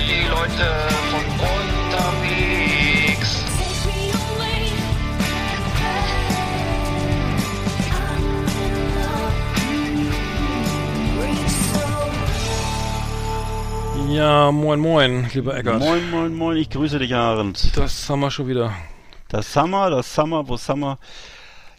Für die Leute von unterwegs. Ja, moin moin, lieber Eckert. Moin, moin, moin, ich grüße dich, Arend. Das haben wir schon wieder. Das Summer, das Summer, wo Summer.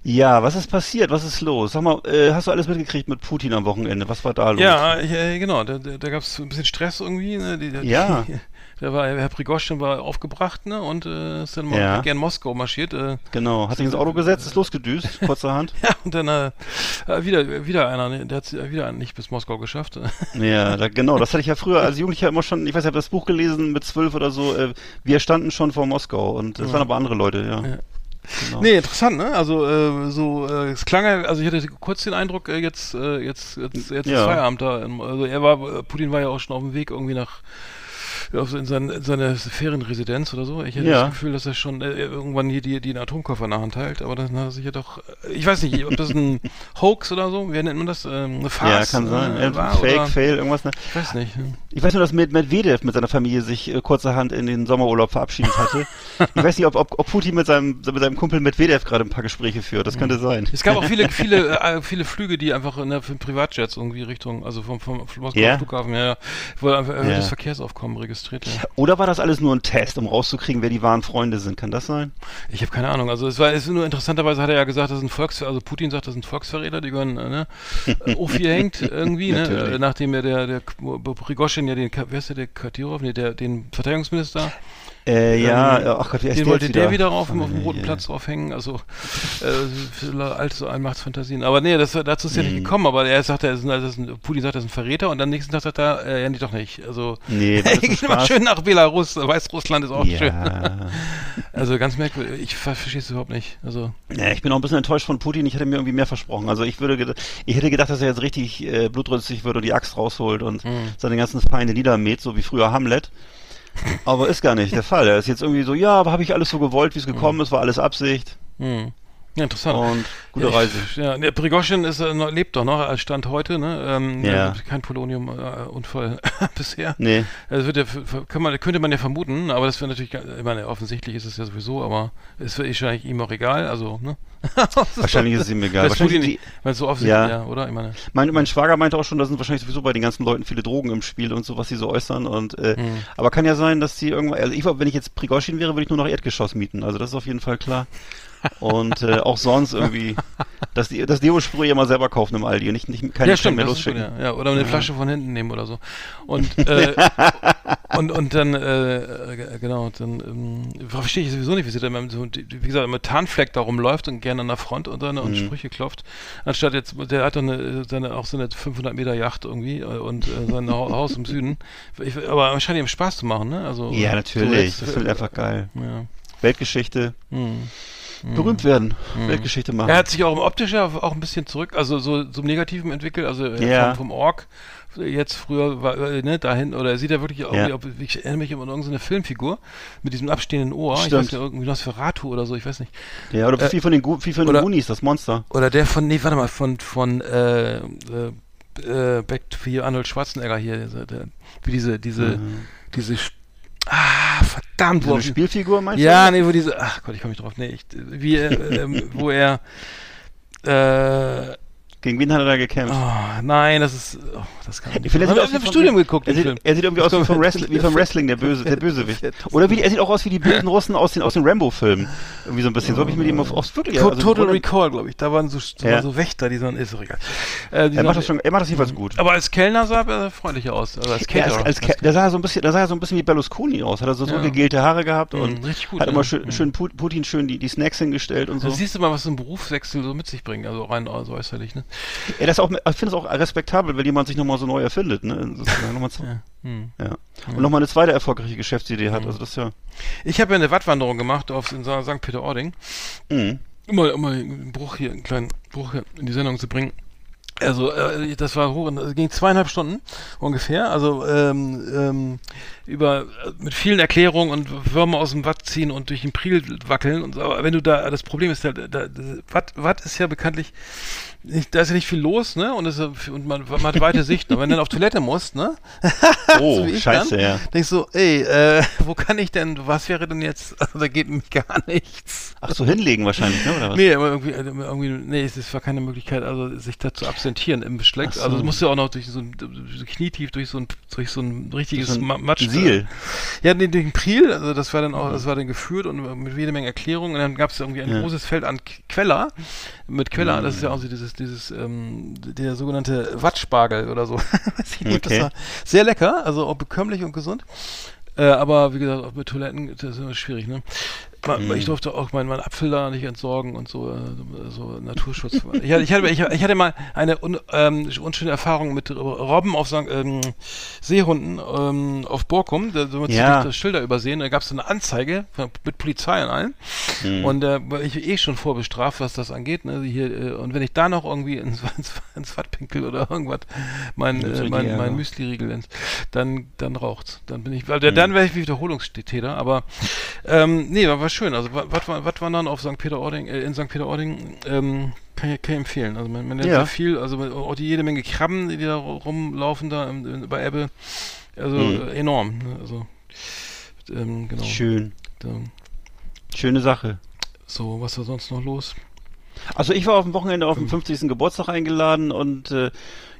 Ja, was ist passiert? Was ist los? Sag mal, äh, hast du alles mitgekriegt mit Putin am Wochenende? Was war da los? Ja, äh, genau, da, da, da gab es ein bisschen Stress irgendwie. Ne? Die, die, Ja. Die, der war, Herr Prigoschin war aufgebracht ne? und äh, ist dann mal Ja. gern Moskau marschiert. Äh, Genau. Hat sich ins Auto gesetzt, ist losgedüst, kurzerhand. ja, und dann äh, äh, wieder, wieder einer, ne? der hat wieder nicht bis Moskau geschafft. Ja, da, genau. Das hatte ich ja früher als Jugendlicher immer schon, ich weiß, ich habe das Buch gelesen mit zwölf oder so. Äh, wir standen schon vor Moskau und es waren aber andere Leute, ja. Ja. Genau. Nee, interessant, ne? Also äh, so, äh, es klang ja, also ich hatte kurz den Eindruck, äh, jetzt, äh, jetzt, jetzt, jetzt ist Ja. Feierabend da. Also er war, äh, Putin war ja auch schon auf dem Weg irgendwie nach in, sein, in seine Ferienresidenz oder so. Ich hatte Ja. das Gefühl, dass er schon äh, irgendwann hier die, die den Atomkoffer in der Hand hält, aber dann hat er sich ja doch, äh, ich weiß nicht, ob das ein Hoax oder so, wie nennt man das? Ähm, eine Ja, Farce, kann sein. Äh, war, Fake, oder, Fail, irgendwas. Ne? Ich weiß nicht. ne? Ich weiß nur, dass Med Medvedev mit seiner Familie sich äh, kurzerhand in den Sommerurlaub verabschiedet hatte. ich weiß nicht, ob, ob, ob Putin mit seinem, mit seinem Kumpel Medvedev gerade ein paar Gespräche führt. Das könnte sein. Es gab auch viele, viele, äh, viele Flüge, die einfach in der für Privatjets irgendwie Richtung, also vom, vom Moskauer Ja? Flughafen, ja, ja, wo er einfach Ja. Verkehrsaufkommen registriert. Ja. Oder war das alles nur ein Test, um rauszukriegen, wer die wahren Freunde sind? Kann das sein? Ich habe keine Ahnung. Also es war es nur interessanterweise hat er ja gesagt, das sind Volks, also Putin sagt, das sind Volksverräter, die gehören, äh, ne, äh, aufgehängt irgendwie, ne, äh, nachdem er der, der Prigoschin ja den, wer ist der, der Kadyrov, nee, der, den Verteidigungsminister, Äh, ja, Ähm, äh, ach Gott, wie heißt den wollte der wieder? auf, dem- Oh, auf dem nee, Roten ja. Platz draufhängen, also äh, alte so Allmachtsfantasien. Aber nee, das, dazu ist ja nicht gekommen, aber er sagt, er ist, ein, ist ein, Putin sagt, er ist ein Verräter und am nächsten Tag sagt er, äh, ja, nee, doch nicht. Also Nee, das ist ein Geh mal Spaß. schön nach Belarus, Weißrussland ist auch schön. Ja. Also ganz merkwürdig, ich ver- verstehe es überhaupt nicht. Also ja, ich bin auch ein bisschen enttäuscht von Putin. Ich hätte mir irgendwie mehr versprochen. Also ich würde, ich hätte gedacht, dass er jetzt richtig äh, blutrünstig wird und die Axt rausholt und Mhm. seine ganzen Feinde niedermäht, so wie früher Hamlet. Aber ist gar nicht der Fall. Er ist jetzt irgendwie so, ja, aber habe ich alles so gewollt, wie es gekommen ist, war alles Absicht hm. Ja, interessant. und gute ja, Reise. Ich, ja, der Prigoschin ist, äh, lebt doch noch als Stand heute, ne? Ähm, Ja. äh, Kein Polonium-Unfall bisher. Nee, Das wird ja, kann man, könnte man ja vermuten, aber das wäre natürlich, ich meine, offensichtlich ist es ja sowieso, aber es wäre wahrscheinlich ihm auch egal, also, ne? wahrscheinlich ist es ihm egal. Wahrscheinlich weil es so offensichtlich, Ja. ja. oder? Ich meine, mein, mein Schwager meinte auch schon, da sind wahrscheinlich sowieso bei den ganzen Leuten viele Drogen im Spiel und so, was sie so äußern. Und äh, Hm. aber kann ja sein, dass die irgendwann, also ich, wenn ich jetzt Prigoschin wäre, würde ich nur noch Erdgeschoss mieten. Also das ist auf jeden Fall klar. Und äh, auch sonst irgendwie, dass die das Deo-Sprüh ja mal selber kaufen im Aldi und nicht, nicht keine ja, stimmt, mehr ist gut, losschicken. ja. ja. Oder eine Flasche von hinten nehmen oder so. Und, äh, und, und dann, äh, äh, genau, dann ähm, verstehe ich sowieso nicht, wie sie dann mit so, wie gesagt, mit Tarnfleck da rumläuft und gerne an der Front und, dann, Mhm. und Sprüche klopft. Anstatt jetzt, der hat doch eine, seine, auch so eine 500 Meter Yacht irgendwie äh, und äh, sein Hau- Haus im Süden. Ich, aber scheint ihm Spaß zu machen, ne? Also, Ja, so natürlich. jetzt, das wird äh, einfach geil. Ja. Weltgeschichte, Hm. Berühmt werden, Weltgeschichte machen. Er hat sich auch im Optischen auch ein bisschen zurück, also so zum Negativen entwickelt, also äh, Ja. vom, vom Ork jetzt früher war, äh, ne, dahin, oder er sieht ja wirklich Ja. ob, ich erinnere mich immer an irgendeine Filmfigur mit diesem abstehenden Ohr, ich Stimmt. weiß nicht, irgendwie Nosferatu oder so, ich weiß nicht. ja, oder äh, wie von den, wie von den oder- Goonies, das Monster. Oder der von, nee, warte mal, von, von, äh, äh, äh, Back to Arnold Schwarzenegger hier, dieser, der, wie diese, diese, Mhm. diese, Sch- ah, verdammt, So wo eine Spielfigur meinst Ja, du? nee, wo diese, ach Gott, ich komme nicht drauf, nee, ich, wie, äh, wo er, äh, Gegen wen hat er da gekämpft? oh, nein, das ist, oh, das kann Ich er wir aus wie im Studium geguckt, Er sieht, er sieht irgendwie aus wie vom Wrestling, wie vom Wrestling der Böse, der Bösewicht. Oder wie, er sieht auch aus wie die bösen Russen aus den, aus den Rambo-Filmen. Irgendwie so ein bisschen. So habe ich mir die auf, aufs wirklich. Also Total Recall, glaube ich. Da waren so, so, Ja. so Wächter, die so ist egal. Äh, Er macht so- das schon, er macht das jedenfalls gut. Aber als Kellner sah er freundlicher aus. Also als Ja, als, als, da sah er so ein bisschen, da sah er so ein bisschen wie Berlusconi aus. Hat er so Ja. zurückgegelte Haare gehabt Mhm, und richtig gut, hat immer schön, Mhm. schön Pu- Putin schön die, die Snacks hingestellt und so. Da siehst du mal, was so ein Berufswechsel so mit sich bringt, also rein also äußerlich, ne? Ja, das auch, ich finde es auch respektabel, wenn jemand sich nochmal so neu erfindet. Ne? Nochmal Ja. Hm. ja. Und nochmal eine zweite erfolgreiche Geschäftsidee hat. Also das ja. Ich habe ja eine Wattwanderung gemacht auf in St. Peter-Ording. Mhm. Um mal, um mal einen Bruch hier, einen kleinen Bruch hier in die Sendung zu bringen. Also, äh, das war hoch, das ging zweieinhalb Stunden ungefähr. Also, ähm, ähm, über, äh, mit vielen Erklärungen und Würmer aus dem Watt ziehen und durch den Priel wackeln und so. Aber wenn du da, das Problem ist, da, da, Watt, Watt ist ja bekanntlich, nicht, da ist ja nicht viel los, ne? Und, das, und man, man hat weite Sicht. Und wenn du dann auf Toilette musst, ne? Oh, So scheiße, dann, ja. Denkst du, ey, äh, wo kann ich denn, was wäre denn jetzt, also da geht nämlich gar nichts. Ach so, hinlegen wahrscheinlich, ne? Oder was? Nee, aber irgendwie, äh, irgendwie, nee, es war keine Möglichkeit, also sich da zu absentieren im Besteck. Ach so. Also es musste auch noch durch so ein, knietief durch so ein, durch so ein richtiges So ein Matsch. Siel. Ja, den, den Priel, also das war dann auch, das war dann geführt und mit jede Menge Erklärungen. Und dann gab es irgendwie ein Ja. großes Feld an Queller. Mit Queller, das ist ja auch so dieses, dieses, ähm, der sogenannte Wattspargel oder so. Nicht, Okay. Das war sehr lecker, also auch bekömmlich und gesund. Äh, aber wie gesagt, auch mit Toiletten, das ist immer schwierig, ne? Man, Mhm. Ich durfte auch meinen mein Apfel da nicht entsorgen und so, äh, so Naturschutz. ich, hatte, ich, hatte, ich, hatte mal eine un, ähm, unschöne Erfahrung mit Robben auf St. Ähm, Seehunden ähm, auf Borkum. Da so Ja. das Schilder übersehen. Da gab es eine Anzeige mit Polizei und allem. Mhm. Und äh, war ich eh schon vorbestraft, was das angeht. Ne? Hier, äh, und wenn ich da noch irgendwie ins, ins, ins Wattpinkel oder irgendwas mein, äh, mein, mein Müsli-Riegel ins, dann, dann raucht's. Dann bin ich, weil Mhm. dann wäre ich Wiederholungstäter. Aber ähm, nee, war schön. Also was war, dann auf St. Peter-Ording, äh, in St. Peter-Ording, ähm, kann ich, kann ich empfehlen. Also man, man lernt Ja. sehr viel, also auch die jede Menge Krabben, die da rumlaufen da im, bei Ebbe. Also Mhm. äh, enorm. Ne? Also ähm, genau. Schön. Da, Schöne Sache. so, was war sonst noch los? Also ich war auf dem Wochenende auf dem 50. Geburtstag eingeladen und äh,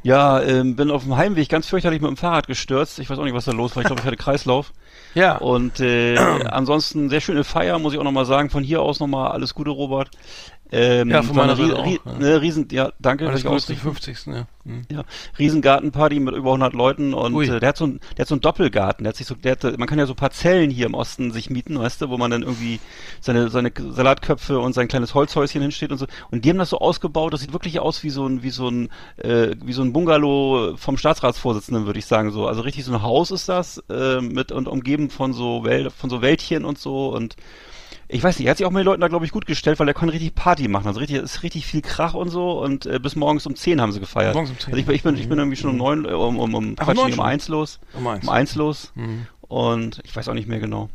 ja, ähm, bin auf dem Heimweg ganz fürchterlich mit dem Fahrrad gestürzt. Ich weiß auch nicht, was da los war. Ich glaube, ich hatte Kreislauf. Ja. Und äh, ansonsten sehr schöne Feier, muss ich auch nochmal sagen. Von hier aus nochmal alles Gute, Robert. Ähm, Ja, von meiner eine Seite Rie- auch, ja. Ne, riesen, ja, danke. Alles zum ausrichten. 50. Ja. Hm. Ja, Riesengartenparty mit über 100 Leuten und Ui. äh, der hat so ein, der hat so einen Doppelgarten. Der hat sich so, der hat, man kann ja so Parzellen hier im Osten sich mieten, weißt du, wo man dann irgendwie seine seine Salatköpfe und sein kleines Holzhäuschen hinsteht und so. Und die haben das so ausgebaut. Das sieht wirklich aus wie so ein wie so ein äh, wie so ein Bungalow vom Staatsratsvorsitzenden, würde ich sagen so. Also richtig so ein Haus ist das äh, mit und umgeben von so Wäld, von so Wäldchen und so und ich weiß nicht, er hat sich auch mit den Leuten da, glaube ich, gut gestellt, weil er kann richtig Party machen. Also richtig, es ist richtig viel Krach und so und äh, bis morgens um 10 haben sie gefeiert. Morgens um 10. Also ich, bin- ich bin, ich bin irgendwie schon um neun, äh, um, um, um, Ach, Quatsch, um um schon? eins los. Um eins. Um eins los. Mhm. Und ich weiß auch nicht mehr genau.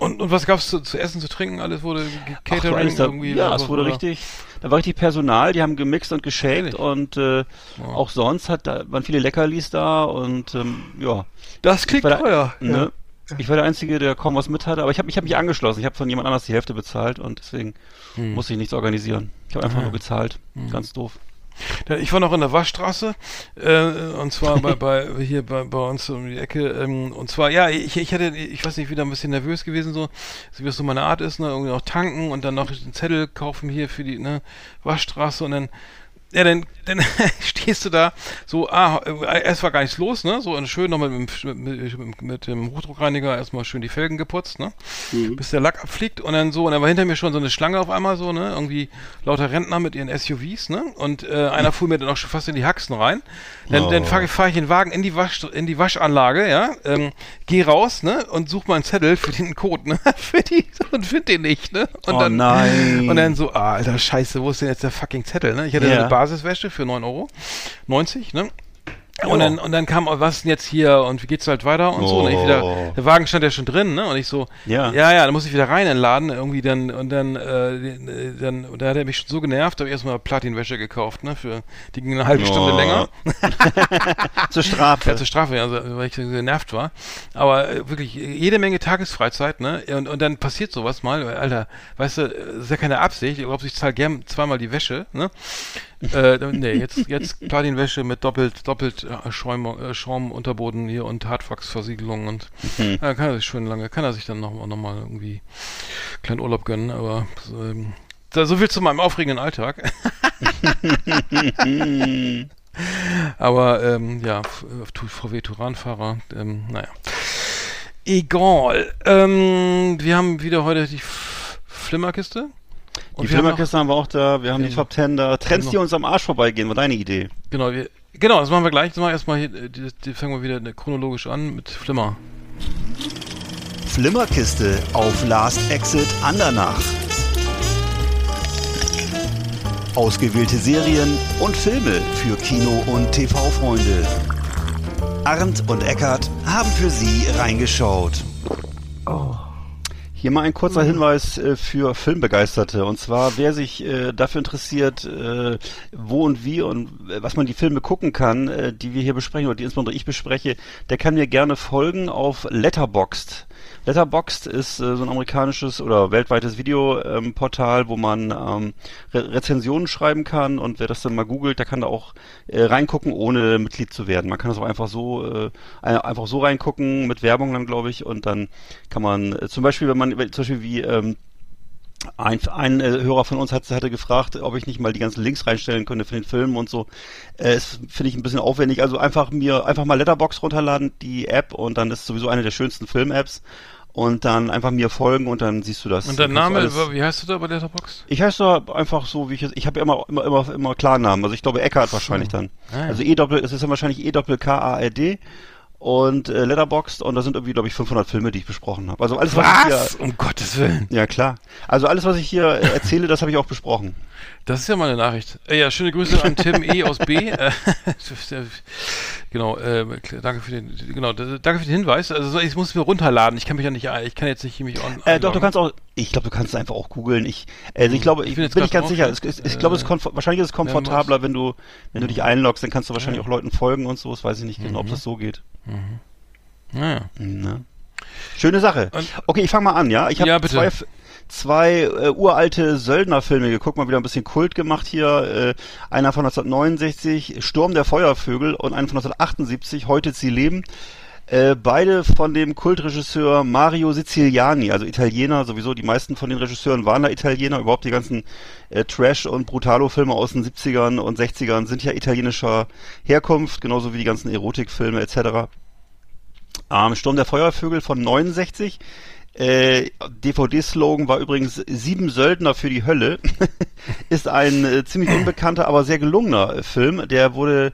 Und, und was gab's zu, zu essen, zu trinken? Alles wurde ge- Ach, Catering alles da, irgendwie? ja, es wurde oder? richtig, da war richtig Personal, die haben gemixt und Ehrlich? und äh, Wow. auch sonst hat da waren viele Leckerlis da und ähm, ja. Das klingt war teuer. Ne? Ich war der Einzige, der kaum was mit hatte, aber ich habe ich hab mich angeschlossen. Ich habe von jemand anders die Hälfte bezahlt und deswegen Hm. musste ich nichts organisieren. Ich habe einfach Ah. nur gezahlt. Hm. Ganz doof. Ja, Ich war noch in der Waschstraße, äh, und zwar bei, bei hier bei, bei uns um die Ecke. Ähm, und zwar, ja, ich, ich hatte, ich weiß nicht, wieder ein bisschen nervös gewesen, so, so wie es so meine Art ist, ne, irgendwie noch tanken und dann noch einen Zettel kaufen hier für die ne, Waschstraße und dann ja, dann, dann stehst du da so, ah, äh, erst war gar nichts los, ne? So und schön noch mit, mit, mit, mit dem Hochdruckreiniger erstmal schön die Felgen geputzt, ne? Bis der Lack abfliegt und dann so, und dann war hinter mir schon so eine Schlange auf einmal so, ne? Irgendwie lauter Rentner mit ihren SUVs, ne? Und äh, einer fuhr mir dann auch schon fast in die Haxen rein. Dann, Oh. dann fahre fahr ich den Wagen in die Wasch, in die Waschanlage, ja, ähm, geh raus, ne? Und such mal einen Zettel für den Code, ne? für die, und find den nicht, ne? Und Oh dann, nein. Und dann so, ah, alter Scheiße, wo ist denn jetzt der fucking Zettel, ne? Ich hatte Ja. eine Basiswäsche für 9 Euro. 90, ne? Und dann, und dann kam, oh, was ist denn jetzt hier und wie geht's halt weiter und so. Und ich wieder, Oh. der Wagen stand ja schon drin, ne? Und ich so, Ja. ja, ja, dann muss ich wieder rein in den Laden irgendwie dann und dann, äh, dann, und da hat er mich schon so genervt, habe ich erstmal Platinwäsche gekauft, ne? Für die ging eine halbe Stunde Oh. länger. Zur Strafe. Ja, zur Strafe, ja, also, weil ich so genervt war. Aber äh, wirklich jede Menge Tagesfreizeit, ne? Und, und dann passiert sowas mal, Alter, weißt du, ist ja keine Absicht. Ich glaube, ich zahle gern zweimal die Wäsche, ne? Äh, nee, jetzt, jetzt Platinwäsche mit doppelt, doppelt äh, Schaum, äh, Schaumunterboden hier und Hartwachsversiegelung und Mhm. ja, kann er sich schön lange, kann er sich dann noch, noch mal irgendwie kleinen Urlaub gönnen, aber so, ähm, da, so viel zu meinem aufregenden Alltag. Aber ähm, ja, F- äh, VW Turanfahrer, ähm, naja. Egal. Ähm, wir haben wieder heute die Flimmerkiste. Und Die haben Flimmerkiste haben wir auch da, wir haben die Ähm, Top Ten da. Trends, die genau. uns am Arsch vorbeigehen, war deine Idee. Genau, wir, genau, das machen wir gleich. Das machen wir erstmal hier, äh, die, die fangen wir wieder chronologisch an mit Flimmer. Flimmerkiste auf Last Exit Andernach. Ausgewählte Serien und Filme für Kino- und TV-Freunde. Arndt und Eckart haben für Sie reingeschaut. Hier mal ein kurzer Hinweis äh, für Filmbegeisterte. Und zwar, wer sich äh, dafür interessiert, äh, wo und wie und äh, was man die Filme gucken kann, äh, die wir hier besprechen oder die insbesondere ich bespreche, der kann mir gerne folgen auf Letterboxd. Letterboxd ist äh, so ein amerikanisches oder weltweites Videoportal, wo man ähm, Re Rezensionen schreiben kann und wer das dann mal googelt, der kann da auch äh, reingucken, ohne Mitglied zu werden. Man kann das auch einfach so äh, ein- einfach so reingucken mit Werbung dann, glaube ich, und dann kann man äh, zum Beispiel, wenn man zum Beispiel wie ähm, ein, ein äh, Hörer von uns hat, hatte gefragt, ob ich nicht mal die ganzen Links reinstellen könnte für den Film und so. Äh, das finde ich ein bisschen aufwendig. Also einfach mir einfach mal Letterbox runterladen, die App, und dann ist sowieso eine der schönsten Film-Apps. Und dann einfach mir folgen und dann siehst du das. Und du Name, alles- wie heißt du da bei Letterboxd? ich heiße da einfach so, wie ich es. Ich habe ja immer, immer, immer, immer Klarnamen. Also ich glaube Eckart wahrscheinlich dann. Ah, ja. Also E Doppel, es ist dann wahrscheinlich E Doppel K A R D und äh, Letterboxd und da sind irgendwie, glaube ich, 500 Filme, die ich besprochen habe. Also alles, was, ich Was? hier. Um Gottes Willen. Ja klar. Also alles, was ich hier äh, erzähle, das habe ich auch besprochen. Das ist ja mal eine Nachricht. Äh, ja, schöne Grüße an Tim E. aus B. Äh, genau, äh, danke für den, genau, danke für den Hinweis. Also so, ich muss es mir runterladen. Ich kann mich ja nicht, ich kann jetzt nicht mich on. Äh, doch, du kannst auch. Ich glaube, du kannst es einfach auch googeln. Ich, also ich glaube, Ich ich bin bin, jetzt nicht ganz sicher. es, äh, ich glaube, es ist komfort, wahrscheinlich ist es komfortabler, wenn du, wenn du Mhm. dich einloggst, dann kannst du wahrscheinlich auch Leuten folgen und so. Das weiß ich nicht genau, ob das so geht. Naja. Ne? Schöne Sache. Okay, ich fange mal an, ja? Ich habe Ja, zwei, zwei äh, uralte Söldnerfilme geguckt, mal wieder ein bisschen Kult gemacht hier. Äh, einer von 1969, Sturm der Feuervögel und einen von 1978, Heute sie leben. Äh, beide von dem Kultregisseur Mario Siciliani, also Italiener, sowieso die meisten von den Regisseuren waren da Italiener, überhaupt die ganzen äh, Trash- und Brutalo-Filme aus den 70ern und 60ern sind ja italienischer Herkunft, genauso wie die ganzen Erotikfilme etc. Ähm, Sturm der Feuervögel von 69. Äh, DVD-Slogan war übrigens Sieben Söldner für die Hölle. ist ein äh, ziemlich unbekannter, aber sehr gelungener äh, Film. Der wurde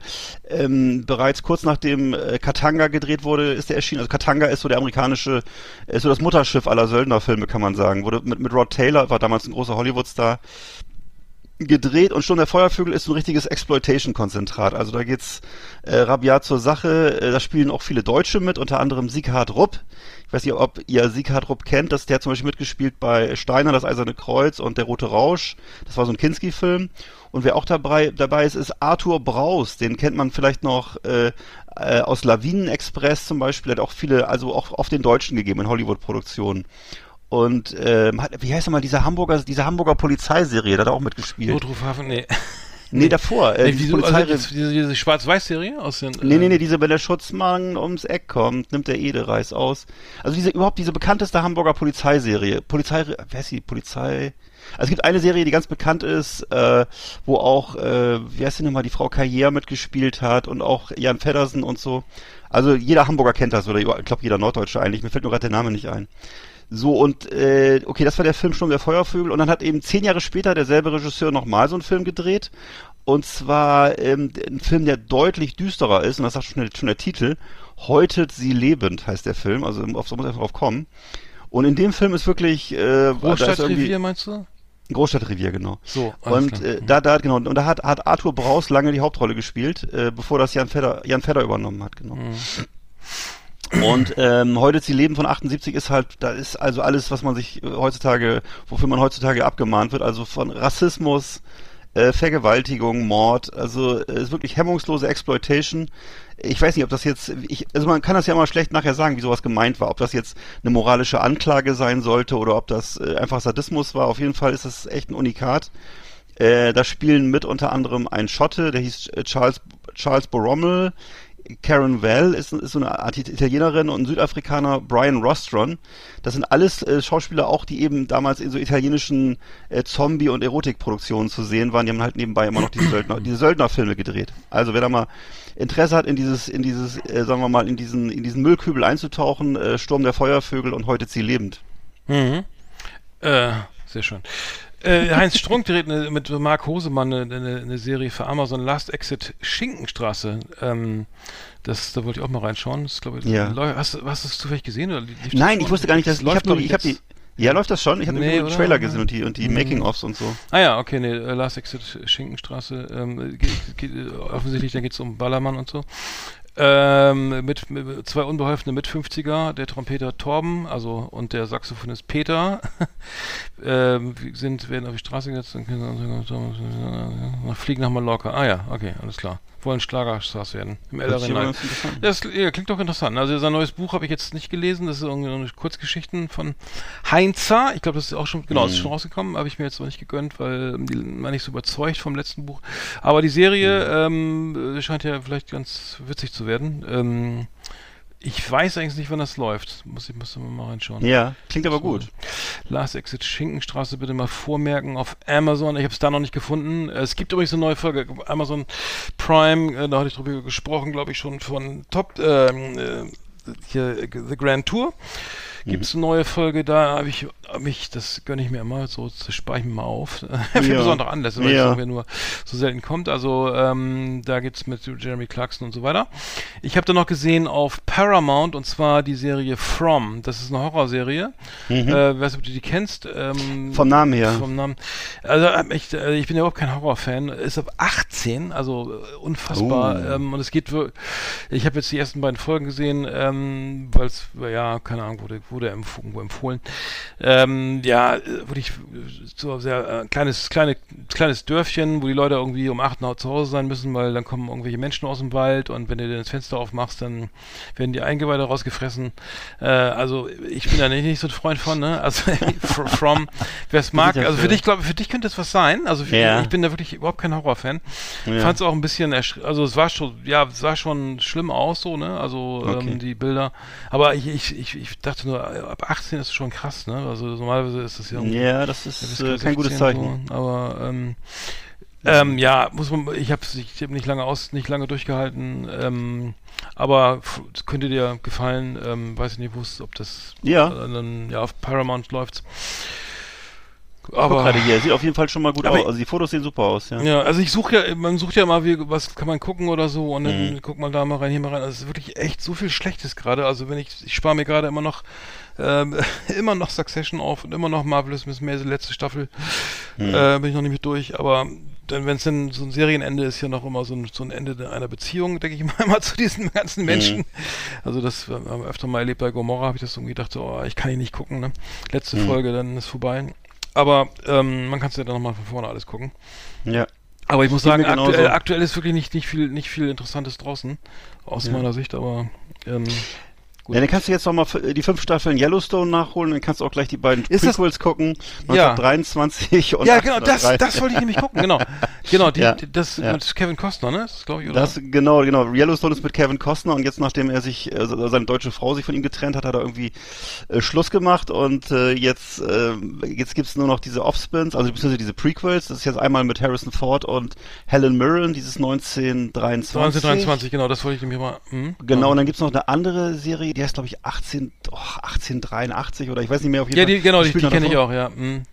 ähm, bereits kurz nachdem äh, Katanga gedreht wurde, ist der erschienen. Also Katanga ist so der amerikanische, ist so das Mutterschiff aller Söldnerfilme, kann man sagen. Wurde mit, mit Rod Taylor, war damals ein großer Hollywood-Star, gedreht und schon der Feuervögel ist ein richtiges Exploitation-Konzentrat. Also da geht's äh, rabiat zur Sache. Äh, da spielen auch viele Deutsche mit, unter anderem Sieghard Rupp. Ich weiß nicht, ob ihr Sieghard Rupp kennt. Das, der zum Beispiel mitgespielt bei Steiner, das Eiserne Kreuz und Der Rote Rausch. Das war so ein Kinski-Film. Und wer auch dabei, dabei ist, ist Arthur Braus. Den kennt man vielleicht noch äh, äh, aus Lawinen-Express zum Beispiel. Hat auch viele, also auch auf den Deutschen gegeben in Hollywood-Produktionen. Und ähm, hat, wie heißt nochmal diese Hamburger, diese Hamburger Polizeiserie, da hat er auch mitgespielt. Notrufhafen, nee. Nee, davor. Äh, nee, die wieso, also, Polizei jetzt diese, diese Schwarz-Weiß-Serie aus den. nee, nee, äh, nee, diese, wenn der Schutzmann ums Eck kommt, nimmt der Edelreis aus. Also diese, überhaupt diese bekannteste Hamburger Polizeiserie. Polizei, wer ist die? Polizei? Also es gibt eine Serie, die ganz bekannt ist, äh, wo auch, äh, wie heißt die nochmal, die Frau Karriere mitgespielt hat und auch Jan Feddersen und so. Also jeder Hamburger kennt das, oder ich glaube jeder Norddeutsche eigentlich, mir fällt nur gerade der Name nicht ein. So, und äh, okay, das war der Film Sturm der Feuervögel und dann hat eben zehn Jahre später derselbe Regisseur nochmal so einen Film gedreht. Und zwar ähm, ein Film, der deutlich düsterer ist, und das sagt schon der, schon der Titel, Häutet sie lebend heißt der Film, also auf so muss einfach drauf kommen. Und in dem Film ist wirklich äh, Großstadtrevier, meinst du? Großstadtrevier, genau. So, Und äh, da, da, genau, und da hat, hat Arthur Braus lange die Hauptrolle gespielt, äh, bevor das Jan Fedder, Jan Fedder übernommen hat, genau. Und ähm, heute ist die Leben von 78 ist halt, da ist also alles, was man sich heutzutage, wofür man heutzutage abgemahnt wird, also von Rassismus, äh, Vergewaltigung, Mord, also äh, ist wirklich hemmungslose Exploitation. Ich weiß nicht, ob das jetzt, ich, also man kann das ja immer schlecht nachher sagen, wie sowas gemeint war, ob das jetzt eine moralische Anklage sein sollte oder ob das äh, einfach Sadismus war. Auf jeden Fall ist das echt ein Unikat. Äh, da spielen mit unter anderem ein Schotte, der hieß äh, Charles, Charles Borrommel, Karen Well ist, ist so eine Art Italienerin und ein Südafrikaner Brian Rostron. Das sind alles äh, Schauspieler auch, die eben damals in so italienischen äh, Zombie- und Erotikproduktionen zu sehen waren. Die haben halt nebenbei immer noch diese Söldner, diese Söldnerfilme gedreht. Also wer da mal Interesse hat, in dieses, in dieses, äh, sagen wir mal, in diesen, in diesen Müllkübel einzutauchen, äh, Sturm der Feuervögel und heute sie lebend. Mhm. Äh, sehr schön. Äh, Heinz Strunk dreht ne, mit Marc Hosemann eine, eine, eine Serie für Amazon Last Exit Schinkenstraße. Ähm, das, da wollte ich auch mal reinschauen. Das, glaub ich, Ja. hast, du- hast du es zufällig gesehen? Oder Nein, ich wusste gar nicht, dass Das ich habe läuft ich habe die ja, läuft das schon? Ich habe Nee, nur oder? Trailer gesehen und die und die Mhm. Making-ofs und so. Ah ja, okay, nee, äh, Last Exit Schinkenstraße. Ähm, geht, geht, äh, offensichtlich, da geht es um Ballermann und so. Ähm, mit, mit zwei unbeholfene Mit-50er, der Trompeter Torben, also und der Saxophonist Peter, ähm, sind, werden auf die Straße gesetzt und äh, fliegen nach Mallorca. Ah ja, okay, alles klar. Wollen Schlagerstars werden. Im an. Das ja, klingt doch interessant. Also sein neues Buch habe ich jetzt nicht gelesen. Das ist irgendwie eine Kurzgeschichten von Heinzer. Ich glaube, das ist auch schon, genau, das ist schon rausgekommen. Habe ich mir jetzt noch nicht gegönnt, weil die war nicht so überzeugt vom letzten Buch. Aber die Serie ähm, scheint ja vielleicht ganz witzig zu werden. Ähm, ich weiß eigentlich nicht, wann das läuft. Muss ich muss mal reinschauen. Ja, klingt aber So. gut. Last Exit Schinkenstraße bitte mal vormerken auf Amazon. Ich habe es da noch nicht gefunden. Es gibt übrigens eine neue Folge Amazon Prime. Äh, da hatte ich drüber gesprochen, glaube ich schon von Top ähm, äh, hier äh, The Grand Tour. Gibt es eine neue Folge, da habe ich, hab ich, das gönne ich mir immer, so das spare ich mir mal auf. Für Ja. besondere Anlässe, weil es Ja. irgendwie nur so selten kommt. Also ähm, da geht's mit Jeremy Clarkson und so weiter. Ich habe da noch gesehen auf Paramount und zwar die Serie From. Das ist eine Horrorserie. Mhm. Äh, weißt du, ob du die kennst? Ähm, Vom Namen her. Vom Namen. Also ich, äh, ich bin ja überhaupt kein Horrorfan. Ist ab 18, also äh, unfassbar. Oh. Ähm, und es geht Ich habe jetzt die ersten beiden Folgen gesehen, ähm, weil es, ja, keine Ahnung, wurde, wurde empf irgendwo empfohlen. Ähm, ja, wurde ich so sehr äh, kleines, kleine, kleines Dörfchen, wo die Leute irgendwie um 8 Uhr zu Hause sein müssen, weil dann kommen irgendwelche Menschen aus dem Wald und wenn du das Fenster aufmachst, dann werden die Eingeweide rausgefressen. Äh, also ich bin da nicht, nicht so ein Freund von, ne? Also fr- from, wer es mag, also für dich, glaube für dich könnte es was sein. Also für, Ja. ich bin da wirklich überhaupt kein Horrorfan. Ja. Fand es auch ein bisschen, also es war schon, ja, es sah schon schlimm aus, so, ne? Also Okay. ähm, die Bilder. Aber ich, ich, ich, ich dachte nur, ab 18 ist es schon krass, ne? Also normalerweise ist das ja irgendwie Ja, das ja, ist bis äh, kein gutes 16 Zeichen. So, aber ähm, ähm, ja, muss man, ich habe ich hab nicht lange aus, nicht lange durchgehalten, ähm, aber könnte dir gefallen, ähm, weiß ich nicht, ob das Ja. äh, dann, ja, auf Paramount läuft's. Aber gerade hier, sieht auf jeden Fall schon mal gut aus. Also die Fotos sehen super aus, ja. ja, also ich suche ja, man sucht ja immer, wie, was kann man gucken oder so und dann Mhm. guck mal da mal rein, hier mal rein. Also es ist wirklich echt so viel Schlechtes gerade. Also wenn ich, ich spare mir gerade immer noch, ähm, immer noch Succession auf und immer noch Marvelous Miss Maisel, letzte Staffel, Mhm. äh, bin ich noch nicht mit durch, aber dann, wenn es denn so ein Serienende ist, ja noch immer so ein, so ein Ende einer Beziehung, denke ich mal immer zu diesen ganzen Menschen. Mhm. Also das haben wir öfter mal erlebt bei Gomorra, habe ich das so gedacht, so, oh, ich kann ihn nicht gucken, ne? Letzte Mhm. Folge, dann ist vorbei. Aber ähm, man kann es ja dann nochmal von vorne alles gucken. Ja. Aber ich muss Geht sagen, aktuell, aktuell ist wirklich nicht, nicht, viel, nicht viel Interessantes draußen, aus Ja. meiner Sicht, aber ähm, Gut. Ja, dann kannst du jetzt noch mal f- die fünf Staffeln Yellowstone nachholen, dann kannst du auch gleich die beiden Ist das- Prequels gucken, Ja. 1923 und ja, genau, das, 1803. das wollte ich nämlich gucken, genau. Genau, die, Ja, das ja. mit Kevin Costner, ne? Das glaube ich, oder? Das, genau, genau. Yellowstone ist mit Kevin Costner und jetzt, nachdem er sich, äh, seine deutsche Frau sich von ihm getrennt hat, hat er irgendwie äh, Schluss gemacht und äh, jetzt, äh, jetzt gibt's nur noch diese Offspins, also beziehungsweise diese Prequels. Das ist jetzt einmal mit Harrison Ford und Helen Mirren, dieses 1923. 1923, genau, das wollte ich nämlich mal. Hm? Genau, Ja. und dann gibt's noch eine andere Serie, die heißt, glaube ich, 18, oh, 1883 oder ich weiß nicht mehr auf jeden Ja, Fall. die, genau, die, die kenne ich auch, ja. Hm,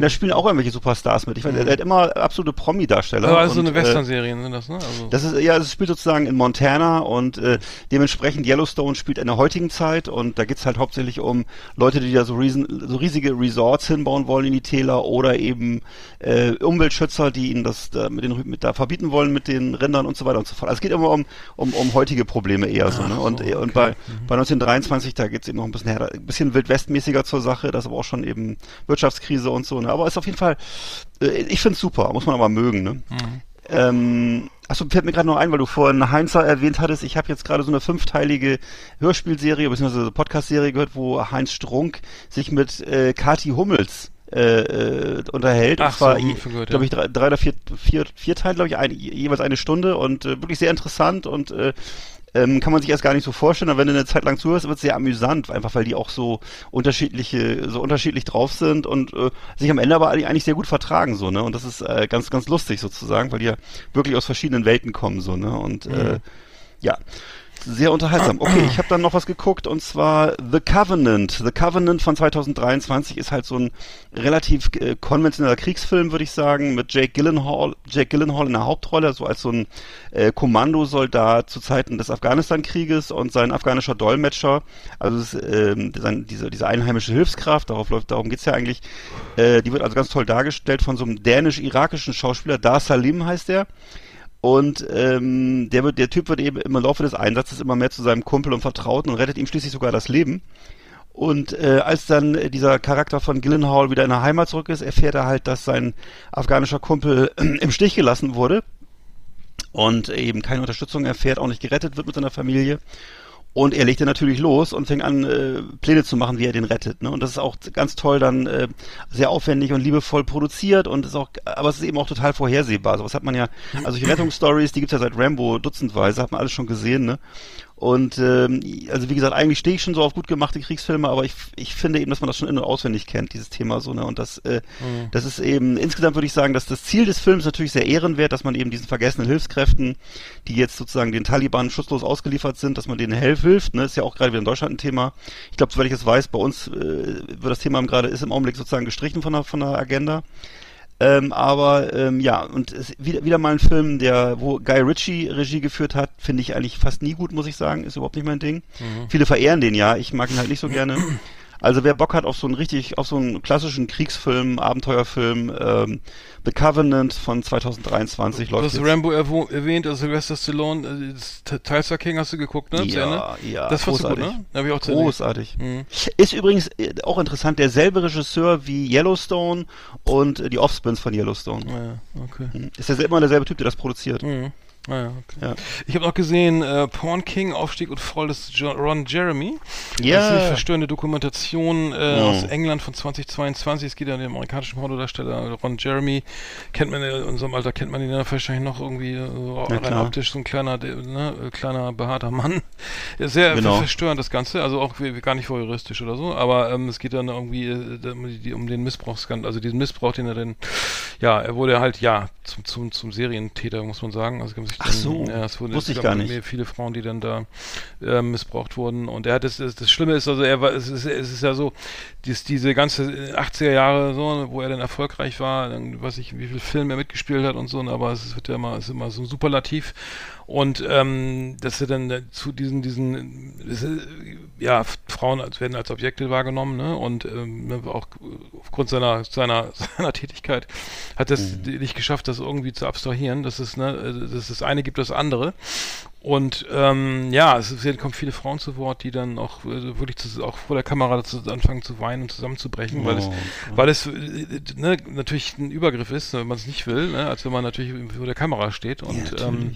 Da spielen auch irgendwelche Superstars mit. Ich weiß, er hat immer absolute Promis Krimi-Darsteller. Aber also so und, eine äh, Western-Serien sind das, ne? Also, Das ist ja, es spielt sozusagen in Montana und äh, dementsprechend Yellowstone spielt in der heutigen Zeit und da geht's halt hauptsächlich um Leute, die da so, riesen, so riesige Resorts hinbauen wollen in die Täler oder eben äh, Umweltschützer, die ihnen das da mit den mit da verbieten wollen mit den Rindern und so weiter und so fort. Also es geht immer um um, um heutige Probleme eher so, ne? Und, äh, und bei, bei 1923 da geht's eben noch ein bisschen her, ein bisschen wildwestmäßiger zur Sache, das ist aber auch schon eben Wirtschaftskrise und so, ne? Aber ist auf jeden Fall, äh, ich find's super, muss man aber mögen, ne? Ähm, achso, fällt mir gerade noch ein, weil du vorhin Heinzer erwähnt hattest. Ich habe jetzt gerade so eine fünfteilige Hörspielserie bzw. Podcast-Serie gehört, wo Heinz Strunk sich mit äh, Kati Hummels äh, äh, unterhält. Ach und zwar, so, glaube ich, drei, drei oder vier, vier, vier Teile, glaube ich, ein, jeweils eine Stunde und äh, wirklich sehr interessant und äh, ähm, kann man sich erst gar nicht so vorstellen, aber wenn du eine Zeit lang zuhörst, wird es sehr amüsant, einfach weil die auch so unterschiedliche, so unterschiedlich drauf sind und äh, sich am Ende aber eigentlich sehr gut vertragen, so, ne? Und das ist äh, ganz, ganz lustig sozusagen, weil die ja wirklich aus verschiedenen Welten kommen, so, ne? Und äh, ja. Sehr unterhaltsam. Okay, ich habe dann noch was geguckt und zwar The Covenant. The Covenant von 2023 ist halt so ein relativ äh, konventioneller Kriegsfilm, würde ich sagen, mit Jake Gyllenhaal, Jake Gyllenhaal in der Hauptrolle, so als so ein äh, Kommandosoldat zu Zeiten des Afghanistan-Krieges und sein afghanischer Dolmetscher, also ist, ähm, sein, diese, diese einheimische Hilfskraft, darauf läuft, darum geht's ja eigentlich, äh, die wird also ganz toll dargestellt von so einem dänisch-irakischen Schauspieler, Dar Salim heißt der. Und ähm, der, wird, der Typ wird eben im Laufe des Einsatzes immer mehr zu seinem Kumpel und Vertrauten und rettet ihm schließlich sogar das Leben. Und äh, als dann dieser Charakter von Gyllenhaal wieder in der Heimat zurück ist, erfährt er halt, dass sein afghanischer Kumpel im Stich gelassen wurde und eben keine Unterstützung erfährt, auch nicht gerettet wird mit seiner Familie. Und er legt dann natürlich los und fängt an, äh, Pläne zu machen, wie er den rettet. Ne? Und das ist auch ganz toll dann äh, sehr aufwendig und liebevoll produziert und ist auch, aber es ist eben auch total vorhersehbar. Sowas hat man ja, also die Rettungsstories, die gibt's ja seit Rambo dutzendweise, hat man alles schon gesehen, ne? Und ähm, also wie gesagt, eigentlich stehe ich schon so auf gut gemachte Kriegsfilme, aber ich, ich finde eben, dass man das schon in- und auswendig kennt, dieses Thema so, ne? Und das, äh, das ist eben, insgesamt würde ich sagen, dass das Ziel des Films natürlich sehr ehrenwert, dass man eben diesen vergessenen Hilfskräften, die jetzt sozusagen den Taliban schutzlos ausgeliefert sind, dass man denen helf, hilft, ne? Ist ja auch gerade wieder in Deutschland ein Thema. Ich glaube, soweit ich es weiß, bei uns äh, wird das Thema gerade, ist im Augenblick sozusagen gestrichen von der, von der Agenda. Ähm, aber ähm, ja, und es, wieder, wieder mal ein Film, der, wo Guy Ritchie Regie geführt hat, finde ich eigentlich fast nie gut, muss ich sagen. Ist überhaupt nicht mein Ding. Viele verehren den ja, ich mag ihn halt nicht so gerne. Also wer Bock hat auf so einen richtig, auf so einen klassischen Kriegsfilm, Abenteuerfilm, ähm, The Covenant von 2023 du läuft hast jetzt. Rambo erwähnt, also Sylvester Stallone, äh, Tulsa King hast du geguckt, ne? Ende? Ja, ja, Das fandst du gut, großartig. ne? Hab ich auch Großartig. Mhm. Ist übrigens äh, auch interessant, derselbe Regisseur wie Yellowstone und äh, die Offspins von Yellowstone. Ja, okay. Ist ja immer derselbe Typ, der das produziert. Mhm. Ah, ja, okay. Ja. Ich habe noch gesehen, äh, Porn King, Aufstieg und Fall des jo Ron Jeremy. Ja. Das ist eine verstörende Dokumentation äh, Mhm. aus England von 2022. Es geht ja um den amerikanischen Pornodarsteller Ron Jeremy. Kennt man ja, in unserem Alter kennt man ihn ja wahrscheinlich noch irgendwie äh, so rein optisch, so ein kleiner, ne, äh, kleiner, behaarter Mann. Ja, Sehr Genau. verstörend das Ganze, also auch gar nicht voyeuristisch oder so, aber ähm, es geht dann irgendwie äh, um den Missbrauchskandal, also diesen Missbrauch, den er dann, ja, er wurde halt, ja, zum, zum, zum Serientäter, muss man sagen. Also, gab sich Ach dann, so. ja, es wurden, Wusste ich gar nicht. viele Frauen, die dann da äh, missbraucht wurden. Und er hat das, das, das Schlimme ist, also er war, es ist, es ist ja so, dies, diese ganze 80er Jahre so, wo er dann erfolgreich war, dann weiß ich, wie viel Film er mitgespielt hat und so, aber es wird ja immer, es ist immer so ein Superlativ. Und ähm, dass er dann äh, zu diesen, diesen, das ist, ja, Frauen als, werden als Objekte wahrgenommen, ne? Und ähm, ne, auch aufgrund seiner, seiner, seiner Tätigkeit hat es nicht geschafft, das irgendwie zu abstrahieren. Das ist, ne, äh, dass das eine gibt das andere. Und ähm, ja, es ist, kommen viele Frauen zu Wort, die dann auch äh, wirklich zu, auch vor der Kamera zu, anfangen zu weinen und zusammenzubrechen, weil es, Oh, weil es äh, ne, natürlich ein Übergriff ist, wenn man es nicht will, ne, als wenn man natürlich vor der Kamera steht. Und ähm,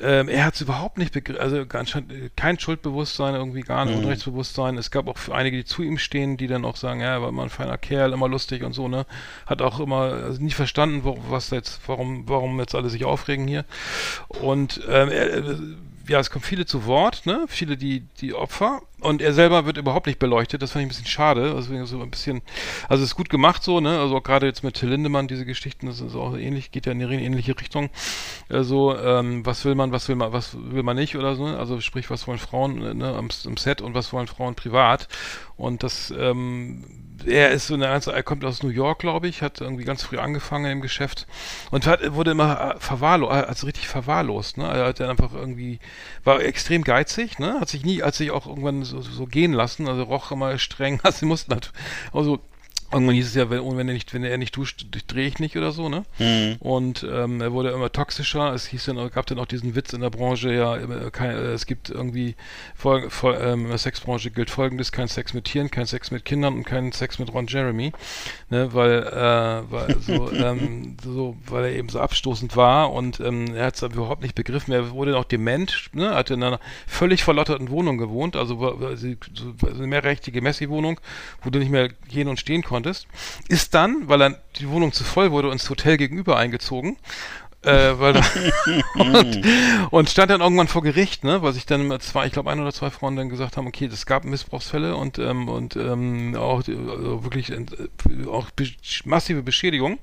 ähm, er hat es überhaupt nicht begriffen, also anscheinend äh, kein Schuldbewusstsein, irgendwie gar Mhm. nicht Unrechtsbewusstsein. Es gab auch einige, die zu ihm stehen, die dann auch sagen, ja, er war immer ein feiner Kerl, immer lustig und so, ne? Hat auch immer also nicht verstanden, wo, was jetzt, warum, warum jetzt alle sich aufregen hier. Und ähm, er, äh, ja, es kommen viele zu Wort, ne? Viele die, die Opfer Und er selber wird überhaupt nicht beleuchtet, das fand ich ein bisschen schade. Deswegen so ein bisschen, also es ist gut gemacht so, ne? Also gerade jetzt mit Till Lindemann, diese Geschichten, das ist auch ähnlich, geht ja in eine ähnliche Richtung. Also, ähm, was will man, was will man, was will man nicht oder so, ne? Also sprich, was wollen Frauen ne, am, am Set und was wollen Frauen privat. Und das, ähm, er ist so eine, also er kommt aus New York, glaube ich, hat irgendwie ganz früh angefangen im Geschäft und hat, wurde immer äh, verwahrlost, also richtig verwahrlost, ne? Er hat dann einfach irgendwie, war extrem geizig, ne? Hat sich nie, hat sich auch irgendwann so, so gehen lassen, also roch immer streng, also sie mussten halt, also Irgendwann hieß es ja, wenn, wenn er nicht, wenn er nicht duscht, drehe ich nicht oder so, ne? Mhm. Und ähm, er wurde immer toxischer. Es hieß dann, gab dann auch diesen Witz in der Branche, ja, immer kein, äh, es gibt irgendwie Fol Fol ähm, in der Sexbranche gilt folgendes: kein Sex mit Tieren, kein Sex mit Kindern und kein Sex mit Ron Jeremy, ne? Weil, äh, weil so, ähm, so, weil er eben so abstoßend war und ähm, er hat es überhaupt nicht begriffen. Er wurde noch dement, ne? Hat in einer völlig verlotterten Wohnung gewohnt, also war, war sie- so, so eine mehrrechtige Messi-Wohnung, wo du nicht mehr gehen und stehen konntest, ist dann, weil er die Wohnung zu voll wurde, ins Hotel gegenüber eingezogen. Äh, und, und stand dann irgendwann vor Gericht, ne, weil sich dann zwei, ich glaube ein oder zwei Frauen dann gesagt haben, okay, es gab Missbrauchsfälle und ähm, und ähm, auch äh, also wirklich äh, auch be massive Beschädigung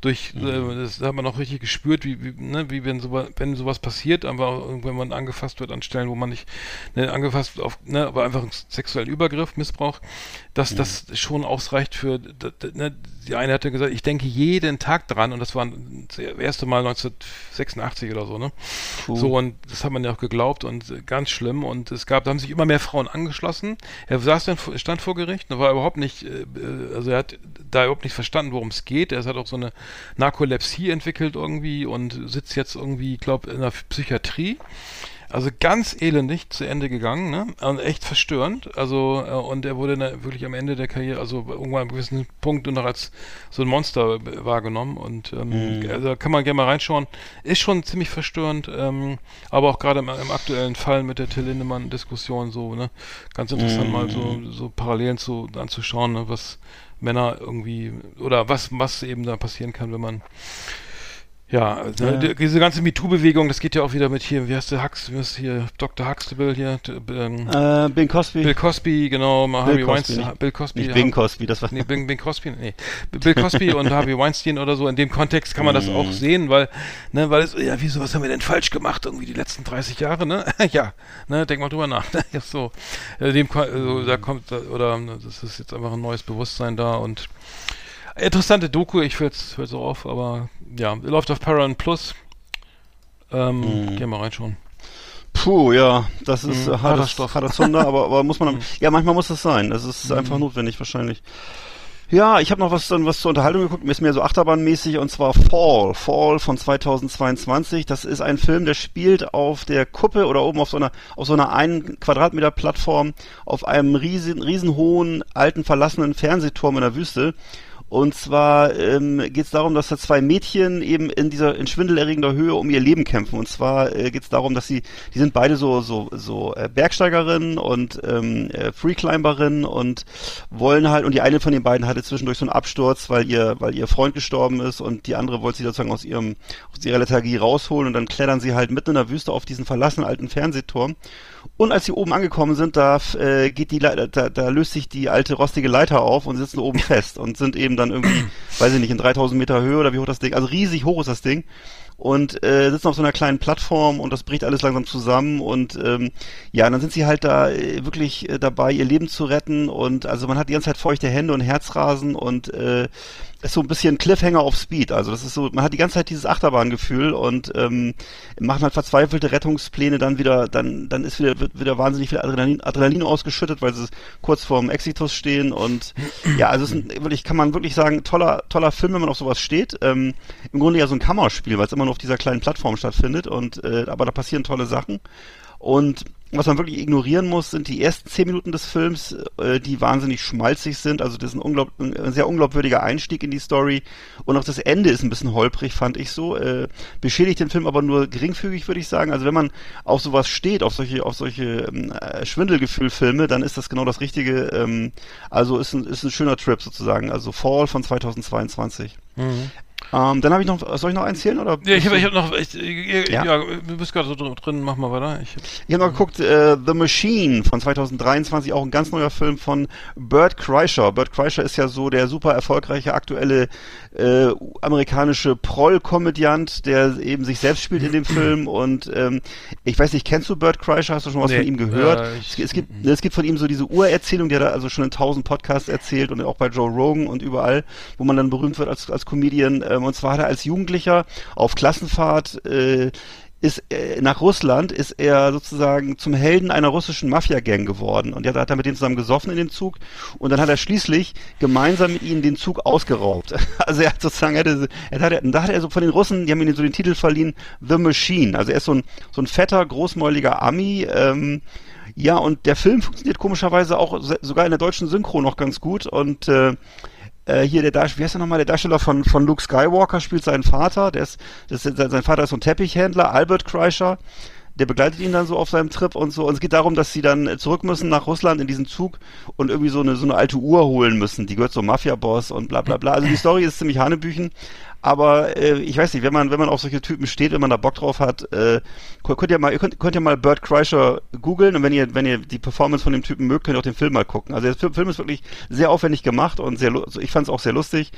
durch, äh, das hat man auch richtig gespürt, wie, wie, ne, wie wenn sowas, wenn sowas passiert, einfach wenn man angefasst wird an Stellen, wo man nicht ne, angefasst auf, ne, aber einfach einen sexuellen Übergriff, Missbrauch, dass das schon ausreicht für, ne, die eine hatte gesagt, ich denke jeden Tag dran und das war das erste Mal 1986 oder so, ne? So und das hat man ja auch geglaubt und äh, ganz schlimm und es gab, da haben sich immer mehr Frauen angeschlossen. Er saß dann, stand vor Gericht und war überhaupt nicht, äh, äh, also er hat da überhaupt nicht verstanden, worum es geht. Er hat auch so eine Narkolepsie entwickelt irgendwie und sitzt jetzt irgendwie, ich glaube, in der Psychiatrie. Also ganz elendig zu Ende gegangen, ne? Und echt verstörend. Also, äh, und er wurde wirklich am Ende der Karriere, also irgendwann an einem gewissen Punkt nur noch als so ein Monster wahrgenommen. Und ähm, also kann man gerne mal reinschauen. Ist schon ziemlich verstörend, ähm, aber auch gerade im, im aktuellen Fall mit der Till Lindemann-Diskussion so, ne? Ganz interessant mal so, so Parallelen zu anzuschauen, ne? was Männer irgendwie oder was, was eben da passieren kann, wenn man ja, ne, die- diese ganze MeToo-Bewegung, das geht ja auch wieder mit hier, wie heißt der Hux, wie heißt hier, Dr. Huxtable hier, ähm, Äh, Bill Cosby. Bill Cosby, genau, mal Harvey Cosby, Weinstein, nicht- Bill Cosby. nicht ja, Bing Cosby, das war. Nee, Bing, Bing Cosby, nee. Bill Cosby und Harvey Weinstein oder so, in dem Kontext kann man das Mhm. auch sehen, weil, ne, weil es, ja, wieso, was haben wir denn falsch gemacht, irgendwie die letzten 30 Jahre, ne? ja, ne, denk mal drüber nach. ja, so, äh, dem, also, da kommt, oder, ne, das ist jetzt einfach ein neues Bewusstsein da und interessante Doku, ich höre jetzt so auf, aber ja, läuft auf Paramount Plus. Ähm, Mhm. geh mal reinschauen. Puh, ja, das ist Mhm, harter Stoff. harter Zunder, aber, aber muss man, Mhm. ja, manchmal muss das sein. Das ist einfach notwendig wahrscheinlich. Ja, ich habe noch was dann was zur Unterhaltung geguckt, mir ist mehr so achterbahnmäßig und zwar Fall, Fall von 2022. Das ist ein Film, der spielt auf der Kuppe oder oben auf so einer auf so einer einen Quadratmeter Plattform auf einem riesen riesenhohen alten verlassenen Fernsehturm in der Wüste. Und zwar ähm, geht es darum, dass da zwei Mädchen eben in dieser in schwindelerregender Höhe um ihr Leben kämpfen. Und zwar äh, geht es darum, dass sie, die sind beide so so so äh, Bergsteigerinnen und ähm, äh, Freeclimberinnen und wollen halt und die eine von den beiden hatte zwischendurch so einen Absturz, weil ihr weil ihr Freund gestorben ist und die andere wollte sie sozusagen aus ihrem aus ihrer Lethargie rausholen und dann klettern sie halt mitten in der Wüste auf diesen verlassenen alten Fernsehturm. Und als sie oben angekommen sind, da äh, geht die da, da löst sich die alte rostige Leiter auf und sitzen oben fest und sind eben dann irgendwie, weiß ich nicht, in 3000 Meter Höhe oder wie hoch das Ding, also riesig hoch ist das Ding. Und äh, sitzen auf so einer kleinen Plattform und das bricht alles langsam zusammen und ähm, ja, und dann sind sie halt da äh, wirklich äh, dabei, ihr Leben zu retten und also man hat die ganze Zeit feuchte Hände und Herzrasen und äh, ist so ein bisschen Cliffhanger auf Speed. Also das ist so, man hat die ganze Zeit dieses Achterbahngefühl und ähm, machen halt verzweifelte Rettungspläne, dann wieder, dann, dann ist wieder, wird wieder wahnsinnig viel Adrenalin, Adrenalin ausgeschüttet, weil sie kurz vorm Exitus stehen und ja, also es ist wirklich, kann man wirklich sagen, toller, toller Film, wenn man auf sowas steht. Ähm, Im Grunde ja so ein Kammerspiel, weil es immer nur auf dieser kleinen Plattform stattfindet und äh, aber da passieren tolle Sachen. Und was man wirklich ignorieren muss, sind die ersten zehn Minuten des Films, äh, die wahnsinnig schmalzig sind. Also das ist ein, unglaub, ein sehr unglaubwürdiger Einstieg in die Story. Und auch das Ende ist ein bisschen holprig, fand ich so. Äh, beschädigt den Film aber nur geringfügig, würde ich sagen. Also wenn man auf sowas steht, auf solche, auf solche ähm, äh, Schwindelgefühlfilme, dann ist das genau das Richtige. Ähm, also ist ein, ist ein schöner Trip sozusagen. Also Fall von 2022. Ähm, dann habe ich noch, soll ich noch eins zählen? Oder Ja, ich habe hab noch, ich, ich, Ja. ja. du bist gerade so drin, mach mal weiter. Ich, Ich habe noch geguckt, äh, The Machine von 2023, auch ein ganz neuer Film von Bert Kreischer. Bert Kreischer ist ja so der super erfolgreiche aktuelle äh, amerikanische Proll-Komödiant, der eben sich selbst spielt in dem Film. Und ähm, ich weiß nicht, kennst du Bert Kreischer? Hast du schon was Nee, von ihm gehört? äh, ich- es, es, gibt, es gibt von ihm so diese Urerzählung, die er da also schon in tausend Podcasts erzählt und auch bei Joe Rogan und überall, wo man dann berühmt wird als, als Comedian. Ähm, und zwar hat er als Jugendlicher auf Klassenfahrt äh, ist äh, nach Russland ist er sozusagen zum Helden einer russischen Mafia-Gang geworden und ja, da hat er mit denen zusammen gesoffen in dem Zug und dann hat er schließlich gemeinsam mit ihnen den Zug ausgeraubt. Also er hat sozusagen, er hatte, er hatte, da hat er so von den Russen, die haben ihm so den Titel verliehen, The Machine. Also er ist so ein so ein fetter, großmäuliger Ami. Ähm, ja, und der Film funktioniert komischerweise auch sogar in der deutschen Synchro noch ganz gut und äh, äh, hier der Darsteller, wie heißt der nochmal, der Darsteller von, von Luke Skywalker spielt seinen Vater, der ist, das ist, sein Vater ist so ein Teppichhändler, Albert Kreischer, der begleitet ihn dann so auf seinem Trip und so. Und es geht darum, dass sie dann zurück müssen nach Russland in diesen Zug und irgendwie so eine, so eine alte Uhr holen müssen. Die gehört zum Mafia-Boss und bla bla bla. Also die Story ist ziemlich Hanebüchen. Aber äh, ich weiß nicht, wenn man, wenn man auf solche Typen steht, wenn man da Bock drauf hat, äh, könnt ihr mal, könnt, könnt ihr mal Bert Kreischer googeln und wenn ihr, wenn ihr die Performance von dem Typen mögt, könnt ihr auch den Film mal gucken. Also der Film, ist wirklich sehr aufwendig gemacht und sehr, ich fand es auch sehr lustig.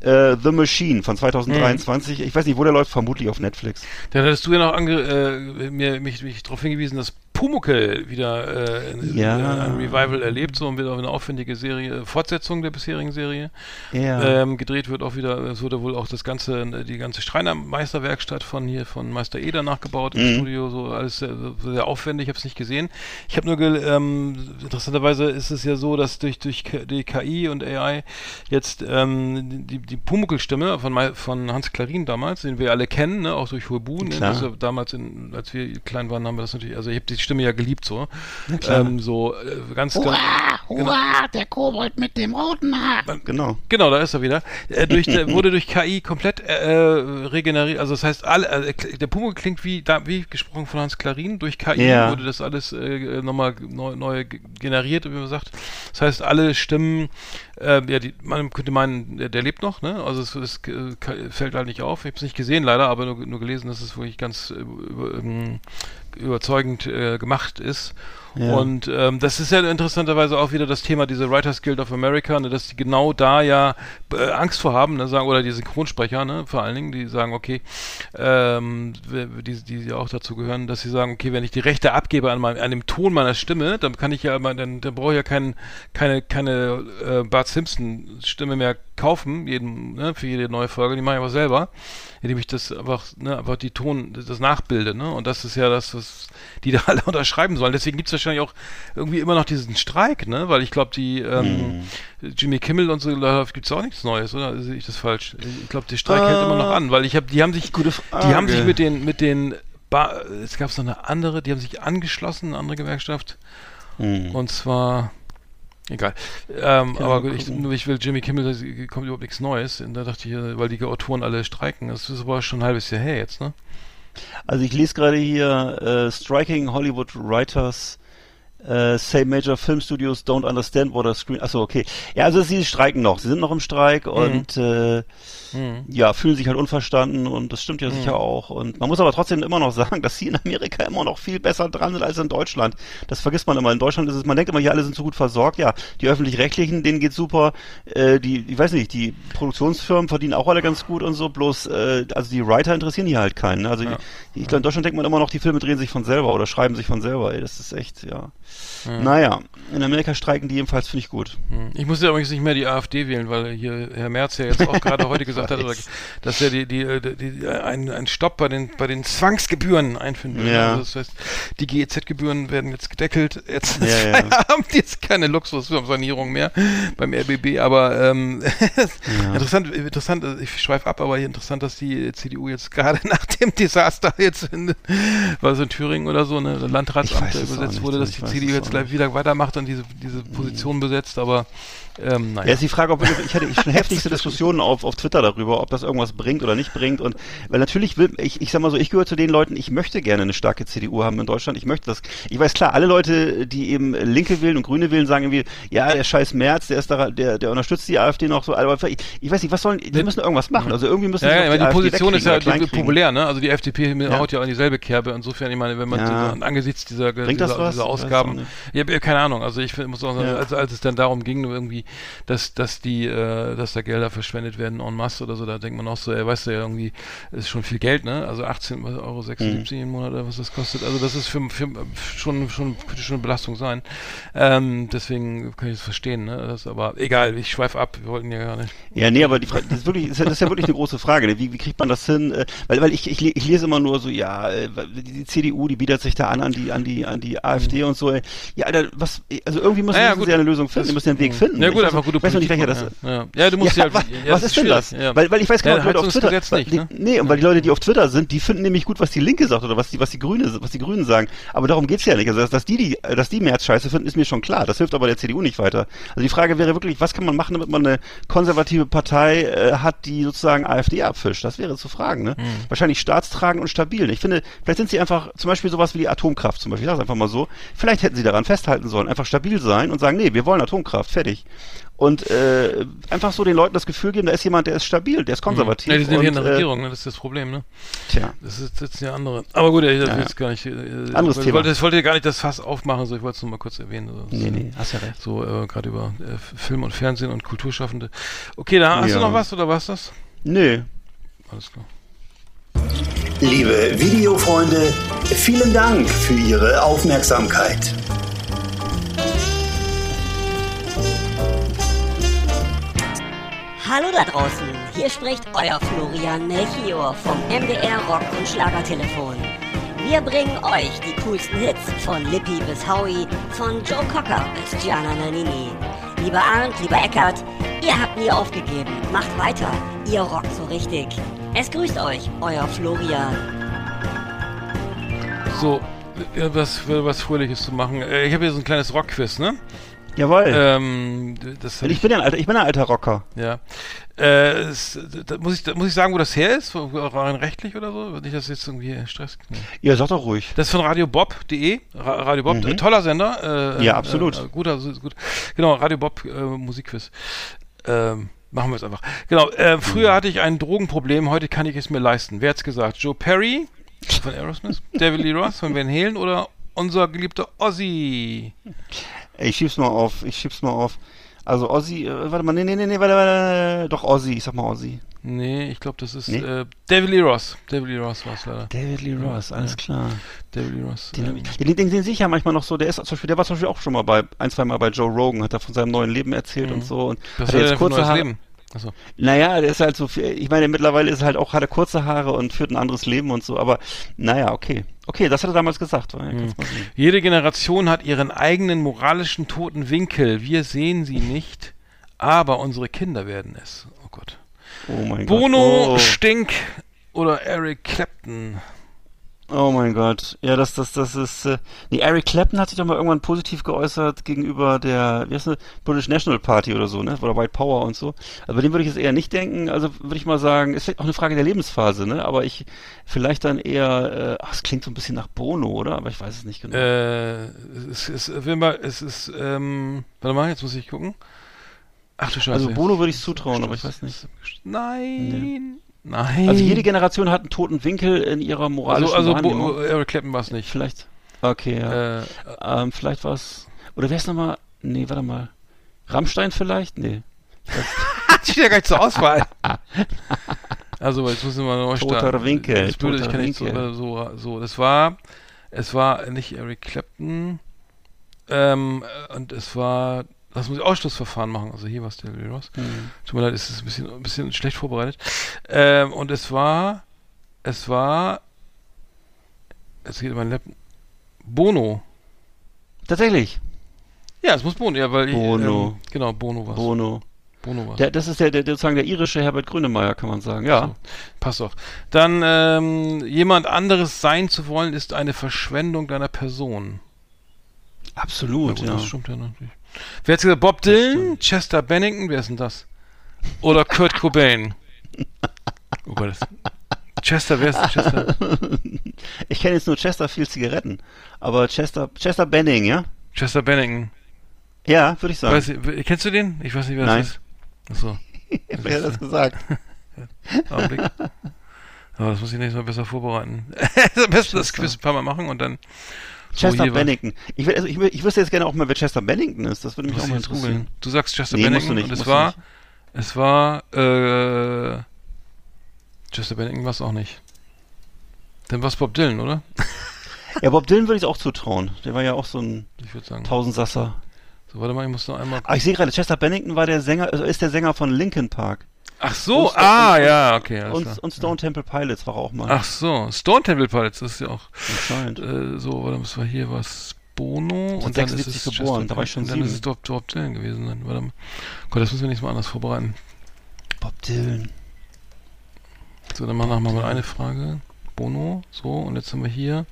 Äh, The Machine von 2023. Ich weiß nicht, wo der läuft, vermutlich auf Netflix. Dann hattest du ja noch ange, äh, mir, mich, mich darauf hingewiesen, dass Pumuckl wieder äh, Ja. ein Revival erlebt, so und wieder eine aufwendige Serie, Fortsetzung der bisherigen Serie. Ja. Ähm, gedreht wird auch wieder, es wurde wohl auch das ganze, die ganze Schreinermeisterwerkstatt von hier von Meister Eder nachgebaut im Mhm. Studio, so alles sehr, sehr aufwendig, ich habe es nicht gesehen. Ich habe nur, ähm, interessanterweise ist es ja so, dass durch, durch die KI und AI jetzt ähm, die, die Pumuckl-Stimme von, von Hans Klarin damals, den wir alle kennen, ne, auch durch ist ja damals, in, als wir klein waren, haben wir das natürlich, also ich habe die Stimme ja geliebt so. klar. Ähm, so äh, ganz, ganz Hurra, der Kobold mit dem roten Haar. Genau. Genau, da ist er wieder. Äh, durch, der, wurde durch KI komplett äh, regeneriert. Also das heißt, alle, äh, der Pumuckl klingt wie, da, wie gesprochen von Hans Klarin. Durch KI Ja. wurde das alles äh, nochmal neu, neu ge- generiert, wie man sagt. Das heißt, alle Stimmen, äh, ja, die, man könnte meinen, der, der lebt noch, ne? Also es, es äh, fällt halt nicht auf. Ich habe es nicht gesehen leider, aber nur, nur gelesen, dass es wirklich ganz äh, über, ähm, überzeugend äh, gemacht ist. Ja. Und ähm, das ist ja interessanterweise auch wieder das Thema dieser Writers Guild of America, ne, dass die genau da ja äh, Angst vor haben, ne, sagen, oder die Synchronsprecher, ne, vor allen Dingen, die sagen, okay, ähm, die, die ja auch dazu gehören, dass sie sagen, okay, wenn ich die Rechte abgebe an, meinem, an dem Ton meiner Stimme, dann kann ich ja, dann, dann brauche ich ja kein, keine, keine äh, Bart Simpson Stimme mehr kaufen, jeden, ne, für jede neue Folge, die mache ich aber selber, indem ich das einfach, ne, einfach die Ton, das nachbilde, ne, und das ist ja das, was die da alle unterschreiben sollen. Deswegen gibt es wahrscheinlich auch irgendwie immer noch diesen Streik, ne, weil ich glaube, die ähm, Jimmy Kimmel und so, gibt es auch nichts Neues, oder sehe ich das falsch? Ich glaube, der Streik hält immer noch an, weil ich habe, die haben sich, die haben sich mit den, mit den, ba es gab noch eine andere, die haben sich angeschlossen, eine andere Gewerkschaft, Hm. und zwar, egal. Ähm, Ja, aber mal ich, gucken. nur ich will Jimmy Kimmel, da kommt überhaupt nichts Neues. Und da dachte ich, äh, weil die Autoren alle streiken. Das ist aber schon ein halbes Jahr her jetzt, ne? Also ich lese gerade hier äh, Striking Hollywood Writers äh, say major film studios don't understand what a screen. Achso, okay. Ja, also sie streiken noch. Sie sind noch im Streik und äh, Hm. ja, fühlen sich halt unverstanden und das stimmt ja sicher auch. Und man muss aber trotzdem immer noch sagen, dass sie in Amerika immer noch viel besser dran sind als in Deutschland. Das vergisst man immer. In Deutschland ist es, man denkt immer, hier alle sind so gut versorgt. Ja, die öffentlich-rechtlichen, denen geht's super. Äh, die, ich weiß nicht, die Produktionsfirmen verdienen auch alle ganz gut und so. Bloß, äh, also die Writer interessieren hier halt keinen. ne? Also Ja. ich glaube, in Deutschland denkt man immer noch, die Filme drehen sich von selber oder schreiben sich von selber. Ey, das ist echt, ja. Naja, in Amerika streiken die jedenfalls, finde ich gut. Hm. Ich muss ja übrigens nicht mehr die AfD wählen, weil hier Herr Merz ja jetzt auch gerade heute gesagt hat, dass er die, die, äh, die, einen, einen Stopp bei den, bei den Zwangsgebühren einfinden will. Ja. Also das heißt, die GEZ-Gebühren werden jetzt gedeckelt. Jetzt Ja, ist ja. Feierabend, jetzt keine Luxussanierung mehr beim RBB. Aber ähm, interessant, interessant, äh, ich schweife ab, aber hier interessant, dass die CDU jetzt gerade nach dem Desaster jetzt in, war in Thüringen oder so, ne, weiß Landratsamt übersetzt wurde, dass ich die CDU ist jetzt gleich wieder weitermacht und diese, diese Position besetzt, aber ähm, Ja, naja. ist die Frage, ob ich hatte schon heftigste Diskussionen auf, auf Twitter darüber, ob das irgendwas bringt oder nicht bringt. Und weil natürlich will ich, ich sag mal so, ich gehöre zu den Leuten, ich möchte gerne eine starke CDU haben in Deutschland. Ich möchte das. Ich weiß klar, alle Leute, die eben Linke wählen und Grüne wählen, sagen irgendwie, ja, der scheiß Merz, der ist da, der, der unterstützt die AfD noch so. Aber ich, ich weiß nicht, was sollen, die müssen irgendwas machen. Also irgendwie müssen Ja, ja, die, AfD Position ist ja die- populär, ne? Also die FDP Ja. haut ja in dieselbe Kerbe. Insofern, ich meine, wenn man Ja. so, angesichts dieser, dieser, dieser Ich Ausgaben, ja, ja, keine Ahnung. Also ich muss auch sagen, Ja. als, als es dann darum ging, irgendwie, dass, dass die, äh, dass da Gelder verschwendet werden en masse oder so, da denkt man auch so, ey, weißt du ja irgendwie, ist schon viel Geld, ne? Also 18 Euro 76 Mhm. im Monat oder was das kostet. Also das ist für, für schon, schon, könnte schon eine Belastung sein. Ähm, deswegen kann ich das verstehen, ne? Das, aber egal, ich schweife ab. Wir wollten ja gar nicht. Ja, nee, aber die Frage, das ist wirklich, das ist ja- das wirklich eine große Frage. Ne? Wie, wie kriegt man das hin? Äh, Weil, weil ich, ich, ich lese immer nur so, ja, äh, die, CDU, die bietet sich da an an die, an die, an die AfD und so. ey. Ja, Alter, was, also irgendwie müssen Naja, müssen gut. sie eine Lösung finden, die müssen ja einen Weg finden. Ja gut, weiß einfach gute weiß noch nicht, welcher das ja. Ja. du musst ja, ja, was, ja, was ist denn das? Weil, weil ich weiß genau, Ja, Leute auf Twitter, weil nicht, die, ne? nee, und weil die Leute, die auf Twitter sind, die finden nämlich gut, was die Linke sagt oder was die, was die Grüne, was die Grünen sagen. Aber darum geht's ja nicht. Also, dass, dass die, die, dass die März scheiße finden, ist mir schon klar. Das hilft aber der CDU nicht weiter. Also die Frage wäre wirklich, was kann man machen, damit man eine konservative Partei äh, hat, die sozusagen AfD abfischt? Das wäre zu fragen, ne? Hm. Wahrscheinlich staatstragend und stabil. Ich finde, vielleicht sind sie einfach, zum Beispiel sowas wie die Atomkraft zum Beispiel, ich sag's einfach mal so. Vielleicht hätten sie daran festhalten sollen, einfach stabil sein und sagen, nee, wir wollen Atomkraft, fertig. Und äh, einfach so den Leuten das Gefühl geben, da ist jemand, der ist stabil, der ist konservativ. Ja, die sind hier in und, der äh, Regierung, ne? das ist das Problem, ne? Tja. Das ist jetzt ja andere. Aber gut, ich das Ja, jetzt gar nicht. Äh, Anderes ich Thema. wollte, ich wollte gar nicht das Fass aufmachen, so ich wollte es nur mal kurz erwähnen. So, Nee, nee, hast ja recht. So äh, gerade über äh, Film und Fernsehen und Kulturschaffende. Okay, da hast Ja. du noch was oder was das? Nö. Alles klar. Liebe Videofreunde, vielen Dank für Ihre Aufmerksamkeit. Hallo da draußen, hier spricht euer Florian Melchior vom MDR Rock und Schlagertelefon. Wir bringen euch die coolsten Hits von Lippi bis Howie, von Joe Cocker bis Gianna Nannini. Lieber Arndt, lieber Eckart, ihr habt nie aufgegeben, macht weiter, ihr rockt so richtig. Es grüßt euch, euer Florian. So, äh, was, was Fröhliches zu machen. Äh, ich habe hier so ein kleines Rockquiz, ne? Jawohl. Ähm, ich bin ja ein alter, ich bin ein alter Rocker. Ja. Äh, es, da muss, ich, da muss ich sagen, wo das her ist? Rein rechtlich oder so? Nicht, dass das jetzt irgendwie Stress nee. Ja, sag doch ruhig. Das ist von radiobob.de. Ra Radio Bob, äh, toller Sender. Äh, Ja, absolut. Äh, gut, also, ist gut. Genau, Radio Bob äh, Musikquiz. Ähm, machen wir es einfach. Genau, äh, früher hatte ich ein Drogenproblem, heute kann ich es mir leisten. Wer hat's gesagt? Joe Perry von Aerosmith, David Lee Roth von Van Halen oder unser geliebter Ozzy? Ey, Ich schieb's mal auf, ich schieb's mal auf. Also Ozzy, äh, warte mal, nee, nee, nee, nee, warte, warte, doch Ozzy, ich sag mal Ozzy. Nee, ich glaube, das ist Nee? äh, David Lee Roth. David Lee Roth war es leider. David Lee Roth, alles klar. David Lee Roth. Den, ähm, den, den, den sehe ich ja manchmal noch so, der ist zum Beispiel, der war zum Beispiel auch schon mal bei, ein, zwei Mal bei Joe Rogan, hat er von seinem neuen Leben erzählt und so. Und was hat er jetzt kurze Haare. Leben? Achso. Naja, der ist halt so, viel- ich meine, mittlerweile ist er halt auch, hat er kurze Haare und führt ein anderes Leben und so, aber naja, okay. Okay, das hat er damals gesagt. Sehen. Jede Generation hat ihren eigenen moralischen toten Winkel. Wir sehen sie nicht, aber unsere Kinder werden es. Oh Gott. Oh mein Bono, Gott. Oh. Stink oder Eric Clapton. Oh mein Gott. Ja, das, das, das ist. Äh, nee, Eric Clapton hat sich doch mal irgendwann positiv geäußert gegenüber der, wie heißt das, British National Party oder so, ne? Oder White Power und so. Also bei dem würde ich jetzt eher nicht denken. Also würde ich mal sagen, ist vielleicht auch eine Frage der Lebensphase, ne? Aber ich vielleicht dann eher, äh, ach, es klingt so ein bisschen nach Bono, oder? Aber ich weiß es nicht genau. Äh, es ist, es ist, es ist, ähm, warte mal, jetzt muss ich gucken. Ach du Scheiße. also Bono würde ich zutrauen, aber ich weiß nicht. Nein. Nein. Also jede Generation hat einen toten Winkel in ihrer also, moralischen also Wahrnehmung. Bo Eric Clapton war es nicht. Vielleicht. Okay, ja. Äh, Ähm, vielleicht war es. Oder wer ist nochmal. Nee, warte mal. Rammstein vielleicht? Nee. steht ja gar nicht zur Auswahl. also, jetzt müssen wir neu Toter starten. Winkel, Das Blöde, ich toter kann nicht so, so, so. Das war, es war nicht Eric Clapton, ähm, und es war, das muss ich Ausschlussverfahren machen. Also hier war es der Ross. Hm. Tut mir leid, es ist ein bisschen, ein bisschen schlecht vorbereitet. Ähm, und es war, es war, es geht in mein Lab, Bono. Tatsächlich. Ja, es muss Bono, ja, weil Bono. ich, ähm, genau, Bono war Bono. Bono war's. Der, das ist der, der, sozusagen der irische Herbert Grönemeyer, kann man sagen. Ja. So, passt auf. Dann ähm, jemand anderes sein zu wollen, ist eine Verschwendung deiner Person. Absolut, ja. Das stimmt ja natürlich. Wer hat gesagt? Bob Dylan, Chester Bennington, wer ist denn das? Oder Kurt Cobain? Oh Gott, Chester, wer ist denn Chester? Ich kenne jetzt nur Chesterfield Zigaretten, aber Chester, Chester Benning, ja? Chester Bennington. Ja, würde ich sagen. Weiß, kennst du den? Ich weiß nicht, wer Nein. das ist. Achso, Wer hat das gesagt? Augenblick. Aber das muss ich nächstes Mal besser vorbereiten. Am besten das Quiz ein paar Mal machen und dann. Chester was- Bennington. Ich, will, also ich, will, ich wüsste jetzt gerne auch mal, wer Chester Bennington ist. Das würde mich auch mal interessieren. googeln. Du sagst Chester Nee, Bennington nicht, und es war, nicht. es war, äh, Chester Bennington war es auch nicht. Dann war es Bob Dylan, oder? Ja, Bob Dylan würde ich auch zutrauen. Der war ja auch so ein sagen. Tausendsasser. So, warte mal, ich muss noch einmal. Ah, ich sehe gerade, Chester Bennington war der Sänger, also ist der Sänger von Linkin Park. Ach so, und ah, und- ja, okay. Und, klar. und Stone Temple Pilots war auch mal. Ach so, Stone Temple Pilots, das ist ja auch Anscheinend. äh, so, warte mal, was war hier, was Bono und dann ist 76 es geboren, Chester da war ich schon Bennington, Dann ist sieben. es Bob, Bob Dylan gewesen. Dann. Warte mal. Gott, das müssen wir nächstes Mal anders vorbereiten. Bob Dylan. So, dann machen wir mal eine Frage. Bono, so, und jetzt haben wir hier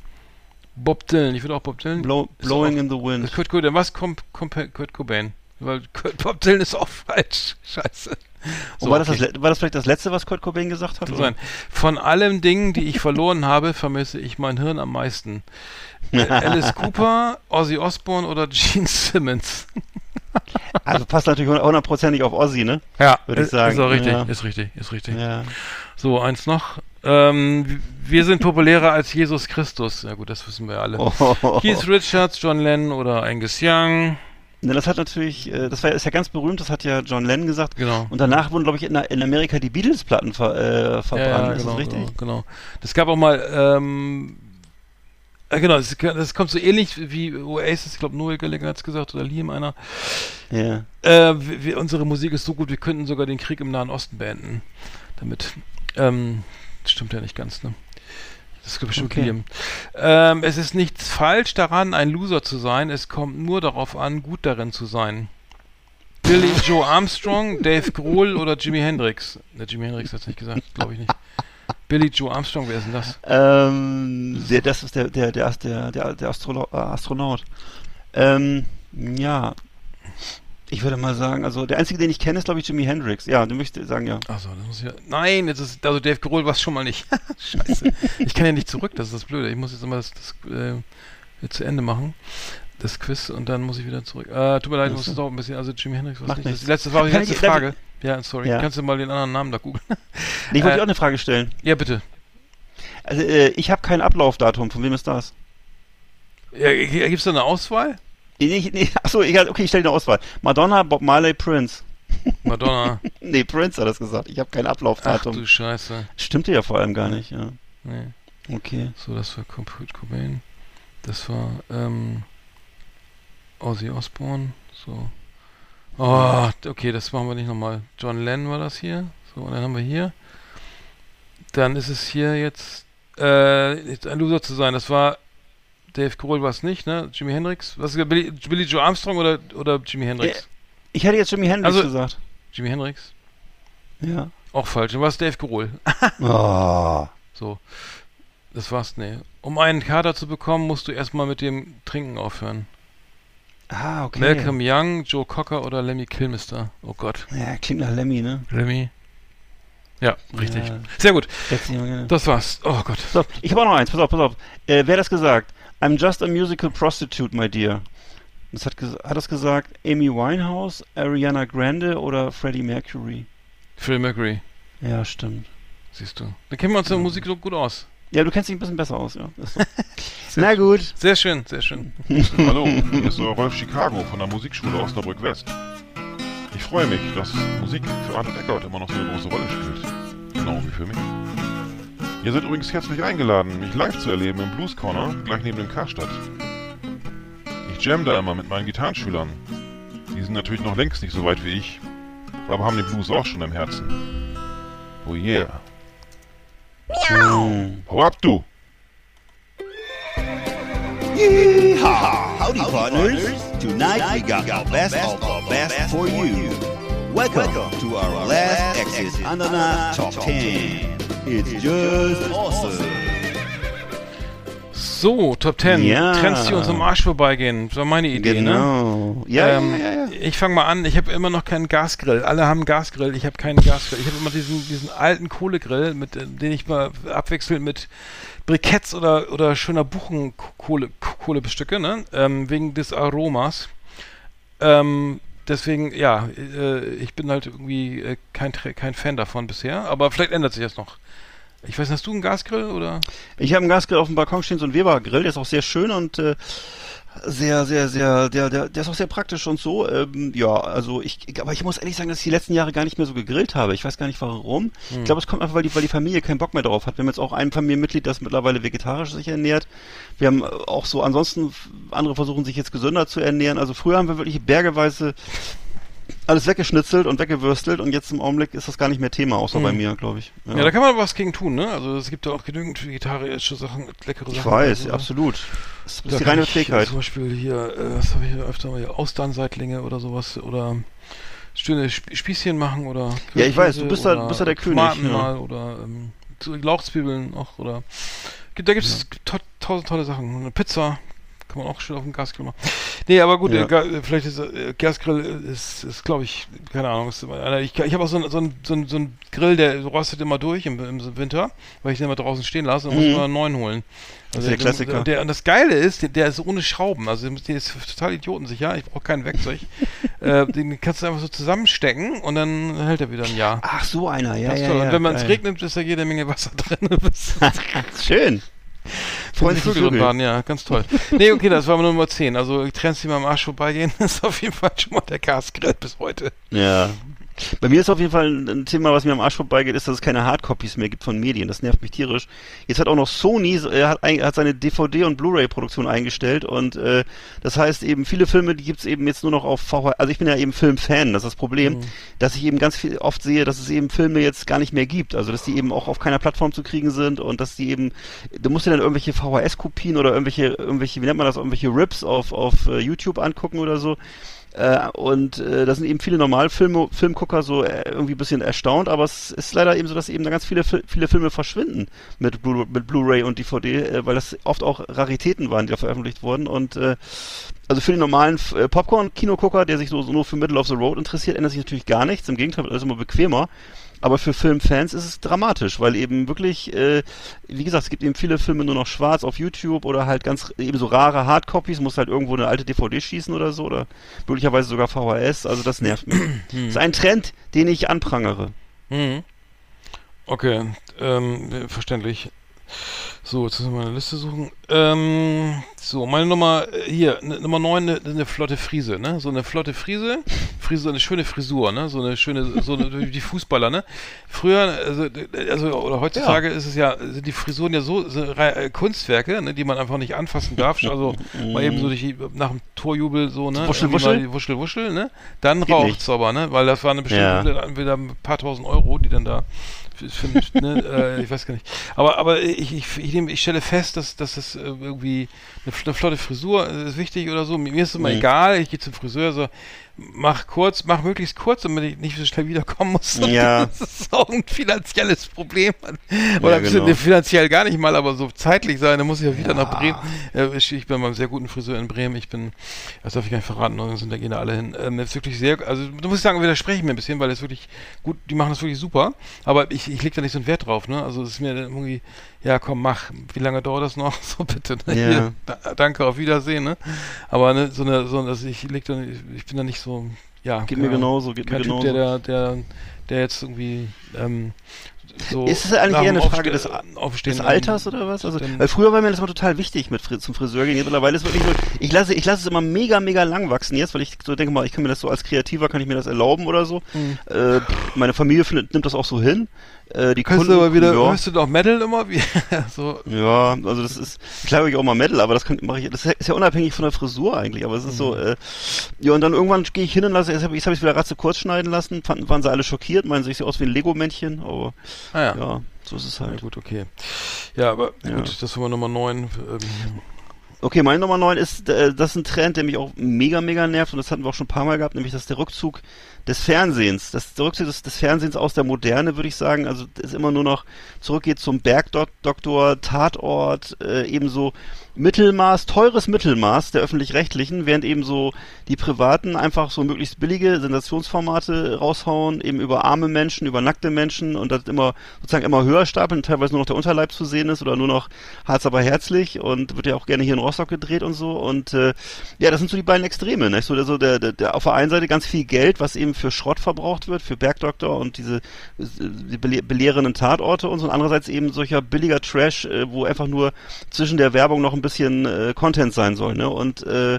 Bob Dylan. Ich würde auch Bob Dylan. Blow, blowing auch- in the Wind. Kurt Cobain, was kommt kommt Kurt Cobain? Weil Kurt, Bob Dylan ist auch falsch. Scheiße. Und war, das okay. das, war das vielleicht das letzte, was Kurt Cobain gesagt hat? Sein. Von allen Dingen, die ich verloren habe, vermisse ich mein Hirn am meisten. Äh, Alice Cooper, Ozzy Osbourne oder Gene Simmons? Also passt natürlich hundertprozentig auf Ozzy, ne? Ja, Würde ich sagen, Ist auch richtig, ja. ist richtig, ist richtig. Ja. So, eins noch. Ähm, wir sind populärer als Jesus Christus. Ja gut, das wissen wir alle. Oh. Keith Richards, John Lennon oder Angus Young. Das hat natürlich, äh, das war, ist ja ganz berühmt, das hat ja John Lennon gesagt. Genau. Und danach wurden, glaube ich, in, in Amerika die Beatles-Platten ver, äh, verbrannt. Ja, ja, ist genau, das richtig? Genau, genau. Das gab auch mal, ähm, äh, genau, das, das kommt so ähnlich wie Oasis, ich glaube Noel Gallagher hat es gesagt, oder Liam einer. Ja. Äh, wir, wir, unsere Musik ist so gut, wir könnten sogar den Krieg im Nahen Osten beenden. Damit. Ähm, das stimmt ja nicht ganz, ne? Das ist bestimmt Okay. Ähm, es ist nichts falsch daran, ein Loser zu sein. Es kommt nur darauf an, gut darin zu sein. Billy Joe Armstrong, Dave Grohl oder Jimi Hendrix? Ne, Jimi Hendrix hat es nicht gesagt, glaube ich nicht. Billy Joe Armstrong, wer ist denn das? Ähm, der, das ist der, der, der, der, der, der Astrolo äh, Astronaut. Ähm, ja. Ich würde mal sagen, also der einzige, den ich kenne, ist, glaube ich, Jimi Hendrix. Ja, du möchtest sagen, ja. Achso, das muss ich ja. Nein, jetzt ist, also Dave Grohl war es schon mal nicht. Scheiße. Ich kann ja nicht zurück, das ist das Blöde. Ich muss jetzt immer das, das äh, zu Ende machen. Das Quiz und dann muss ich wieder zurück. Äh, tut mir leid, ich muss es auch ein bisschen. Also Jimi Hendrix was Macht nicht. Das, letzte, das war die letzte Frage. Ja, sorry. Ja. Kannst du mal den anderen Namen da googeln? Nee, ich wollte Äh, dir auch eine Frage stellen. ja, bitte. Also, äh, ich habe kein Ablaufdatum. Von wem ist das? Ja, Gibt es da eine Auswahl? Nee, nee, achso, egal, okay, ich stelle eine Auswahl. Madonna, Bob Marley, Prince. Madonna. Nee, Prince hat das gesagt. Ich habe kein Ach Ablaufdatum. du Scheiße. Stimmte ja vor allem gar nicht, ja. Nee. Okay. So, das war Kurt Cobain. Das war ähm, Ozzy Osbourne. So. Oh, okay, das machen wir nicht nochmal. John Lennon war das hier. So, und dann haben wir hier. Dann ist es hier jetzt, äh, jetzt ein Loser zu sein. Das war Dave Grohl war es nicht, ne? Jimi Hendrix. Was ist Billy, Billy Joe Armstrong oder, oder Jimi Hendrix? Ich hätte jetzt Jimi Hendrix Also- gesagt. Jimi Hendrix? Ja. Auch falsch. Dann war es Dave Grohl. Oh. So. Das war's, nee. Um einen Kader zu bekommen, musst du erstmal mit dem Trinken aufhören. Ah, okay. Malcolm Young, Joe Cocker oder Lemmy Kilmister. Oh Gott. Ja, klingt nach Lemmy, ne? Lemmy. Ja, richtig. Ja. Sehr gut. Gerne. Das war's. Oh Gott. So, ich habe auch noch eins. Pass auf, pass auf. Äh, wer hat das gesagt? I'm just a musical prostitute, my dear. Das hat, hat das gesagt Amy Winehouse, Ariana Grande oder Freddie Mercury? Phil Mercury, Ja, stimmt. siehst du. Da kennen wir uns in der Musik so gut aus. Ja, du kennst dich ein bisschen besser aus, ja. So. Na gut. Sehr schön, sehr schön. Hallo, hier ist euer Rolf Chicago von der Musikschule Osnabrück West. Ich freue mich, dass Musik für Arndt Eckert immer noch so eine große Rolle spielt. Genau wie für mich. Ihr seid übrigens herzlich eingeladen, mich live zu erleben im Blues Corner, gleich neben dem Karstadt. Ich jam da immer mit meinen Gitarrenschülern. Die sind natürlich noch längst nicht so weit wie ich, aber haben den Blues auch schon im Herzen. Oh yeah. Hau ab, du! Yeehaw! Howdy, partners. Tonight we got the best of the best for you. Welcome to our last Exit Ananas Top 10. It's just awesome. So, Top 10. Ja. Trends, die uns am Arsch vorbeigehen. Das war meine Idee, ne? Genau. Ja, ähm, ja, ja, ja. Ich fange mal an. Ich habe immer noch keinen Gasgrill. Alle haben Gasgrill. Ich habe keinen Gasgrill. Ich habe immer diesen, diesen alten Kohlegrill, mit äh, den ich mal abwechselnd mit Briketts oder, oder schöner Buchenkohle Kohle bestücke, ne? Ähm, wegen des Aromas. Ähm, deswegen, ja, äh, ich bin halt irgendwie äh, kein, kein Fan davon bisher. Aber vielleicht ändert sich das noch. Ich weiß, hast du einen Gasgrill oder? Ich habe einen Gasgrill auf dem Balkon stehen, so ein Weber-Grill, der ist auch sehr schön und äh, sehr, sehr, sehr, der, der, der ist auch sehr praktisch und so. Ähm, ja, also ich, aber ich muss ehrlich sagen, dass ich die letzten Jahre gar nicht mehr so gegrillt habe. Ich weiß gar nicht warum. Ich glaube, es kommt einfach, weil die, weil die Familie keinen Bock mehr drauf hat. Wir haben jetzt auch ein Familienmitglied, das mittlerweile vegetarisch sich ernährt. Wir haben auch so, ansonsten andere versuchen sich jetzt gesünder zu ernähren. Also früher haben wir wirklich bergeweise alles weggeschnitzelt und weggewürstelt und jetzt im Augenblick ist das gar nicht mehr Thema, außer bei mir, glaube ich. Ja. da kann man was gegen tun, ne? Also es gibt ja auch genügend vegetarische Sachen, leckere ich Sachen. weiß, also, absolut. Das Da ist die kann reine ich Trägheit. Zum Beispiel hier, äh, was habe ich hier öfter mal hier, Austernseitlinge oder sowas oder schöne Sp Spießchen machen oder Ja, ich weiß, du bist da- bist da der König, Tomaten ja. mal oder ähm, Lauchzwiebeln auch oder da gibt es to tausend tolle Sachen. Eine Pizza kann man auch schön auf dem Gasgrill machen. Nee, aber gut, Ja. äh, Ga- vielleicht ist äh, Gasgrill ist, ist glaube ich, keine Ahnung. Ist, äh, ich ich habe auch so einen so so einen- so einen Grill, der rostet immer durch im, im Winter, weil ich den immer draußen stehen lasse und muss Mhm. immer einen neuen holen. Das ist der Klassiker. Der, und das Geile ist, der, der ist ohne Schrauben. Also der ist total idiotensicher. Ich brauche kein Werkzeug. äh, den kannst du einfach so zusammenstecken und dann hält er wieder ein Jahr. Ach, so einer, ja, ja, ja. und wenn man es regnet, ist da jede Menge Wasser drin. Schön. Freuen sich drin waren, ja, ganz toll. nee, okay, das war Nummer 10. Also Trends, die mir am Arsch vorbeigehen, ist auf jeden Fall schon mal der Gasgrill bis heute. Ja. Bei mir ist auf jeden Fall ein, Thema, was mir am Arsch vorbeigeht, ist, dass es keine Hardcopies mehr gibt von Medien. Das nervt mich tierisch. Jetzt hat auch noch Sony, äh, hat, ein, hat seine DVD- und Blu-ray-Produktion eingestellt und äh, das heißt eben, viele Filme, die gibt's eben jetzt nur noch auf VHS. Also ich bin ja eben Filmfan, das ist das Problem, dass ich eben ganz viel oft sehe, dass es eben Filme jetzt gar nicht mehr gibt. Also dass die eben auch auf keiner Plattform zu kriegen sind und dass die eben, du musst dir dann irgendwelche VHS-Kopien oder irgendwelche, irgendwelche, wie nennt man das, irgendwelche Rips auf, auf äh, YouTube angucken oder so. Äh, und äh, da sind eben viele Normalfilme, Filmgucker so äh, irgendwie ein bisschen erstaunt, aber es ist leider eben so, dass eben da ganz viele, viele Filme verschwinden mit, Blu mit Blu-ray und DVD, äh, weil das oft auch Raritäten waren, die da veröffentlicht wurden. Und äh, also für den normalen äh, Popcorn-Kinogucker, der sich so, so nur für Middle of the Road interessiert, ändert sich natürlich gar nichts. Im Gegenteil, wird alles immer bequemer. Aber für Filmfans ist es dramatisch, weil eben wirklich, äh, wie gesagt, es gibt eben viele Filme nur noch schwarz auf YouTube oder halt ganz eben so rare Hardcopies, muss halt irgendwo eine alte DVD schießen oder so oder möglicherweise sogar VHS, also das nervt mich. das ist ein Trend, den ich anprangere. Mhm. Okay, ähm, äh, verständlich. So, jetzt müssen wir mal eine Liste suchen. Ähm, so, meine Nummer, äh, hier, ne, Nummer 9, eine, eine flotte Frise, ne? So eine flotte Frise, Frise, eine schöne Frisur, ne? So eine schöne, so eine, die Fußballer, ne? Früher, also, äh, also oder heutzutage ist es ja, sind die Frisuren ja so, so äh, Kunstwerke, ne? Die man einfach nicht anfassen darf. Also mal eben so durch, die- nach dem Torjubel so, ne? Wuschel, wuschel? Wuschel, wuschel, ne? Dann raucht's aber, ne? Weil das war eine bestimmte, Ja. wieder ein paar tausend Euro, die dann da für, ne, äh, ich weiß gar nicht. Aber, aber ich, ich, ich, nehm, ich stelle fest, dass, dass das äh, irgendwie eine, eine flotte Frisur ist wichtig oder so. Mir mir ist es immer Mhm. egal, ich gehe zum Friseur, so mach kurz, mach möglichst kurz, damit ich nicht so schnell wiederkommen muss. Ja. Das ist auch ein finanzielles Problem. Oder Ja, genau. finanziell gar nicht mal, aber so zeitlich sein, dann muss ich ja wieder nach Bremen. Äh, ich, bin beim sehr guten Friseur in Bremen. Ich bin, das darf ich gar nicht verraten, sonst sind da gehen da alle hin. Ähm, das ist wirklich sehr, also du musst sagen, widersprechen mir ein bisschen, weil das wirklich gut, die machen das wirklich super. Aber ich, ich lege da nicht so einen Wert drauf, ne? Also es ist mir irgendwie, ja komm, mach. Wie lange dauert das noch? So bitte. Ne? Ja. Hier, da, danke, auf Wiedersehen, ne? Aber ne, so eine, so dass ich leg da, nicht- ich bin da nicht so, ja. Geht mir genauso, geht mir Typ, genauso. der, der, der, jetzt irgendwie ähm, so Ist es eigentlich eher eine Frage des, des Alters oder was? Also, dann- weil früher war mir das mal total wichtig mit zum Friseur gehen. Jetzt mittlerweile ist wirklich so, ich lasse, ich lasse es immer mega, mega lang wachsen jetzt, weil ich so denke mal, ich kann mir das so als Kreativer, kann ich mir das erlauben oder so. Mhm. Äh, meine Familie findet, nimmt das auch so hin. Äh, die Hörst Kunden, du aber wieder, ja, hörst du doch Metal immer? So, ja, also das ist, klar höre ich auch mal Metal, aber das kann, mache ich, das ist ja unabhängig von der Frisur eigentlich, aber es ist Mhm. so, äh, ja, und dann irgendwann gehe ich hin und lasse, jetzt habe ich es wieder ratze kurz schneiden lassen, fanden, waren sie alle schockiert, meinen, ich sehe aus wie ein Lego-Männchen, aber ah ja. ja, so ist es Ja, halt. gut, okay. Ja, aber Ja. gut, das war Nummer 9. Ähm, Okay, mein Nummer 9 ist, äh, das ist ein Trend, der mich auch mega, mega nervt und das hatten wir auch schon ein paar Mal gehabt, nämlich das ist der Rückzug des Fernsehens. Das Rückzug des, des Fernsehens aus der Moderne, würde ich sagen. Also es immer nur noch zurückgeht zum Bergdoktor, Tatort, äh, ebenso Mittelmaß, teures Mittelmaß der öffentlich-rechtlichen, während eben so die Privaten einfach so möglichst billige Sensationsformate raushauen, eben über arme Menschen, über nackte Menschen und das immer sozusagen immer höher stapeln, teilweise nur noch der Unterleib zu sehen ist oder nur noch Harz aber herzlich und wird ja auch gerne hier in Rostock gedreht und so und äh, ja, das sind so die beiden Extreme, ne? So der, so der, der, der auf der einen Seite ganz viel Geld, was eben für Schrott verbraucht wird, für Bergdoktor und diese die bele belehrenden Tatorte und so und andererseits eben solcher billiger Trash, äh, wo einfach nur zwischen der Werbung noch ein bisschen äh, Content sein soll, ne? Und äh,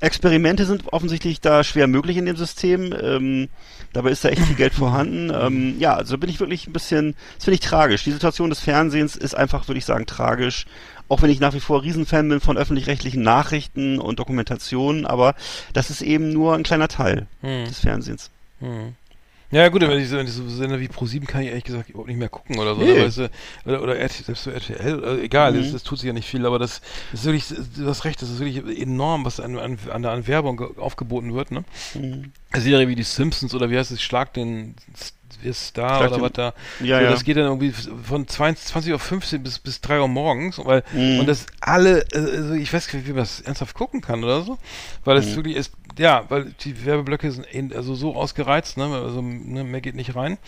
Experimente sind offensichtlich da schwer möglich in dem System. Ähm, dabei ist da echt viel Geld vorhanden. Ähm, ja, also bin ich wirklich ein bisschen, das finde ich tragisch. Die Situation des Fernsehens ist einfach, würde ich sagen, tragisch. Auch wenn ich nach wie vor Riesenfan bin von öffentlich-rechtlichen Nachrichten und Dokumentationen, aber das ist eben nur ein kleiner Teil Hm. des Fernsehens. Hm. Ja gut, wenn ich so, Sender wie Pro7 kann ich ehrlich gesagt überhaupt nicht mehr gucken oder so. Nee. Ne? Weißt du, oder, oder RTL, selbst so RTL, also egal, Mhm. das, das tut sich ja nicht viel, aber das, das ist wirklich, du hast recht, das ist wirklich enorm, was an, an, an, Werbung ge- aufgeboten wird, ne? Mhm. Wieder wie die Simpsons oder wie heißt es, Schlag den Star Schlag oder den- was da. Ja, so, ja. Das geht dann irgendwie von 20 Uhr 15 bis, bis 3 Uhr morgens, weil, Mhm. und das alle, äh, also ich weiß nicht, wie man das ernsthaft gucken kann oder so, weil es Mhm. wirklich ist, ja, weil die Werbeblöcke sind also so ausgereizt, ne, also ne, mehr geht nicht rein.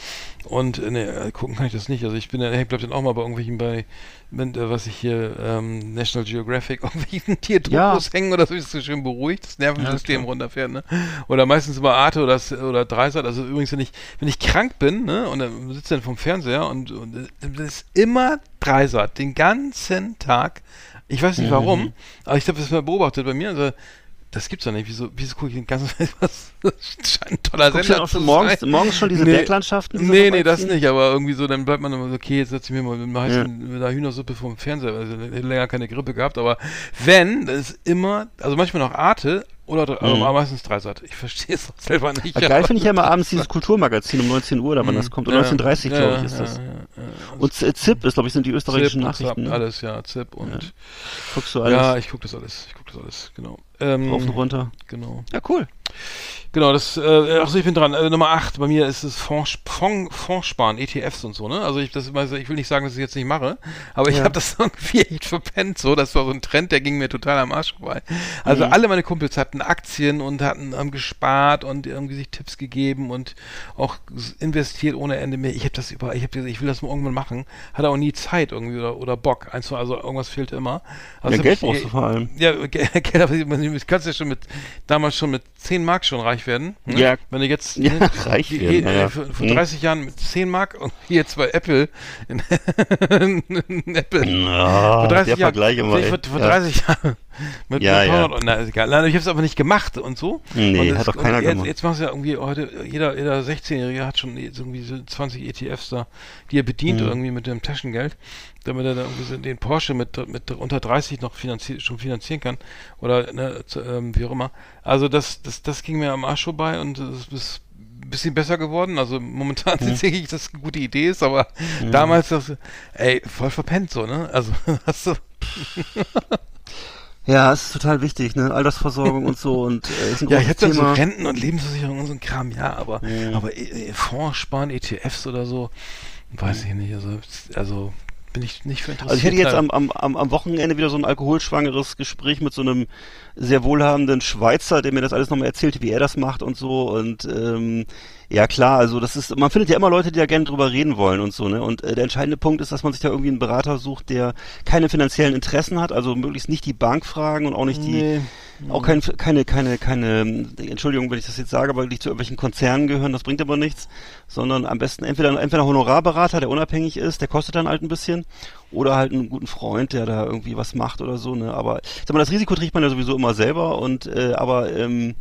Und äh, ne, äh, gucken kann ich das nicht, also ich bin ja, ich bleib dann auch mal bei irgendwelchen bei, äh, was ich hier, ähm, National Geographic, irgendwelchen Tierdokus hängen oder so, ist so schön beruhigt, das Nervensystem runterfährt, ne, oder meistens immer Arte oder, oder Dreisat, also übrigens, wenn ich, wenn ich krank bin, ne, und dann sitze dann vom Fernseher und, und äh, das ist immer Dreisat, den ganzen Tag, ich weiß nicht warum, aber ich habe das mal beobachtet bei mir, also, das gibt's doch nicht. Wieso, wieso gucke ich den ganzen was? Das scheint ein toller Guckst Sender auch schon morgens, morgens schon diese Nee. Berglandschaften? so Nee, nee, das nicht, aber irgendwie so, dann bleibt man immer so, okay, jetzt setze ich mir mal mit, einer heißen- mit einer Hühnersuppe vom Fernseher, also ich hätte länger keine Grippe gehabt, aber wenn, das ist immer, also manchmal noch Arte oder aber Mhm. meistens Dreisat. Ich verstehe es selber nicht. Ja, geil finde ich ja immer abends dieses Kulturmagazin um 19 Uhr, oder wann Mhm. das kommt. Oder Ja. 19.30 Ja, glaube ich ja, ist das. ja, ja, ja. Und ZIP ist, glaube ich, sind die österreichischen Zip, Nachrichten. Zap, Ne? alles, ja, Zip und Ja. Guckst du alles ja, ich gucke das alles, ich gucke das alles, genau. Ähm, rauf und runter. Genau. Ja, cool. Genau, das, äh, achso, ich bin dran. Äh, Nummer 8, bei mir ist es Fonds, Fonds, Fondssparen, ETFs und so, ne? Also ich, das, also ich will nicht sagen, dass ich jetzt nicht mache, aber ich Ja. habe das irgendwie echt verpennt, so. Das war so ein Trend, der ging mir total am Arsch vorbei. Also Mhm. alle meine Kumpels hatten Aktien und hatten haben gespart und irgendwie sich Tipps gegeben und auch investiert ohne Ende mehr. Ich habe das über, ich habe ich will das mal irgendwann machen, hatte auch nie Zeit irgendwie oder, oder Bock. Eins, also irgendwas fehlt immer. Also Ja, Geld ich- brauchst du vor allem. ja, Ge- Geld, aber du kannst ja schon mit, damals schon mit 10 Mark schon reich werden. Ne? Ja. Wenn du jetzt Ja, ne, reich je- werden, äh, vor, vor Hm. 30 Jahren mit 10 Mark und hier jetzt bei Apple in, in Apple. Na, vor 30 der Jahren, immer, vor, vor, vor Ja. 30 Jahren mit, Ja, mit ja. 100 Euro. Na, ist egal. Nein, ich habe es aber nicht gemacht und so. Nee, und hat doch keiner jetzt, gemacht. Jetzt machst du ja irgendwie heute, jeder, jeder 16-Jährige hat schon irgendwie so 20 ETFs da, die er bedient Mhm. irgendwie mit dem Taschengeld, damit er dann irgendwie den Porsche mit, mit unter 30 noch finanzier schon finanzieren kann oder ne, zu, ähm, wie auch immer. Also das, das, das ging mir am Arsch vorbei und es ist ein bisschen besser geworden. Also momentan Mhm. denke ich, dass das eine gute Idee ist, aber damals dachte ich, ey, voll verpennt so, ne? Also hast du Ja, es ist total wichtig, ne? Altersversorgung und so und äh, ist ein Ja, ich hätte dann so. Renten und Lebensversicherung und so ein Kram, ja, aber, Mhm. aber äh, Fonds sparen, ETFs oder so, weiß ich nicht. Also, also bin ich nicht für interessiert. Also ich hätte jetzt am, am, am am Wochenende wieder so ein alkoholschwangeres Gespräch mit so einem sehr wohlhabenden Schweizer, der mir das alles nochmal erzählte, wie er das macht und so. Und ähm, ja klar, also das ist, man findet ja immer Leute, die da gerne drüber reden wollen und so, ne? Und äh, der entscheidende Punkt ist, dass man sich da irgendwie einen Berater sucht, der keine finanziellen Interessen hat, also möglichst nicht die Bank fragen und auch nicht die Nee. auch kein, keine, keine, keine, Entschuldigung, wenn ich das jetzt sage, aber nicht zu irgendwelchen Konzernen gehören, das bringt aber nichts, sondern am besten entweder, entweder ein Honorarberater, der unabhängig ist, der kostet dann halt ein bisschen, oder halt einen guten Freund, der da irgendwie was macht oder so, ne, aber, sag mal, das Risiko trägt man ja sowieso immer selber und, äh, aber, ähm,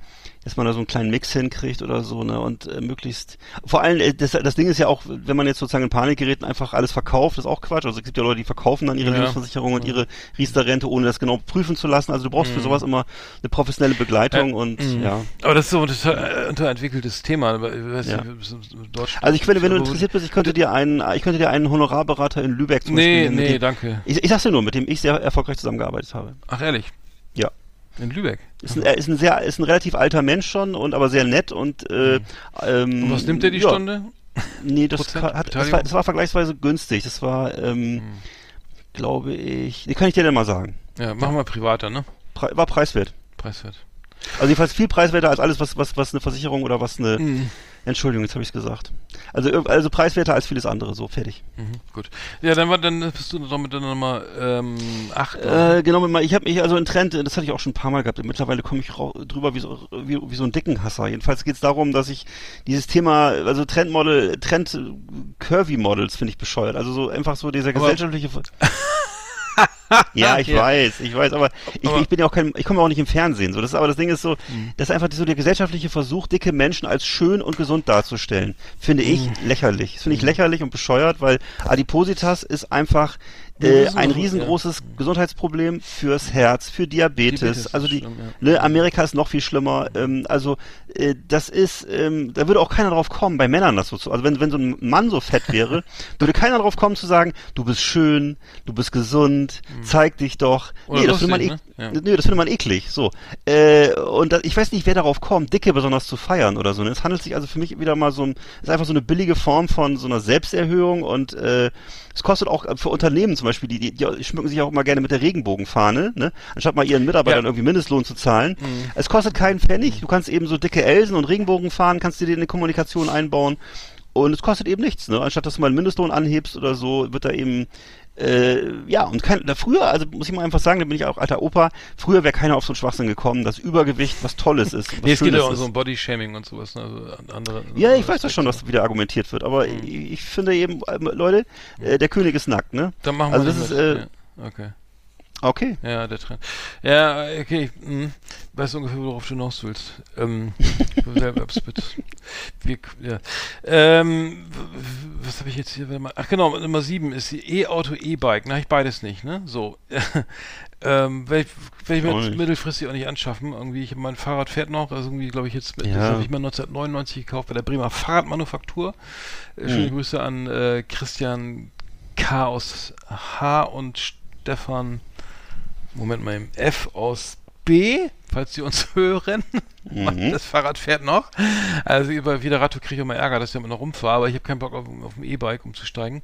dass man da so einen kleinen Mix hinkriegt oder so, ne, und äh, möglichst, vor allem, äh, das, das Ding ist ja auch, wenn man jetzt sozusagen in Panik gerät und einfach alles verkauft, ist auch Quatsch, also es gibt ja Leute, die verkaufen dann ihre Ja. Lebensversicherung und ihre Riester-Rente, ohne das genau prüfen zu lassen, also du brauchst für sowas immer eine professionelle Begleitung Äh, und, mhm. ja. Aber das ist so ein total unterentwickeltes Thema. Ich weiß Ja. nicht, Also ich finde, wenn du interessiert bist, ich könnte dir einen, ich könnte dir einen Honorarberater in Lübeck zum Nee, Beispiel, nee, dem, danke. ich, ich sag's dir nur, mit dem ich sehr erfolgreich zusammengearbeitet habe. Ach, ehrlich. Ja. In Lübeck. Ist ein, er ist ein sehr, ist ein relativ alter Mensch schon und aber sehr nett und, äh, ähm, Und was nimmt der die ja, Stunde? Nee, das, Prozent hat, das, war, das war vergleichsweise günstig. Das war, ähm, glaube ich, die kann ich dir denn mal sagen. Ja, machen wir privater, ne? Pre war preiswert. Preiswert. Also jedenfalls viel preiswerter als alles, was, was, was eine Versicherung oder was eine, Mhm. Entschuldigung, jetzt habe ich es gesagt. Also, also preiswerter als vieles andere, so, fertig. Mhm, gut. Ja, dann war dann bist du doch mit der Nummer ähm, 8. Äh, genau, ich habe mich also in Trend, das hatte ich auch schon ein paar Mal gehabt. Mittlerweile komme ich drüber wie so, wie, wie so ein dicken Hasser. Jedenfalls geht es darum, dass ich dieses Thema, also Trendmodel, Trend Curvy Models finde ich bescheuert. Also so einfach so dieser gesellschaftliche. ja, ich Ja. weiß, ich weiß, aber ich, Aber- ich bin ja auch kein, ich komme auch nicht im Fernsehen. So, das aber das Ding ist so, Mhm. das ist einfach so der gesellschaftliche Versuch, dicke Menschen als schön und gesund darzustellen. Finde ich Mhm. lächerlich. Das finde ich lächerlich und bescheuert, weil Adipositas ist einfach äh, das ein riesengroßes Gesundheitsproblem fürs Herz, für Diabetes. Diabetes also die, schlimm, ne, Amerika ist noch viel schlimmer. Ähm, also äh, das ist, ähm, da würde auch keiner drauf kommen, bei Männern das so zu. Also wenn, wenn so ein Mann so fett wäre, würde keiner drauf kommen zu sagen, du bist schön, du bist gesund, zeig dich doch. Mhm. Oder nee, das findet man, ek- ne? Ja. nee, das findet man eklig. So. Äh, und da, ich weiß nicht, wer darauf kommt, Dicke besonders zu feiern oder so. ne? Es handelt sich also für mich wieder mal so ein, ist einfach so eine billige Form von so einer Selbsterhöhung und äh, es kostet auch für Unternehmen zum Beispiel, die, die, die schmücken sich auch immer gerne mit der Regenbogenfahne, ne? anstatt mal ihren Mitarbeitern Ja. irgendwie Mindestlohn zu zahlen. Mhm. Es kostet keinen Pfennig. Du kannst eben so dicke Elsen und Regenbogenfahnen, kannst du dir in die Kommunikation einbauen. Und es kostet eben nichts, ne? Anstatt dass du mal einen Mindestlohn anhebst oder so, wird da eben äh, ja, und kein, da früher, also muss ich mal einfach sagen, da bin ich auch alter Opa, früher wäre keiner auf so einen Schwachsinn gekommen, dass Übergewicht was Tolles ist. Was Nee, es geht ja um so ein Bodyshaming und sowas. Ne? Also an- andere, Ja, ich weiß das schon, was wieder argumentiert wird, aber Mhm. ich, ich finde eben, äh, Leute, äh, der König ist nackt, ne? Dann machen also wir das nicht ist, äh, ja. Okay. Okay. Ja, der Trend. Ja, okay. Hm. Weißt du ungefähr, worauf du hinaus willst? Ähm. Wir, ja. ähm, was habe ich jetzt hier? Ach genau, Nummer 7 ist die E-Auto, E-Bike. Na, ich beides nicht, ne? So. ähm, werde ich, werd ich mir mittelfristig auch nicht anschaffen. Irgendwie, ich, mein Fahrrad fährt noch, also irgendwie, glaube ich, jetzt, Ja. das habe ich mal 1999 gekauft bei der Bremer Fahrradmanufaktur. Äh, schöne Mhm. Grüße an äh, Christian K. aus H. und Stefan Moment mal, im F aus B, falls Sie uns hören. Mhm. Das Fahrrad fährt noch. Also über Viderato kriege ich immer Ärger, dass ich immer noch rumfahre, aber ich habe keinen Bock auf, auf ein E-Bike umzusteigen.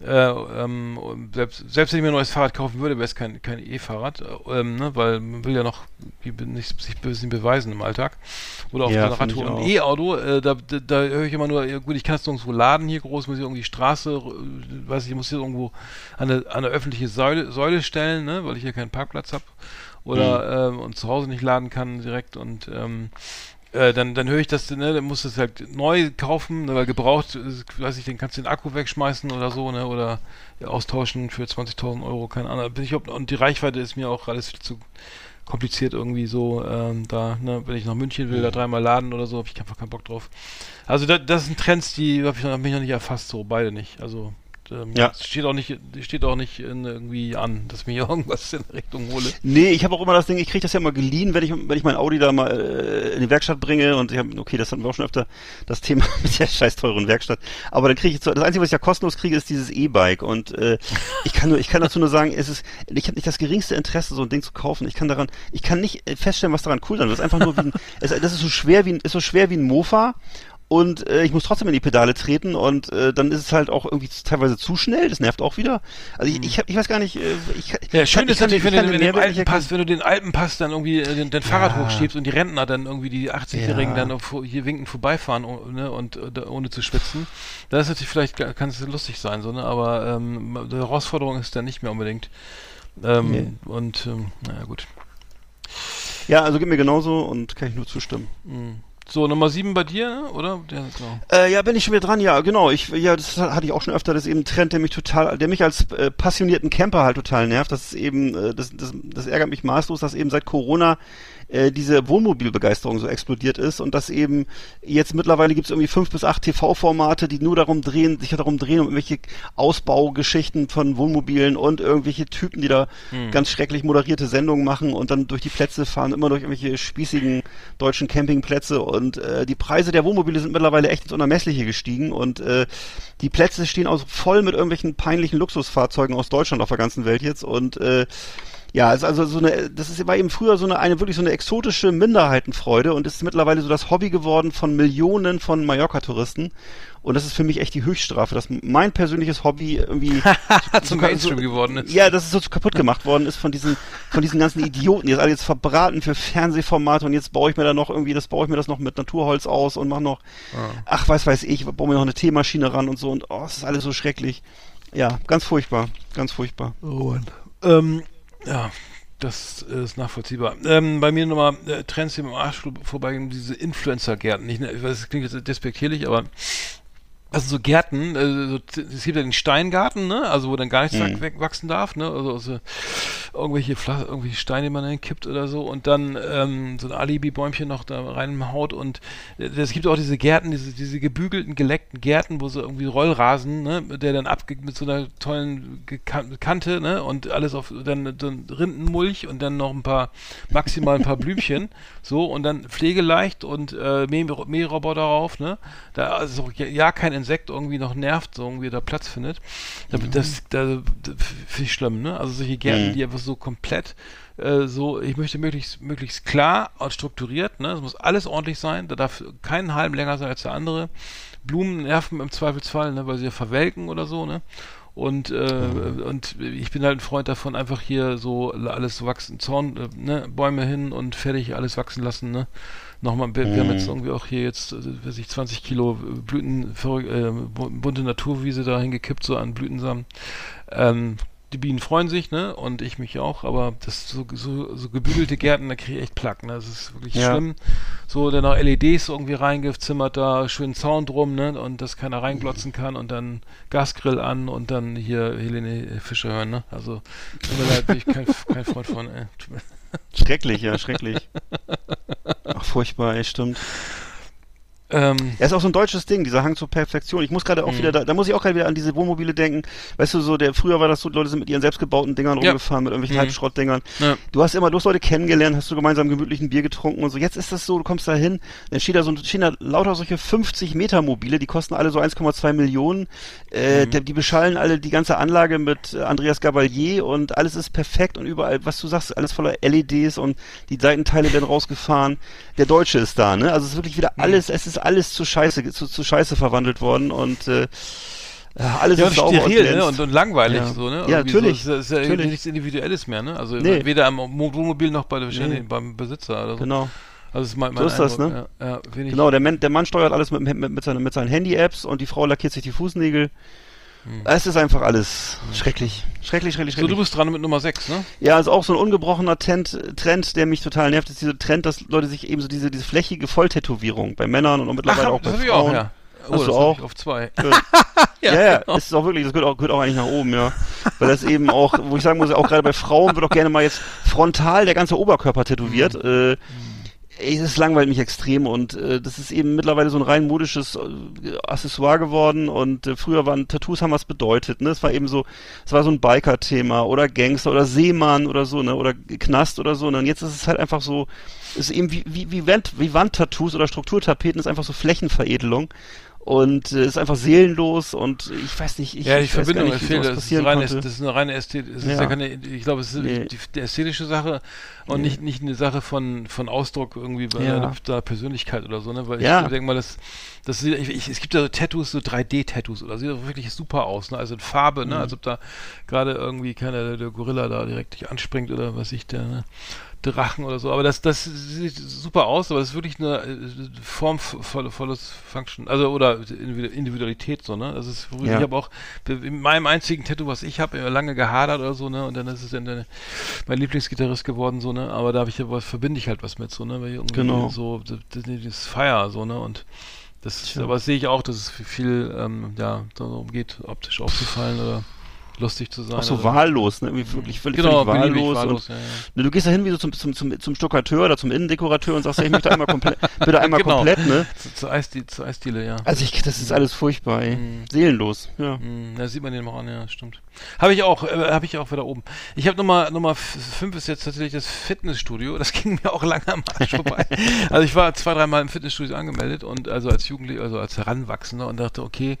Äh, ähm, selbst, selbst wenn ich mir ein neues Fahrrad kaufen würde, wäre es kein, kein E-Fahrrad, äh, ähm, ne, weil man will ja noch nicht, sich ein bisschen beweisen im Alltag. Oder auch Ja, ich und. E-Auto, äh, da, da, da höre ich immer nur, ja, gut, ich kann es nirgendwo laden hier groß, muss ich irgendwie Straße, äh, weiß ich, ich muss hier irgendwo an eine, an eine öffentliche Säule, Säule stellen, ne, weil ich hier keinen Parkplatz habe oder ähm, und zu Hause nicht laden kann direkt und ähm, äh, dann, dann höre ich das, ne, dann musst du es halt neu kaufen, ne, weil gebraucht, äh, weiß ich, den kannst du den Akku wegschmeißen oder so, ne, oder ja, austauschen für 20.000 Euro, keine Ahnung. Bin ich, und die Reichweite ist mir auch alles zu kompliziert irgendwie so, ähm, da, ne, wenn ich nach München will, da dreimal laden oder so, habe ich einfach keinen Bock drauf. Also da, das sind Trends, die habe ich, hab ich noch nicht erfasst, so beide nicht. Also ähm, Ja. es steht auch nicht, steht auch nicht in, irgendwie an, dass ich mir irgendwas in Richtung hole. Nee, ich habe auch immer das Ding, ich kriege das ja immer geliehen, wenn ich, wenn ich mein Audi da mal äh, in die Werkstatt bringe und ich hab, okay, das hatten wir auch schon öfter, das Thema mit der scheiß teuren Werkstatt. Aber dann kriege ich, das Einzige, was ich ja kostenlos kriege, ist dieses E-Bike und äh, ich kann nur, ich kann dazu nur sagen, es ist, ich habe nicht das geringste Interesse, so ein Ding zu kaufen. Ich kann daran, ich kann nicht feststellen, was daran cool sein wird. Das ist einfach nur wie ein, es, das ist so schwer wie ein, ist so schwer wie ein Mofa und äh, ich muss trotzdem in die Pedale treten und äh, dann ist es halt auch irgendwie teilweise zu schnell, das nervt auch wieder. Also ich, ich, hab, ich weiß gar nicht, äh, ich, Ja, schön kann- ist ich natürlich, wenn ich Alpenpass, wenn du den Alpenpass dann irgendwie äh, den, den Fahrrad Ja. hochschiebst und die Rentner dann irgendwie die 80-Jährigen Ja. dann hier winkend vorbeifahren oh, ne, und äh, da- ohne zu schwitzen. Das ist natürlich vielleicht kann es lustig sein, so, ne? aber ähm, die Herausforderung ist dann nicht mehr unbedingt. Ähm, Nee. Und ähm, naja gut. Ja, also geht mir genauso und kann ich nur zustimmen. Mhm. So, Nummer 7 bei dir, oder? Ja. Äh, ja, bin ich schon wieder dran, ja, genau. Ich, ja, das hatte ich auch schon öfter, das ist eben ein Trend, der mich total, der mich als äh, passionierten Camper halt total nervt. Das ist eben, äh, das, das, das ärgert mich maßlos, dass eben seit Corona äh, diese Wohnmobilbegeisterung so explodiert ist und dass eben jetzt mittlerweile gibt es irgendwie fünf bis acht TV-Formate, die nur darum drehen, sich darum drehen, um irgendwelche Ausbaugeschichten von Wohnmobilen und irgendwelche Typen, die da Hm. ganz schrecklich moderierte Sendungen machen und dann durch die Plätze fahren, immer durch irgendwelche spießigen deutschen Campingplätze und äh, die Preise der Wohnmobile sind mittlerweile echt ins Unermessliche gestiegen und äh, die Plätze stehen auch voll mit irgendwelchen peinlichen Luxusfahrzeugen aus Deutschland auf der ganzen Welt jetzt und äh, Ja, es ist also so eine, das ist war eben früher so eine, eine wirklich so eine exotische Minderheitenfreude und ist mittlerweile so das Hobby geworden von Millionen von Mallorca-Touristen. Und das ist für mich echt die Höchststrafe, dass mein persönliches Hobby irgendwie Zum Mainstream geworden ist. Ja, dass es so kaputt gemacht worden ist von diesen, von diesen ganzen Idioten, die das alle jetzt verbraten für Fernsehformate und jetzt baue ich mir da noch irgendwie, das baue ich mir das noch mit Naturholz aus und mache noch, ach, weiß weiß ich, baue mir noch eine Teemaschine ran und so und oh, es ist alles so schrecklich. Ja, ganz furchtbar, ganz furchtbar. Oh. Ähm, ja, das ist nachvollziehbar. Ähm, bei mir nochmal äh, Trends, die am Arsch vorbeigehen, diese Influencer-Gärten. Ich, ich weiß, das klingt jetzt despektierlich, aber also so Gärten, äh, so, es gibt ja den Steingarten, ne? Also wo dann gar nichts weg- wachsen darf, ne? Also, also irgendwelche, Fla irgendwelche Steine, die man dann kippt oder so und dann ähm, so ein Alibi-Bäumchen noch da reinhaut und äh, es gibt auch diese Gärten, diese, diese gebügelten, geleckten Gärten, wo so irgendwie Rollrasen, ne? Der dann abge mit so einer tollen Gekan Kante, ne? Und alles auf dann, dann Rindenmulch und dann noch ein paar, maximal ein paar Blümchen, so und dann pflegeleicht und äh, Mäh Mähroboter drauf, ne? Da ist auch ja, ja kein Insekt irgendwie noch nervt, so irgendwie da Platz findet. Da, Das, da, da finde ich schlimm, ne? Also solche Gärten, Mhm. die einfach so komplett äh, so, ich möchte möglichst, möglichst klar und strukturiert, ne? Es muss alles ordentlich sein, da darf kein halben länger sein als der andere. Blumen nerven im Zweifelsfall, ne? Weil sie ja verwelken oder so, ne? Und, äh, und ich bin halt ein Freund davon, einfach hier so alles so wachsen, Zorn, äh, ne, Bäume hin und fertig alles wachsen lassen, ne? Nochmal, wir, wir haben jetzt irgendwie auch hier jetzt, äh, weiß ich, 20 Kilo Blüten, verrück- äh, bu- bunte Naturwiese da hingekippt, so an Blütensamen. Ähm, die Bienen freuen sich, ne? Und ich mich auch, aber das so, so, so gebügelte Gärten, da kriege ich echt Plack, ne? Das ist wirklich Ja. schlimm. So, dann noch LEDs irgendwie reingezimmert, da schön Zaun drum, ne? Und dass keiner reinglotzen kann und dann Gasgrill an und dann hier Helene Fischer hören, ne? Also, tut mir leid, bin ich kein, kein Freund von, ey. Schrecklich, ja, schrecklich. Ach, furchtbar, ey, stimmt. Ähm, Er ist auch so ein deutsches Ding, dieser Hang zur Perfektion. Ich muss gerade auch Mhm. wieder, da, da muss ich auch gerade wieder an diese Wohnmobile denken. Weißt du, so der früher war das so, die Leute sind mit ihren selbstgebauten Dingern Ja. rumgefahren, mit irgendwelchen Mhm. Halbschrottdingern. Ja. Du hast immer, du hast Leute kennengelernt, hast du gemeinsam gemütlich ein Bier getrunken und so. Jetzt ist das so, du kommst da hin, dann steht da so stehen da lauter solche 50 Meter Mobile, die kosten alle so 1,2 Millionen. Äh, Mhm. der, die beschallen alle die ganze Anlage mit äh, Andreas Gabalier und alles ist perfekt und überall, was du sagst, alles voller LEDs und die Seitenteile werden rausgefahren. Der Deutsche ist da, ne? Also es ist wirklich wieder Mhm. alles, es ist alles zu Scheiße, zu, zu Scheiße verwandelt worden und äh, ja, alles ja, ist sauber steril, und ne? Und, und langweilig, Ja. so, ne? Ja, natürlich, So, es ist ja natürlich. nichts Individuelles mehr, ne? Also Nee. weder am Wohnmobil noch bei Nee. beim Besitzer oder so. Genau. Also das ist mein, mein So ist das, Eindruck, ne? Ja, ja, Genau, der Mann, der Mann steuert alles mit, mit, mit, seinen, mit seinen Handy-Apps und die Frau lackiert sich die Fußnägel. Es ist einfach alles schrecklich. Schrecklich, schrecklich, So, schrecklich. du bist dran mit Nummer 6, ne? ja, ist auch so ein ungebrochener Trend, Trend, der mich total nervt, ist dieser Trend, dass Leute sich eben so diese, diese flächige Volltätowierung bei Männern und mittlerweile auch bei das hab ich Frauen. auch, ja. Oh, Hast das du auch? Auf zwei. Ja, ja, genau. das ist auch wirklich, das gehört auch, gehört auch eigentlich nach oben, ja. Weil das eben auch, wo ich sagen muss, auch gerade bei Frauen wird auch gerne mal jetzt frontal der ganze Oberkörper tätowiert. Mhm. Äh, ey, das langweilt mich extrem und äh, das ist eben mittlerweile so ein rein modisches äh, Accessoire geworden und äh, früher waren Tattoos haben was bedeutet, ne? Es war eben so, es war so ein Biker-Thema oder Gangster oder Seemann oder so, ne? Oder Knast oder so. Ne? Und jetzt ist es halt einfach so, ist eben wie, wie, wie, Wand, wie Wandtattoos oder Strukturtapeten ist einfach so Flächenveredelung. Und äh, ist einfach seelenlos und ich weiß nicht, ich, ja, die ich Verbindung nicht, fehlt. Das ist, passieren rein, konnte. das ist eine reine Ästhetik. Ja. ja keine, ich glaube, es ist Nee. die, die ästhetische Sache und Nee. nicht, nicht eine Sache von, von Ausdruck irgendwie bei Ja. einer, der Persönlichkeit oder so, ne? Weil Ja. ich denke mal, das, das sieht, ich, ich, es gibt ja so Tattoos, so 3D-Tattoos oder sieht doch wirklich super aus, ne? Also in Farbe, Mhm. ne? Als ob da gerade irgendwie keiner, der, Gorilla da direkt dich anspringt oder was ich, der, ne? Drachen oder so, aber das, das sieht super aus, aber das ist wirklich eine äh, formvolles Function, also oder Individu- Individualität so, ne? Das ist, Ja. ich habe auch in meinem einzigen Tattoo, was ich habe, lange gehadert oder so, ne? Und dann ist es dann äh, mein Lieblingsgitarrist geworden, so, ne? Aber da habe ich ja was, verbinde ich halt was mit, so, ne? Weil irgendwie Genau. so, das, das, Fire, so, ne? Und das, Tja. aber das sehe ich auch, dass es viel, ähm, ja, darum geht, optisch aufzufallen oder lustig zu sein. Auch so oder- wahllos, ne? Irgendwie wirklich völlig, Genau, völlig wahllos. wahllos, und, ja, ja. Ne, du gehst da hin wie so zum, zum, zum, zum Stuckateur oder zum Innendekorateur und sagst, ja, ich möchte einmal komplett, bitte einmal Genau. komplett, ne? Zu, zu, Eisdiele, zu Eisdiele, ja. Also ich, das ist alles furchtbar, ey. Mhm. Seelenlos, ja. Mm, da sieht man den auch an, ja, stimmt. Habe ich auch, äh, habe ich auch wieder oben. Ich habe Nummer Nummer 5 ist jetzt tatsächlich das Fitnessstudio. Das ging mir auch lange am Arsch vorbei. also ich war zwei, dreimal im Fitnessstudio angemeldet und also als Jugendlicher, also als Heranwachsender und dachte, okay,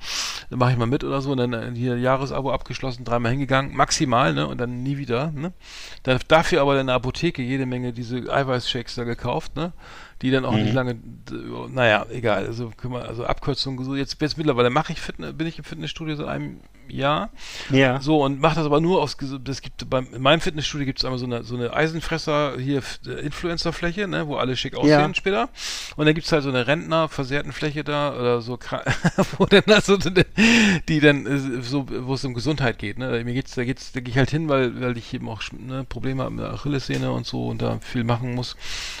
dann mache ich mal mit oder so und dann äh, hier Jahresabo abgeschlossen, dreimal hingegangen, maximal, ne? Und dann nie wieder, ne? Dann, dafür aber in der Apotheke jede Menge diese Eiweißshakes da gekauft, ne? Die dann auch Mhm. nicht lange, naja, egal, also, wir- also Abkürzung, so jetzt, jetzt mittlerweile mache ich Fitness, bin ich im Fitnessstudio seit einem Jahr. Ja. So, und macht das aber nur aus, das gibt, beim, in meinem Fitnessstudio gibt es einmal so eine, so eine Eisenfresser, hier, Influencer-Fläche, ne, wo alle schick aussehen Ja. später. Und dann gibt es halt so eine Rentner-Versehrten-Fläche da, oder so, wo dann also, die dann, äh, so, wo es um Gesundheit geht, ne. Mir geht's, da geht's, da gehe ich halt hin, weil, weil ich eben auch, ne, Probleme habe mit der Achillessehne und so und da viel machen muss.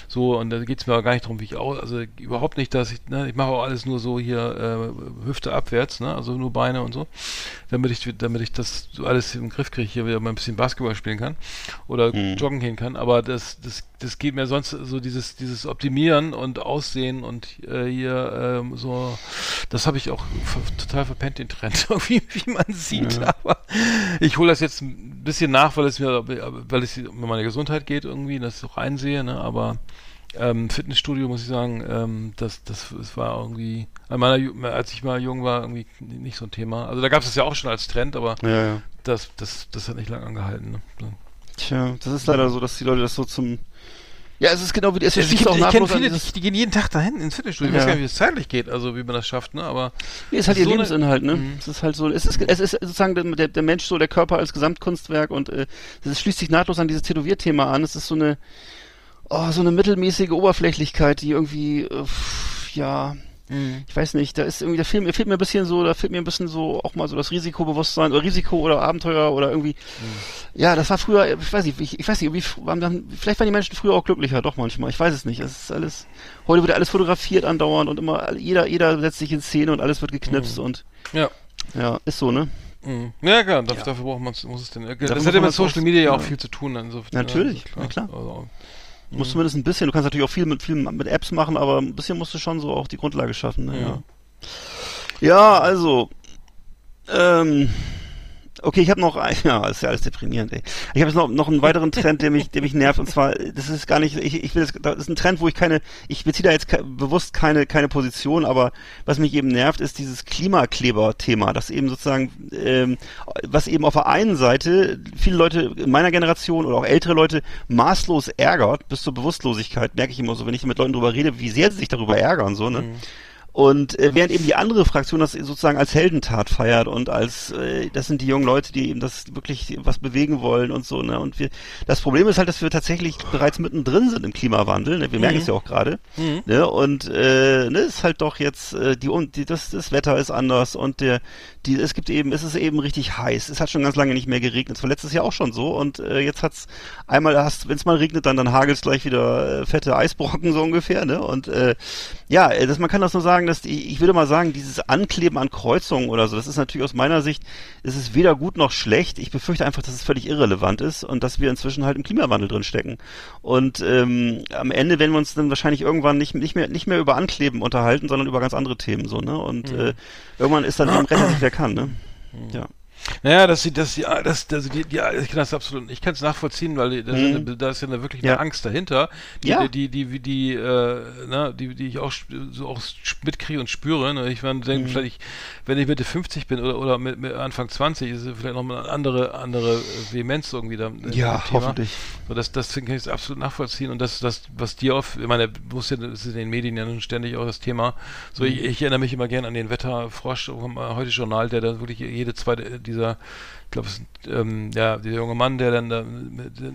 So, und da geht's mir aber gar nicht darum, wie ich aus, also überhaupt nicht, dass ich, ne, ich mache auch alles nur so hier, äh, Hüfte abwärts, ne, also nur Beine und so damit ich, damit ich das so alles im Griff kriege, hier wieder mal ein bisschen Basketball spielen kann oder Mhm. joggen gehen kann. Aber das, das, das geht mir sonst so dieses, dieses Optimieren und Aussehen und äh, hier ähm, so, das habe ich auch total verpennt, den Trend, irgendwie, wie man sieht. Aber ich hole das jetzt ein bisschen nach, weil es mir, weil es um meine Gesundheit geht irgendwie, dass ich auch einsehe, ne? aber ähm, Fitnessstudio muss ich sagen, ähm, das, das, das war irgendwie, meiner, Ju- als ich mal jung war, irgendwie nicht so ein Thema. Also da gab es das ja auch schon als Trend, aber Ja, ja. das, das, das hat nicht lange angehalten. Ne? Tja, das ist leider so, dass die Leute das so zum. Ja, es ist genau wie es Also ich schließt auch ich kenne nahtlos an viele, dieses- die, die gehen jeden Tag dahin ins Fitnessstudio. Ich Ja. weiß gar nicht, wie es zeitlich geht, also wie man das schafft, ne? Aber Nee, ist halt ihr so Lebensinhalt, ne? Mhm. Es ist halt so, es ist, es ist sozusagen der, der, Mensch so, der Körper als Gesamtkunstwerk und äh, das schließt sich nahtlos an dieses Tätowierthema an. Es ist so eine, oh, so eine mittelmäßige Oberflächlichkeit, die irgendwie, äh, pff, ja, ich weiß nicht, da ist irgendwie, da fehlt, mir fehlt mir ein bisschen so, da fehlt mir ein bisschen so auch mal so das Risikobewusstsein oder Risiko oder Abenteuer oder irgendwie, ja, das war früher, ich weiß nicht, ich, ich weiß nicht, irgendwie, waren dann, vielleicht waren die Menschen früher auch glücklicher, doch manchmal, ich weiß es nicht, es ist alles, heute wird alles fotografiert andauernd und immer, jeder, jeder setzt sich in Szene und alles wird geknipst und, ja. ja, ist so, ne? Mhm. Ja, klar, dafür, dafür braucht man muss es denn. Das muss hat ja mit das Social Media ja auch ja. viel zu tun. Insofern, Natürlich, also na klar. Also, Musst zumindest ein bisschen, du kannst natürlich auch viel mit, viel mit Apps machen, aber ein bisschen musst du schon so auch die Grundlage schaffen, ne? Ja. Ja, also, ähm, okay, ich habe noch, ein- ja, ist ja alles deprimierend, ey. Ich habe jetzt noch, noch einen weiteren Trend, der mich, der mich nervt, und zwar, das ist gar nicht, ich, ich will das, das ist ein Trend, wo ich keine, ich beziehe da jetzt ke bewusst keine, keine Position, aber was mich eben nervt, ist dieses Klimakleber-Thema, das eben sozusagen, ähm, was eben auf der einen Seite viele Leute in meiner Generation oder auch ältere Leute maßlos ärgert, bis zur Bewusstlosigkeit, merke ich immer so, wenn ich mit Leuten drüber rede, wie sehr sie sich darüber ärgern, so, ne? Und äh, während eben die andere Fraktion das sozusagen als Heldentat feiert und als äh, das sind die jungen Leute, die eben das wirklich was bewegen wollen und so, ne? Und wir das Problem ist halt, dass wir tatsächlich bereits mittendrin sind im Klimawandel, ne? Wir merken es ja auch gerade. Ne? Und äh, ne, ist halt doch jetzt äh, die die, das, das Wetter ist anders und der die es gibt eben es ist eben richtig heiß. Es hat schon ganz lange nicht mehr geregnet. Es war letztes Jahr auch schon so und äh, jetzt hat's einmal hast wenn es mal regnet, dann dann hagelt's gleich wieder äh, fette Eisbrocken so ungefähr, ne? Und äh, ja, äh, das, man kann das nur sagen, dass die, ich würde mal sagen, dieses Ankleben an Kreuzungen oder so, das ist natürlich aus meiner Sicht, es ist weder gut noch schlecht. Ich befürchte einfach, dass es völlig irrelevant ist und dass wir inzwischen halt im Klimawandel drin stecken. Und ähm, am Ende werden wir uns dann wahrscheinlich irgendwann nicht, nicht mehr nicht mehr über Ankleben unterhalten, sondern über ganz andere Themen so, ne? Und äh, irgendwann ist dann eben rettet sich wer kann, ne? Ja. Naja, dass sie, dass sie, das, das, die, die, ich kann das absolut, ich kann es nachvollziehen, weil die- da, Mhm. da ist ja eine, wirklich Ja. eine Angst dahinter, die, Ja. die, die, die, die, äh, na, die, die ich auch so auch mitkriege und spüre. Ne? Ich meine, Mhm. vielleicht, ich, wenn ich Mitte 50 bin oder, oder mit, mit Anfang 20, ist es vielleicht nochmal eine andere, andere Vehemenz irgendwie da. in Ja, hoffentlich. So, das, das kann ich absolut nachvollziehen und das, das, was dir auf, ich meine, muss ja, das ist in den Medien ja nun ständig auch das Thema. So, ich, ich erinnere mich immer gern an den Wetterfrosch vom äh, heute Journal, der da wirklich jede zweite dieser, ich glaube, es ähm, ja, dieser junge Mann, der dann da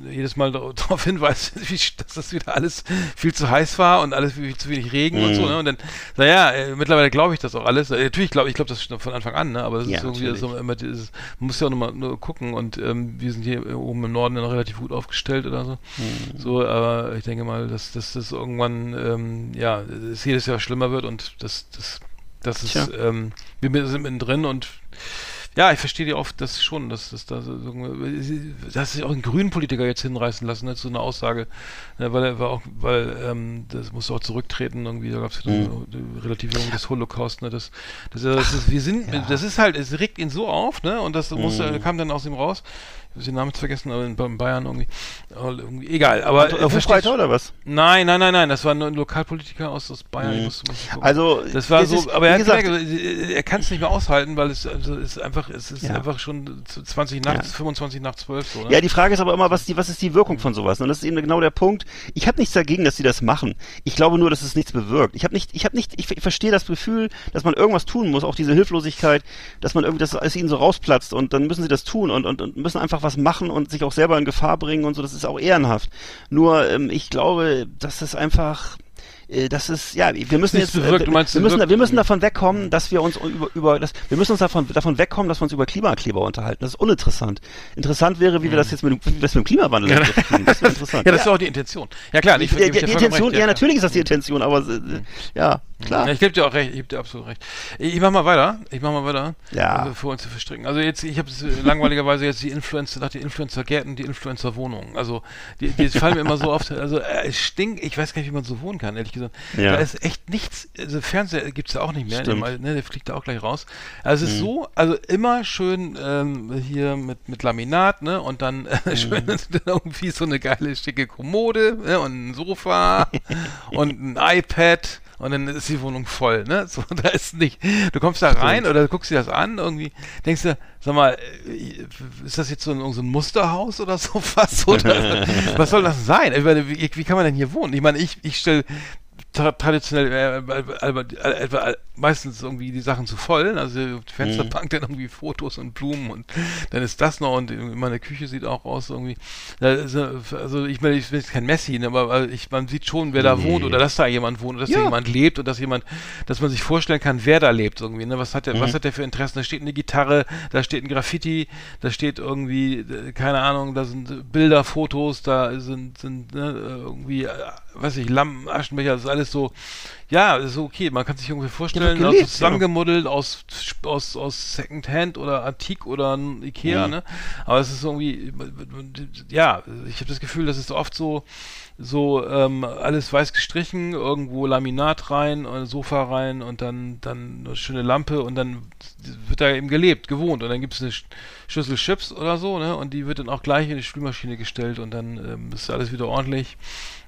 jedes Mal darauf hinweist, wie, dass das wieder alles viel zu heiß war und alles viel zu wenig Regen und so, ne? Und dann, naja, äh, mittlerweile glaube ich das auch alles. Äh, natürlich glaube ich, glaube das schon von Anfang an, ne? Aber das Ja, ist irgendwie so immer dieses, man muss ja auch nochmal nur gucken und ähm, wir sind hier oben im Norden ja noch relativ gut aufgestellt oder so. Mhm. So, aber ich denke mal, dass, dass das irgendwann ähm, ja, es jedes Jahr schlimmer wird und das, das, das ist, ähm, wir sind mittendrin und ja, ich verstehe die oft das schon, dass das da so, dass sich auch einen grünen Politiker jetzt hinreißen lassen, ne, so eine Aussage, ne, weil er war auch, weil ähm, das muss auch zurücktreten irgendwie, da gab es ja Mhm. die Relativierung des Holocaust, ne, das, das, das ist, wir sind, das ist halt, es regt ihn so auf, ne, und das Mhm. kam dann aus ihm raus. Ich habe den Namen vergessen, aber in, in Bayern irgendwie, irgendwie egal, aber Anto- äh, oder was? Nein, nein, nein, nein, das war ein Lokalpolitiker aus, aus Bayern. Mhm. musste gucken. Also, das war das so, ist, aber er wie hat gesagt- gemerkt, äh, er kann es nicht mehr aushalten, weil es also ist einfach, es ist Ja. einfach schon zu 20 nach, Ja. 25 nach 12 so. Ne? Ja, die Frage ist aber immer, was, die, was ist die Wirkung von sowas? Und das ist eben genau der Punkt. Ich habe nichts dagegen, dass sie das machen. Ich glaube nur, dass es nichts bewirkt. Ich habe nicht, ich habe nicht, ich, ich verstehe das Gefühl, dass man irgendwas tun muss, auch diese Hilflosigkeit, dass man irgendwie, dass es ihnen so rausplatzt und dann müssen sie das tun und, und, und müssen einfach was machen und sich auch selber in Gefahr bringen und so. Das ist auch ehrenhaft. Nur ähm, ich glaube, dass es einfach äh, das ist ja wir müssen jetzt bewirkt, äh, wir es müssen wir müssen davon wegkommen, dass wir uns über über das wir müssen uns davon davon wegkommen, dass wir uns über Klimakleber unterhalten. Das ist uninteressant. Interessant wäre, wie wir das jetzt mit, dem- wie wir das mit dem Klimawandel Ja. tun. Das ja, das ist auch die Intention. Ja klar, ich, die, die, die Intention, ja, natürlich ist das die Intention, aber äh, ja, klar. Ja, ich gebe dir auch recht, ich gebe dir absolut recht. Ich, ich mach mal weiter, ich mach mal weiter, Ja. also für uns zu verstricken. Also jetzt, ich habe langweiligerweise jetzt die Influencer, nach den Influencer-Gärten, die Influencer-Wohnungen. Also die, die fallen mir immer so oft, also äh, es stinkt, ich weiß gar nicht, wie man so wohnen kann, ehrlich gesagt. Ja. Da ist echt nichts, also Fernseher gibt's ja auch nicht mehr, Stimmt. ne, der fliegt da auch gleich raus. Also es ist Mhm. so, also immer schön ähm, hier mit, mit Laminat, ne, und dann äh, schön dann irgendwie so eine geile, schicke Kommode, ne, und ein Sofa und ein iPad und dann ist die Wohnung voll, ne? So, da ist nicht. Du kommst da rein oder guckst dir das an, irgendwie denkst du, sag mal, äh, ist das jetzt so ein, so ein Musterhaus oder sowas? Oder was soll das sein? Ich meine, wie, wie kann man denn hier wohnen? Ich meine, ich, ich stelle tra traditionell äh, äh, äh, meistens irgendwie die Sachen zu voll. Also die Fensterbank dann irgendwie Fotos und Blumen und dann ist das noch und meine Küche sieht auch aus irgendwie. Da ist, äh, also ich meine, ich bin jetzt kein Messi, ne, aber ich, man sieht schon, wer da Nee. wohnt oder dass da jemand wohnt oder dass da Ja. jemand lebt und dass jemand, dass man sich vorstellen kann, wer da lebt irgendwie. Ne? Was hat der, Mhm. was hat der für Interessen? Da steht eine Gitarre, da steht ein Graffiti, da steht irgendwie, keine Ahnung, da sind Bilder, Fotos, da sind, sind ne, irgendwie, weiß ich, Lampen, Aschenbecher, das ist alles so, ja, das ist okay. Man kann sich irgendwie vorstellen, wird ne, gelebt, so zusammengemuddelt aus, aus, aus Secondhand oder Antik oder Ikea, Mhm. ne? Aber es ist irgendwie, ja, ich habe das Gefühl, das ist oft so, so ähm, alles weiß gestrichen, irgendwo Laminat rein, ein Sofa rein und dann dann eine schöne Lampe und dann wird da eben gelebt, gewohnt und dann gibt es eine Sch Schüssel Chips oder so, ne? Und die wird dann auch gleich in die Spülmaschine gestellt und dann ähm, ist alles wieder ordentlich.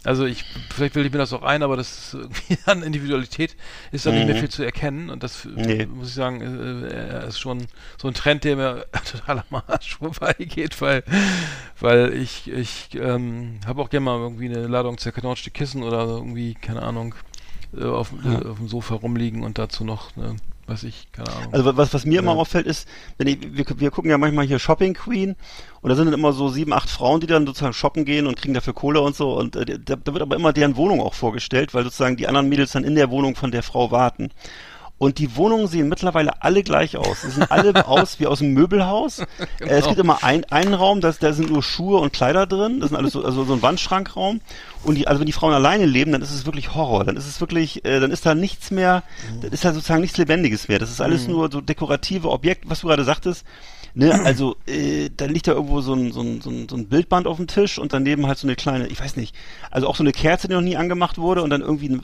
Also ich, vielleicht bilde ich mir das auch ein, aber das ist irgendwie an Individualität ist da nicht mehr Mhm. viel zu erkennen und das Nee. muss ich sagen, äh, äh, ist schon so ein Trend, der mir total am Arsch vorbeigeht, weil, weil ich, ich ähm, habe auch gerne mal irgendwie eine Ladung zerknautschte Kissen oder irgendwie, keine Ahnung, äh, auf, Ja. äh, auf dem Sofa rumliegen und dazu noch, ne, weiß ich, keine Ahnung. Also was, was mir immer Ja. auffällt ist, wenn ich, wir, wir gucken ja manchmal hier Shopping Queen und da sind dann immer so sieben, acht Frauen, die dann sozusagen shoppen gehen und kriegen dafür Kohle und so und äh, da, da wird aber immer deren Wohnung auch vorgestellt, weil sozusagen die anderen Mädels dann in der Wohnung von der Frau warten. Und die Wohnungen sehen mittlerweile alle gleich aus. Sie sehen alle aus wie aus einem Möbelhaus. äh, es gibt immer ein, einen Raum, das, da sind nur Schuhe und Kleider drin. Das sind alles so, also so ein Wandschrankraum. Und die, also wenn die Frauen alleine leben, dann ist es wirklich Horror. Dann ist es wirklich, äh, dann ist da nichts mehr, dann ist da sozusagen nichts Lebendiges mehr. Das ist alles Mhm. nur so dekorative Objekte, was du gerade sagtest. Ne, also äh, da liegt da irgendwo so ein, so, ein, so, ein, Bildband auf dem Tisch und daneben halt so eine kleine, ich weiß nicht, also auch so eine Kerze, die noch nie angemacht wurde und dann irgendwie ein,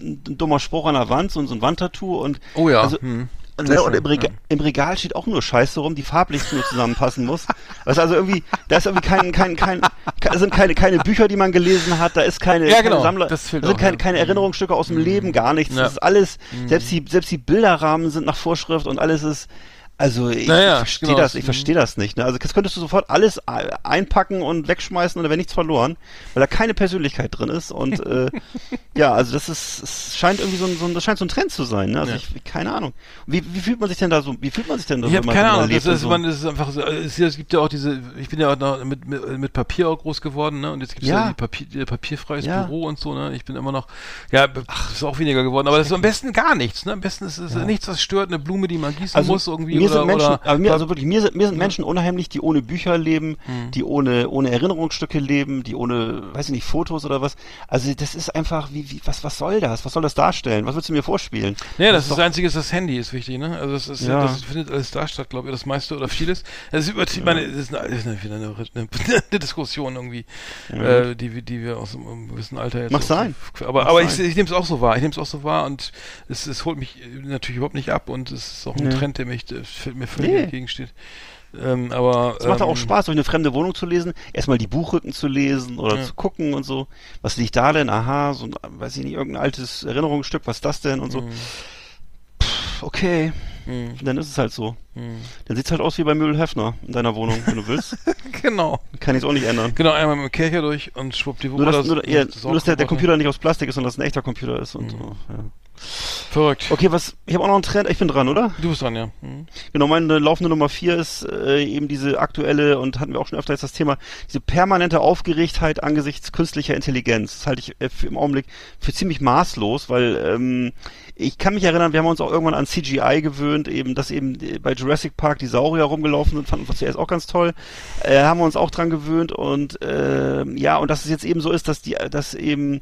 ein dummer Spruch an der Wand, so, so ein Wandtattoo und oh ja, also, hm. und, Sehr und im, Rega ja. im Regal steht auch nur Scheiße rum, die farblich nur zusammenpassen muss. Was also irgendwie, da ist irgendwie kein, kein, kein, ke- sind keine, keine Bücher, die man gelesen hat, da ist keine, Ja, keine genau, Sammler, das sind auch, keine, ja. keine Mhm. Erinnerungsstücke aus dem Leben, gar nichts. Ja. Das ist alles, Mhm. selbst die, selbst die Bilderrahmen sind nach Vorschrift und alles ist, also ich, Naja, ich verstehe genau, das, ich verstehe das nicht. Ne? Also das könntest du sofort alles äh, einpacken und wegschmeißen und da wäre nichts verloren, weil da keine Persönlichkeit drin ist und äh, ja, also das ist, es scheint irgendwie so ein, so ein, das scheint so ein Trend zu sein. Ne? Also Ja. ich, keine Ahnung. Wie, wie fühlt man sich denn da so? Wie fühlt man sich denn da Ich so, habe wenn keine Ahnung, das ist, so? man, das ist einfach so, es, es gibt ja auch diese, ich bin ja auch noch mit, mit, mit Papier auch groß geworden, ne, und jetzt gibt es ja. Ja. die Papier, die papierfreies Ja. Büro und so, ne, ich bin immer noch, ja, Ach, ist auch weniger geworden, aber das ist am besten gar nichts, ne, am besten ist es Ja. nichts, was stört, eine Blume, die man gießen Also muss, irgendwie, mir oder, sind Menschen, oder aber mir, also wirklich, mir sind, mir sind Menschen unheimlich, die ohne Bücher leben, Hm. die ohne, ohne Erinnerungsstücke leben, die ohne, weiß ich nicht, Fotos oder was. Also das ist einfach, wie, wie, was, was soll das? Was soll das darstellen? Was willst du mir vorspielen? Nee, das, ist ist doch- das Einzige ist, das Handy ist wichtig, ne? Also das ist, Ja. das findet alles da statt, glaube ich, das meiste oder vieles. Das ist übertrieben, meine, das ist, eine, das ist eine, eine, eine, Diskussion irgendwie, äh, die, wir- die wir aus einem gewissen Alter jetzt. Mag auch- sein. Aber, Mag aber ich, sein. ich nehme es auch so wahr. Ich nehme es auch so wahr und es, es holt mich äh, natürlich überhaupt nicht ab und es ist auch ein. Trend, der mich, der fällt mir völlig Nee. entgegensteht. Ähm, aber Es macht ähm, auch Spaß, durch eine fremde Wohnung zu lesen, erstmal die Buchrücken zu lesen oder Ja. zu gucken und so. Was liegt da denn? Aha, so ein, weiß ich nicht, irgendein altes Erinnerungsstück, was ist das denn und so. Mhm. Pff, okay, Mhm. dann ist es halt so. Mhm. Dann sieht's halt aus wie bei Möbel Hefner in deiner Wohnung, wenn du willst. Genau. Kann ich auch nicht ändern. Genau, einmal mit dem Kercher durch und schwuppdiwupp. Nur, dass, das- nur, ja, das nur dass der, der Computer nicht aus Plastik ist, sondern dass es ein echter Computer ist und Mhm. so. Ja. Verrückt. Okay, was, ich habe auch noch einen Trend, ich bin dran, oder? Du bist dran, ja. Mhm. Genau, meine laufende Nummer vier ist äh, eben diese aktuelle, und hatten wir auch schon öfter jetzt das Thema, diese permanente Aufgeregtheit angesichts künstlicher Intelligenz. Das halte ich äh, für, im Augenblick für ziemlich maßlos, weil ähm, ich kann mich erinnern, wir haben uns auch irgendwann an CGI gewöhnt, eben, dass eben äh, bei Jurassic Park die Saurier rumgelaufen sind, fanden wir zuerst auch ganz toll. Äh, haben wir uns auch dran gewöhnt und äh, ja, und dass es jetzt eben so ist, dass die, dass eben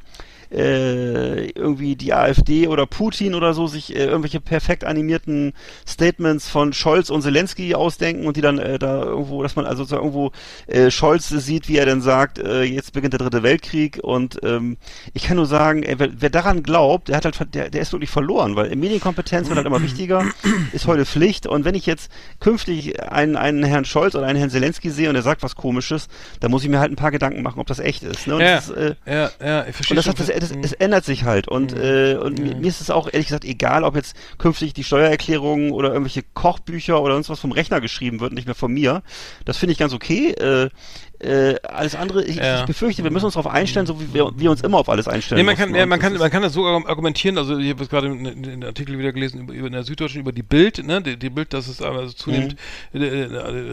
äh, irgendwie die AfD oder Putin oder so sich äh, irgendwelche perfekt animierten Statements von Scholz und Zelensky ausdenken und die dann äh, da irgendwo, dass man also sozusagen irgendwo äh, Scholz sieht, wie er dann sagt, äh, jetzt beginnt der dritte Weltkrieg und ähm, ich kann nur sagen, ey, wer, wer daran glaubt, der hat halt, der, der ist wirklich verloren, weil Medienkompetenz wird halt immer wichtiger, ist heute Pflicht und wenn ich jetzt künftig einen, einen Herrn Scholz oder einen Herrn Zelensky sehe und er sagt was Komisches, dann muss ich mir halt ein paar Gedanken machen, ob das echt ist. Ne? Und Ja, das ist, äh, ja, ja, ich verstehe und das, hat, das, das, Mhm. es ändert sich halt. Und, äh, und mir, mir ist es auch ehrlich gesagt egal, ob jetzt künftig die Steuererklärungen oder irgendwelche Kochbücher oder sonst was vom Rechner geschrieben wird, nicht mehr von mir. Das finde ich ganz okay. Äh, äh, alles andere, ich, Ja. ich befürchte, wir müssen uns darauf einstellen, so wie wir, wir uns immer auf alles einstellen. Nee, man kann, ja, man das kann, man kann das so argumentieren, also ich habe jetzt gerade einen, Artikel wieder gelesen über, über in der Süddeutschen über die Bild, ne, die, die Bild, dass es also zunehmend Mhm. äh,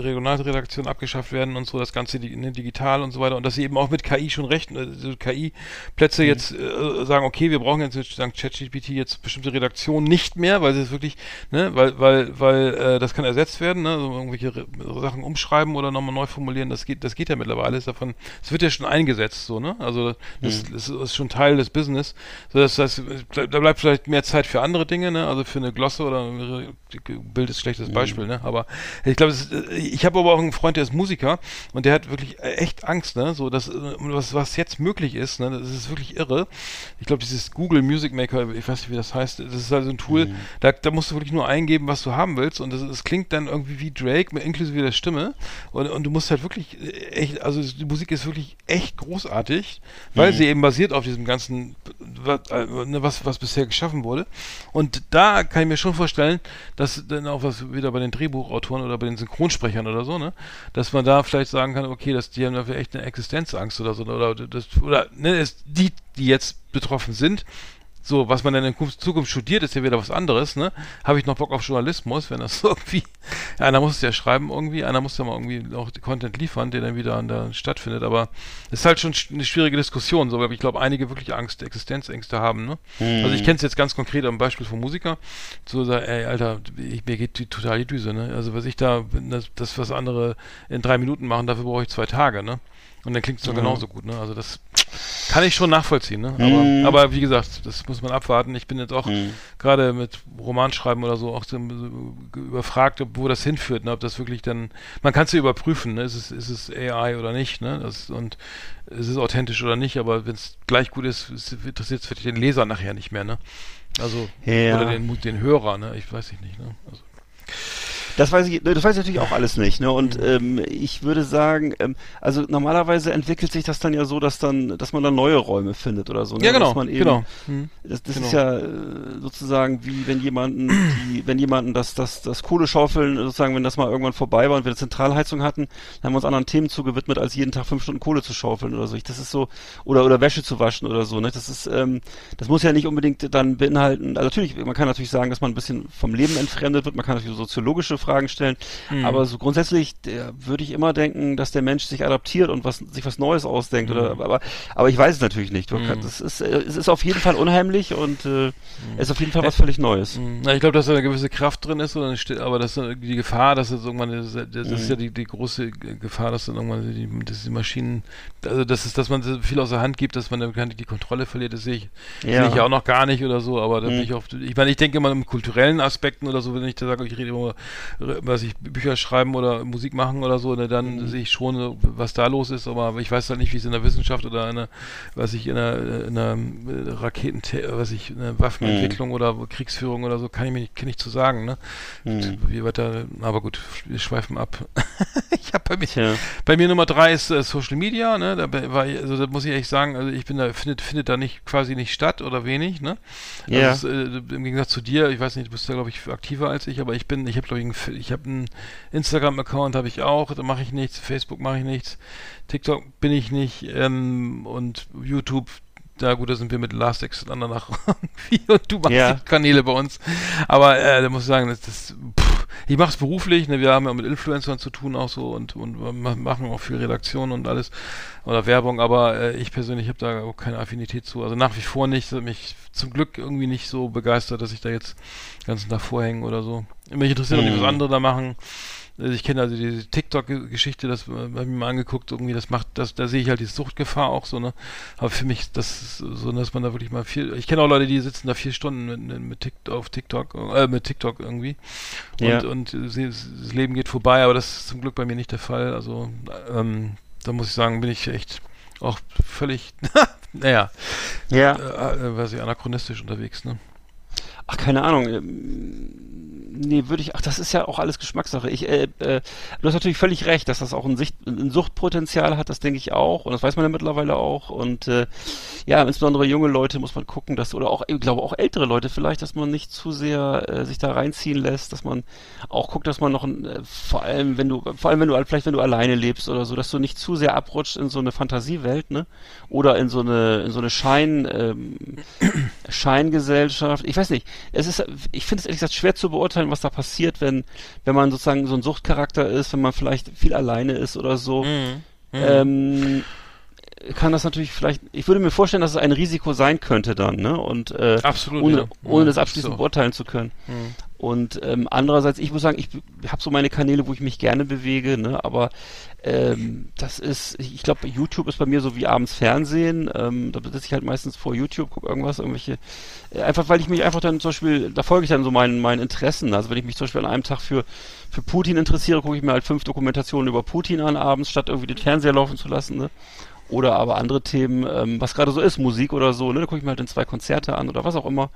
Regionalredaktionen abgeschafft werden und so, das Ganze di- ne, digital und so weiter und dass sie eben auch mit KI schon recht, äh, so KI-Plätze Mhm. jetzt äh, sagen, okay, wir brauchen jetzt sozusagen ChatGPT jetzt bestimmte Redaktionen nicht mehr, weil sie es wirklich, ne, weil, weil, weil äh, das kann ersetzt werden, ne, so irgendwelche Re Sachen umschreiben oder nochmal neu formulieren, das geht, das geht ja mittlerweile, ist davon, es wird ja schon eingesetzt, so, ne, also das, Mhm. das ist schon Teil des Business, so das heißt, da bleibt vielleicht mehr Zeit für andere Dinge, ne, also für eine Glosse oder ein Bild ist ein schlechtes Mhm. Beispiel, ne, aber ich glaube, ich habe aber auch einen Freund, der ist Musiker und der hat wirklich echt Angst, ne, so dass was, was jetzt möglich ist, ne, das ist wirklich irre. Ich glaube, dieses Google Music Maker, ich weiß nicht, wie das heißt, das ist also ein Tool, Mhm. da, da musst du wirklich nur eingeben, was du haben willst und das, das klingt dann irgendwie wie Drake, inklusive der Stimme und, und du musst halt wirklich äh, echt, also die Musik ist wirklich echt großartig, weil Mhm. sie eben basiert auf diesem ganzen, was, äh, ne, was, was bisher geschaffen wurde und da kann ich mir schon vorstellen, dass dann auch was wieder bei den Drehbuchautoren oder bei den Synchronsprechern oder so, ne, dass man da vielleicht sagen kann, okay, dass die haben dafür echt eine Existenzangst oder so oder das oder ne, es, die die jetzt betroffen sind, so, was man dann in Zukunft- studiert, ist ja wieder was anderes, ne? Habe ich noch Bock auf Journalismus, wenn das irgendwie, einer muss es ja schreiben irgendwie, einer muss ja mal irgendwie auch Content liefern, der dann wieder an der stattfindet, aber es ist halt schon sch- eine schwierige Diskussion, so, weil ich glaube, einige wirklich Angst, Existenzängste haben, ne? Mhm. Also ich kenne es jetzt ganz konkret am Beispiel von Musiker, so sagen, ey, Alter, ich, mir geht die, total die Düse, ne? Also was ich da, das, das, was andere in drei Minuten machen, dafür brauche ich zwei Tage, ne? Und dann klingt es doch Ja. genauso gut, ne? Also das kann ich schon nachvollziehen, ne? Aber, Mhm. aber wie gesagt, das muss man abwarten. Ich bin jetzt auch Mhm. gerade mit Romanschreiben oder so auch so, überfragt, ob, wo das hinführt, ne? Ob das wirklich dann, man kann es ja überprüfen, ne? Ist es, ist es AI oder nicht, ne? Das, und ist es authentisch oder nicht, aber wenn es gleich gut ist, ist interessiert es vielleicht den Leser nachher nicht mehr, ne? Also, Ja. oder den, den Hörer, ne? Ich weiß nicht, ne? Also, Das weiß ich, ne, das weiß ich natürlich auch alles nicht, ne? Und ähm, ich würde sagen, ähm, also normalerweise entwickelt sich das dann ja so, dass dann, dass man dann neue Räume findet oder so. Ne? ja, genau, Dass man eben, genau. Hm. Das, das Genau. ist ja äh, sozusagen wie wenn jemanden, die, wenn jemanden das, das, das Kohleschaufeln, sozusagen, wenn das mal irgendwann vorbei war und wir eine Zentralheizung hatten, dann haben wir uns anderen Themen zugewidmet, als jeden Tag fünf Stunden Kohle zu schaufeln oder so. Ich, das ist so, oder, oder Wäsche zu waschen oder so, ne? Das ist, ähm, das muss ja nicht unbedingt dann beinhalten, also natürlich, man kann natürlich sagen, dass man ein bisschen vom Leben entfremdet wird, man kann natürlich soziologische Fragen stellen. Mhm. Aber so grundsätzlich würde ich immer denken, dass der Mensch sich adaptiert und was sich was Neues ausdenkt. Oder, aber, aber ich weiß es natürlich nicht. Kann- Das ist, äh, es ist auf jeden Fall unheimlich und äh, es ist auf jeden Fall was völlig Neues. Na, ich glaube, dass da eine gewisse Kraft drin ist, aber das ist die Gefahr, dass es irgendwann, das ist, das ist Mhm. ja die, die große Gefahr, dass dann irgendwann die, dass die Maschinen, also das ist, dass man viel aus der Hand gibt, dass man dann die Kontrolle verliert, das sehe ich, Ja. sehe ich auch noch gar nicht oder so, aber da bin Mhm. ich oft, ich meine, ich denke immer im kulturellen Aspekten oder so, wenn ich da sage, ich rede über, was ich Bücher schreiben oder Musik machen oder so, ne, dann Mhm. sehe ich schon, was da los ist, aber ich weiß halt nicht, wie es in der Wissenschaft oder in der, was ich in der, in der äh, Raketen, was ich, in der Waffenentwicklung oder Kriegsführung oder so, kann ich mir nicht, kann ich zu sagen, ne? Mhm. Wie weiter, aber gut, wir schweifen ab. ich habe bei mir, Tja. bei mir Nummer drei ist äh, Social Media, ne? Da war ich, also da muss ich ehrlich sagen, also ich bin da, findet, findet da nicht quasi nicht statt oder wenig, ne? Ja. Also äh, Im Gegensatz zu dir, ich weiß nicht, du bist da glaube ich aktiver als ich, aber ich bin, ich habe glaube ich, einen ich habe einen Instagram-Account habe ich auch, da mache ich nichts, Facebook mache ich nichts, TikTok bin ich nicht ähm, und YouTube da gut, da sind wir mit Last Exit danach irgendwie und du machst Ja. die Kanäle bei uns. Aber äh, da muss ich sagen, das, das pff, ich mache es beruflich, ne, wir haben ja mit Influencern zu tun auch so und, und machen auch viel Redaktion und alles oder Werbung, aber äh, ich persönlich habe da auch keine Affinität zu. Also nach wie vor nicht, mich zum Glück irgendwie nicht so begeistert, dass ich da jetzt den ganzen Tag vorhänge oder so. Mich interessiert auch nicht, was Mhm. andere da machen. Also ich kenne also diese TikTok-Geschichte, das habe ich mir mal angeguckt, irgendwie, das macht, das, da sehe ich halt die Suchtgefahr auch so, ne? Aber für mich, das ist so, dass man da wirklich mal viel, ich kenne auch Leute, die sitzen da vier Stunden mit, mit, TikTok, auf TikTok, äh, mit TikTok irgendwie. Und, Ja. und sie, das Leben geht vorbei, aber das ist zum Glück bei mir nicht der Fall. Also, ähm, da muss ich sagen, bin ich echt auch völlig, naja, Ja. äh, äh, weiß ich, anachronistisch unterwegs, ne? Ach, keine Ahnung. Nee, würde ich, ach, das ist ja auch alles Geschmackssache. Ich, äh, äh, du hast natürlich völlig recht, dass das auch ein, Sicht, ein Suchtpotenzial hat, das denke ich auch. Und das weiß man ja mittlerweile auch. Und äh, ja, insbesondere junge Leute muss man gucken, dass, oder auch, ich glaube auch ältere Leute vielleicht, dass man nicht zu sehr äh, sich da reinziehen lässt, dass man auch guckt, dass man noch äh, vor allem, wenn du, vor allem wenn du vielleicht wenn du alleine lebst oder so, dass du nicht zu sehr abrutscht in so eine Fantasiewelt, ne? Oder in so eine, in so eine Schein, ähm, Scheingesellschaft. Ich weiß nicht. Es ist, ich finde es ehrlich gesagt schwer zu beurteilen, was da passiert, wenn, wenn man sozusagen so ein Suchtcharakter ist, wenn man vielleicht viel alleine ist oder so. Mhm. Ähm, kann das natürlich vielleicht, ich würde mir vorstellen, dass es ein Risiko sein könnte dann, ne? Und äh, Absolut, ohne, ja. ohne Ja, das abschließend so. beurteilen zu können. Mhm. Und ähm, andererseits, ich muss sagen, ich habe so meine Kanäle, wo ich mich gerne bewege, ne? Aber ähm, das ist, ich glaube, YouTube ist bei mir so wie abends Fernsehen. Ähm, da sitze ich halt meistens vor YouTube, gucke irgendwas, irgendwelche, äh, einfach weil ich mich einfach dann zum Beispiel, da folge ich dann so meinen, meinen Interessen. Also wenn ich mich zum Beispiel an einem Tag für, für Putin interessiere, gucke ich mir halt fünf Dokumentationen über Putin an abends, statt irgendwie den Fernseher laufen zu lassen, ne? Oder aber andere Themen, ähm, was gerade so ist, Musik oder so, ne? Da gucke ich mir halt dann zwei Konzerte an oder was auch immer.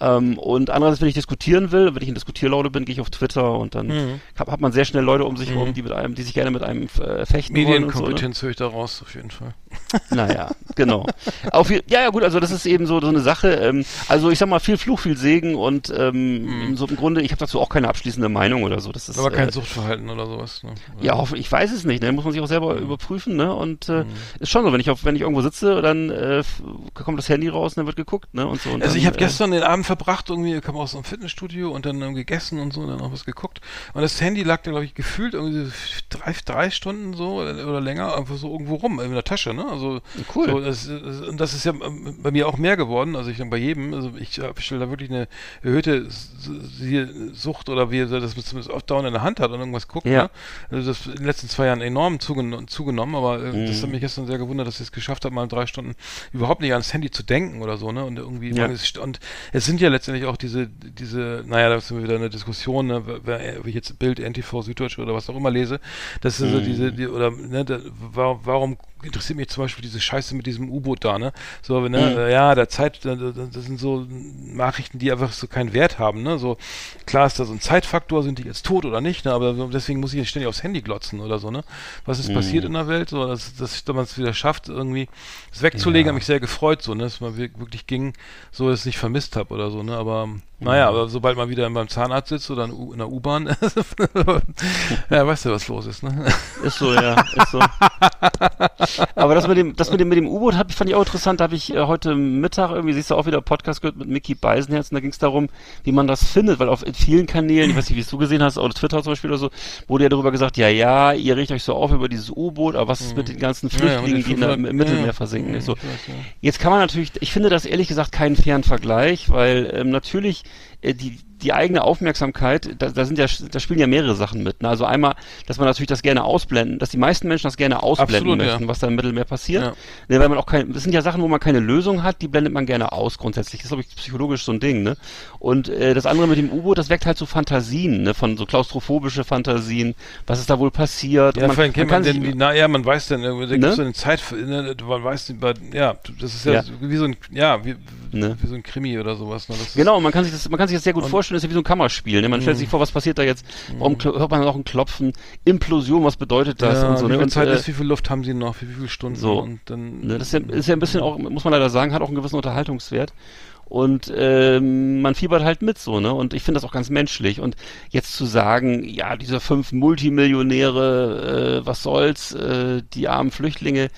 Ähm, und andererseits, wenn ich diskutieren will, wenn ich in Diskutierlaune bin, gehe ich auf Twitter und dann Mhm. hat, hat man sehr schnell Leute um sich Mhm. herum, die mit einem, die sich gerne mit einem äh, fechten wollen und so, ne? Medienkompetenz höre ich da raus, auf jeden Fall. Naja, genau. Auf, ja, ja, gut, also das ist eben so, so eine Sache. Ähm, also ich sag mal, viel Fluch, viel Segen und ähm, so im Grunde, ich habe dazu auch keine abschließende Meinung oder so. Das ist, Aber kein äh, Suchtverhalten oder sowas. Ne? ja, hoffe, ich weiß es nicht, ne? Muss man sich auch selber Mhm. überprüfen, ne? Und äh, ist schon so, wenn ich auf, wenn ich irgendwo sitze, dann äh, kommt das Handy raus und dann wird geguckt, ne? Und so. Und Also dann, ich habe äh, gestern den Abend verbracht, irgendwie kam aus einem Fitnessstudio und dann ähm, gegessen und so und dann auch was geguckt. Und das Handy lag da, glaube ich, gefühlt irgendwie so drei, drei Stunden so oder, oder länger einfach so irgendwo rum in der Tasche, ne? Also Cool. So, das, das, und das ist ja ähm, bei mir auch mehr geworden, also ich denke bei jedem. Also ich äh, stelle da wirklich eine erhöhte Sucht oder wie er das zumindest oft dauernd in der Hand hat und irgendwas guckt. Ja. Ne? Also das ist in den letzten zwei Jahren enorm zugenommen, zugenommen aber äh, das Mhm. hat mich gestern sehr gewundert, dass ich es geschafft habe, mal drei Stunden überhaupt nicht ans Handy zu denken oder so, ne? Und irgendwie Ja. ist- und es sind ja letztendlich auch diese, diese, naja, da sind wir wieder in der Diskussion, ne, wie ich jetzt Bild, NTV, Süddeutsche oder was auch immer lese, das ist so Mhm. diese, die, oder ne, da, wa- warum interessiert mich zum Beispiel diese Scheiße mit diesem U-Boot da, ne? So, ne, Mhm. äh, ja, der Zeit, da- da- das sind so Nachrichten, die einfach so keinen Wert haben, ne? So, klar ist da so ein Zeitfaktor, sind die jetzt tot oder nicht, ne? Aber deswegen muss ich jetzt ständig aufs Handy glotzen oder so, ne? Was ist Mhm. passiert in der Welt? So, dass, dass man es wieder schafft, irgendwie das wegzulegen, Ja. hat mich sehr gefreut, so, ne? Dass man wir- wirklich ging, so dass ich es nicht vermisst habe oder so, ne? Aber Naja, aber sobald man wieder beim Zahnarzt sitzt oder in, der U-Bahn, ja, weißt du, was los ist, ne? Ist so, ja, ist so. Aber das mit dem, das mit dem, mit dem U-Boot hab, fand ich auch interessant. Da habe ich äh, heute Mittag irgendwie, siehst du auch wieder Podcast gehört mit Mickey Beisenherz und da ging es darum, wie man das findet, weil auf vielen Kanälen, ich weiß nicht, wie es du gesehen hast, auf Twitter zum Beispiel oder so, wurde ja darüber gesagt, ja, ja, ihr regt euch so auf über dieses U-Boot, aber was ist mit den ganzen Mhm. Ja, ja, Flüchtlingen, die in der, 500 im Mittelmeer ja, ja. versinken? Ja, Ist so. ich ja. Jetzt kann man natürlich, ich finde das ehrlich gesagt keinen fairen Vergleich, weil ähm, natürlich die die eigene Aufmerksamkeit, da, da sind ja, da spielen ja mehrere Sachen mit. Ne? Also einmal, dass man natürlich das gerne ausblenden, dass die meisten Menschen das gerne ausblenden Absolut, ja. möchten, was da im Mittelmeer passiert. Ja. Ne, weil man auch kein, das sind ja Sachen, wo man keine Lösung hat, die blendet man gerne aus grundsätzlich. Das ist, glaube ich, psychologisch so ein Ding, ne? Und äh, das andere mit dem U-Boot, das weckt halt so Fantasien, ne? Von so klaustrophobische Fantasien, was ist da wohl passiert. Ja, vorhin kennt man, sich- denn, die, na ja, man weiß dann, irgendwie, da Ne? gibt's so eine Zeit, ne, man weiß, ja, das ist ja, Ja. wie so ein, ja, wie, Ne? wie so ein Krimi oder sowas. Ne? Genau, man kann sich das, man kann sich das sehr gut vorstellen, das ist ja wie so ein Kammerspiel. Ne? Man stellt Mhm. sich vor, was passiert da jetzt? Warum kl- hört man noch ein Klopfen? Implosion, was bedeutet das? ja, und so, wie ne? viel Und, Zeit äh, ist, wie viel Luft haben sie noch, wie, wie viele Stunden So. und dann, Ne, das ist ja, ist ja ein bisschen auch, muss man leider sagen, hat auch einen gewissen Unterhaltungswert. Und ähm, man fiebert halt mit so, ne? Und ich finde das auch ganz menschlich. Und jetzt zu sagen, ja, diese fünf Multimillionäre, äh, was soll's, äh, die armen Flüchtlinge,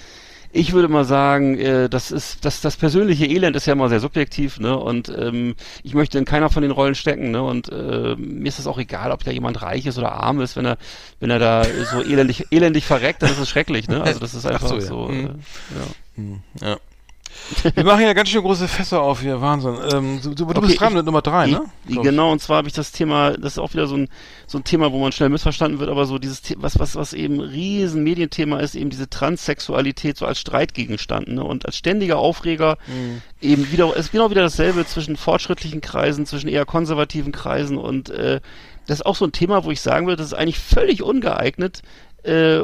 ich würde mal sagen, äh, das ist das, das persönliche Elend ist ja immer sehr subjektiv, ne? Und ähm, ich möchte in keiner von den Rollen stecken, ne? Und äh, mir ist es auch egal, ob da jemand reich ist oder arm ist, wenn er wenn er da so elendig elendig verreckt, dann ist es schrecklich, ne? Also das ist Ach einfach so, so. ja. äh, Mhm. ja. Hm, ja. Wir machen ja ganz schön große Fässer auf hier, Wahnsinn. Ähm, du, du, Okay, bist dran ich- mit Nummer drei, I- ne? i- Glaub ich. Genau, und zwar habe ich das Thema, das ist auch wieder so ein, so ein Thema, wo man schnell missverstanden wird, aber so dieses, was, was, was eben ein riesen Medienthema ist, eben diese Transsexualität so als Streitgegenstand, ne, und als ständiger Aufreger, Mhm. eben wieder, ist genau wieder dasselbe zwischen fortschrittlichen Kreisen, zwischen eher konservativen Kreisen und, äh, das ist auch so ein Thema, wo ich sagen würde, das ist eigentlich völlig ungeeignet, äh,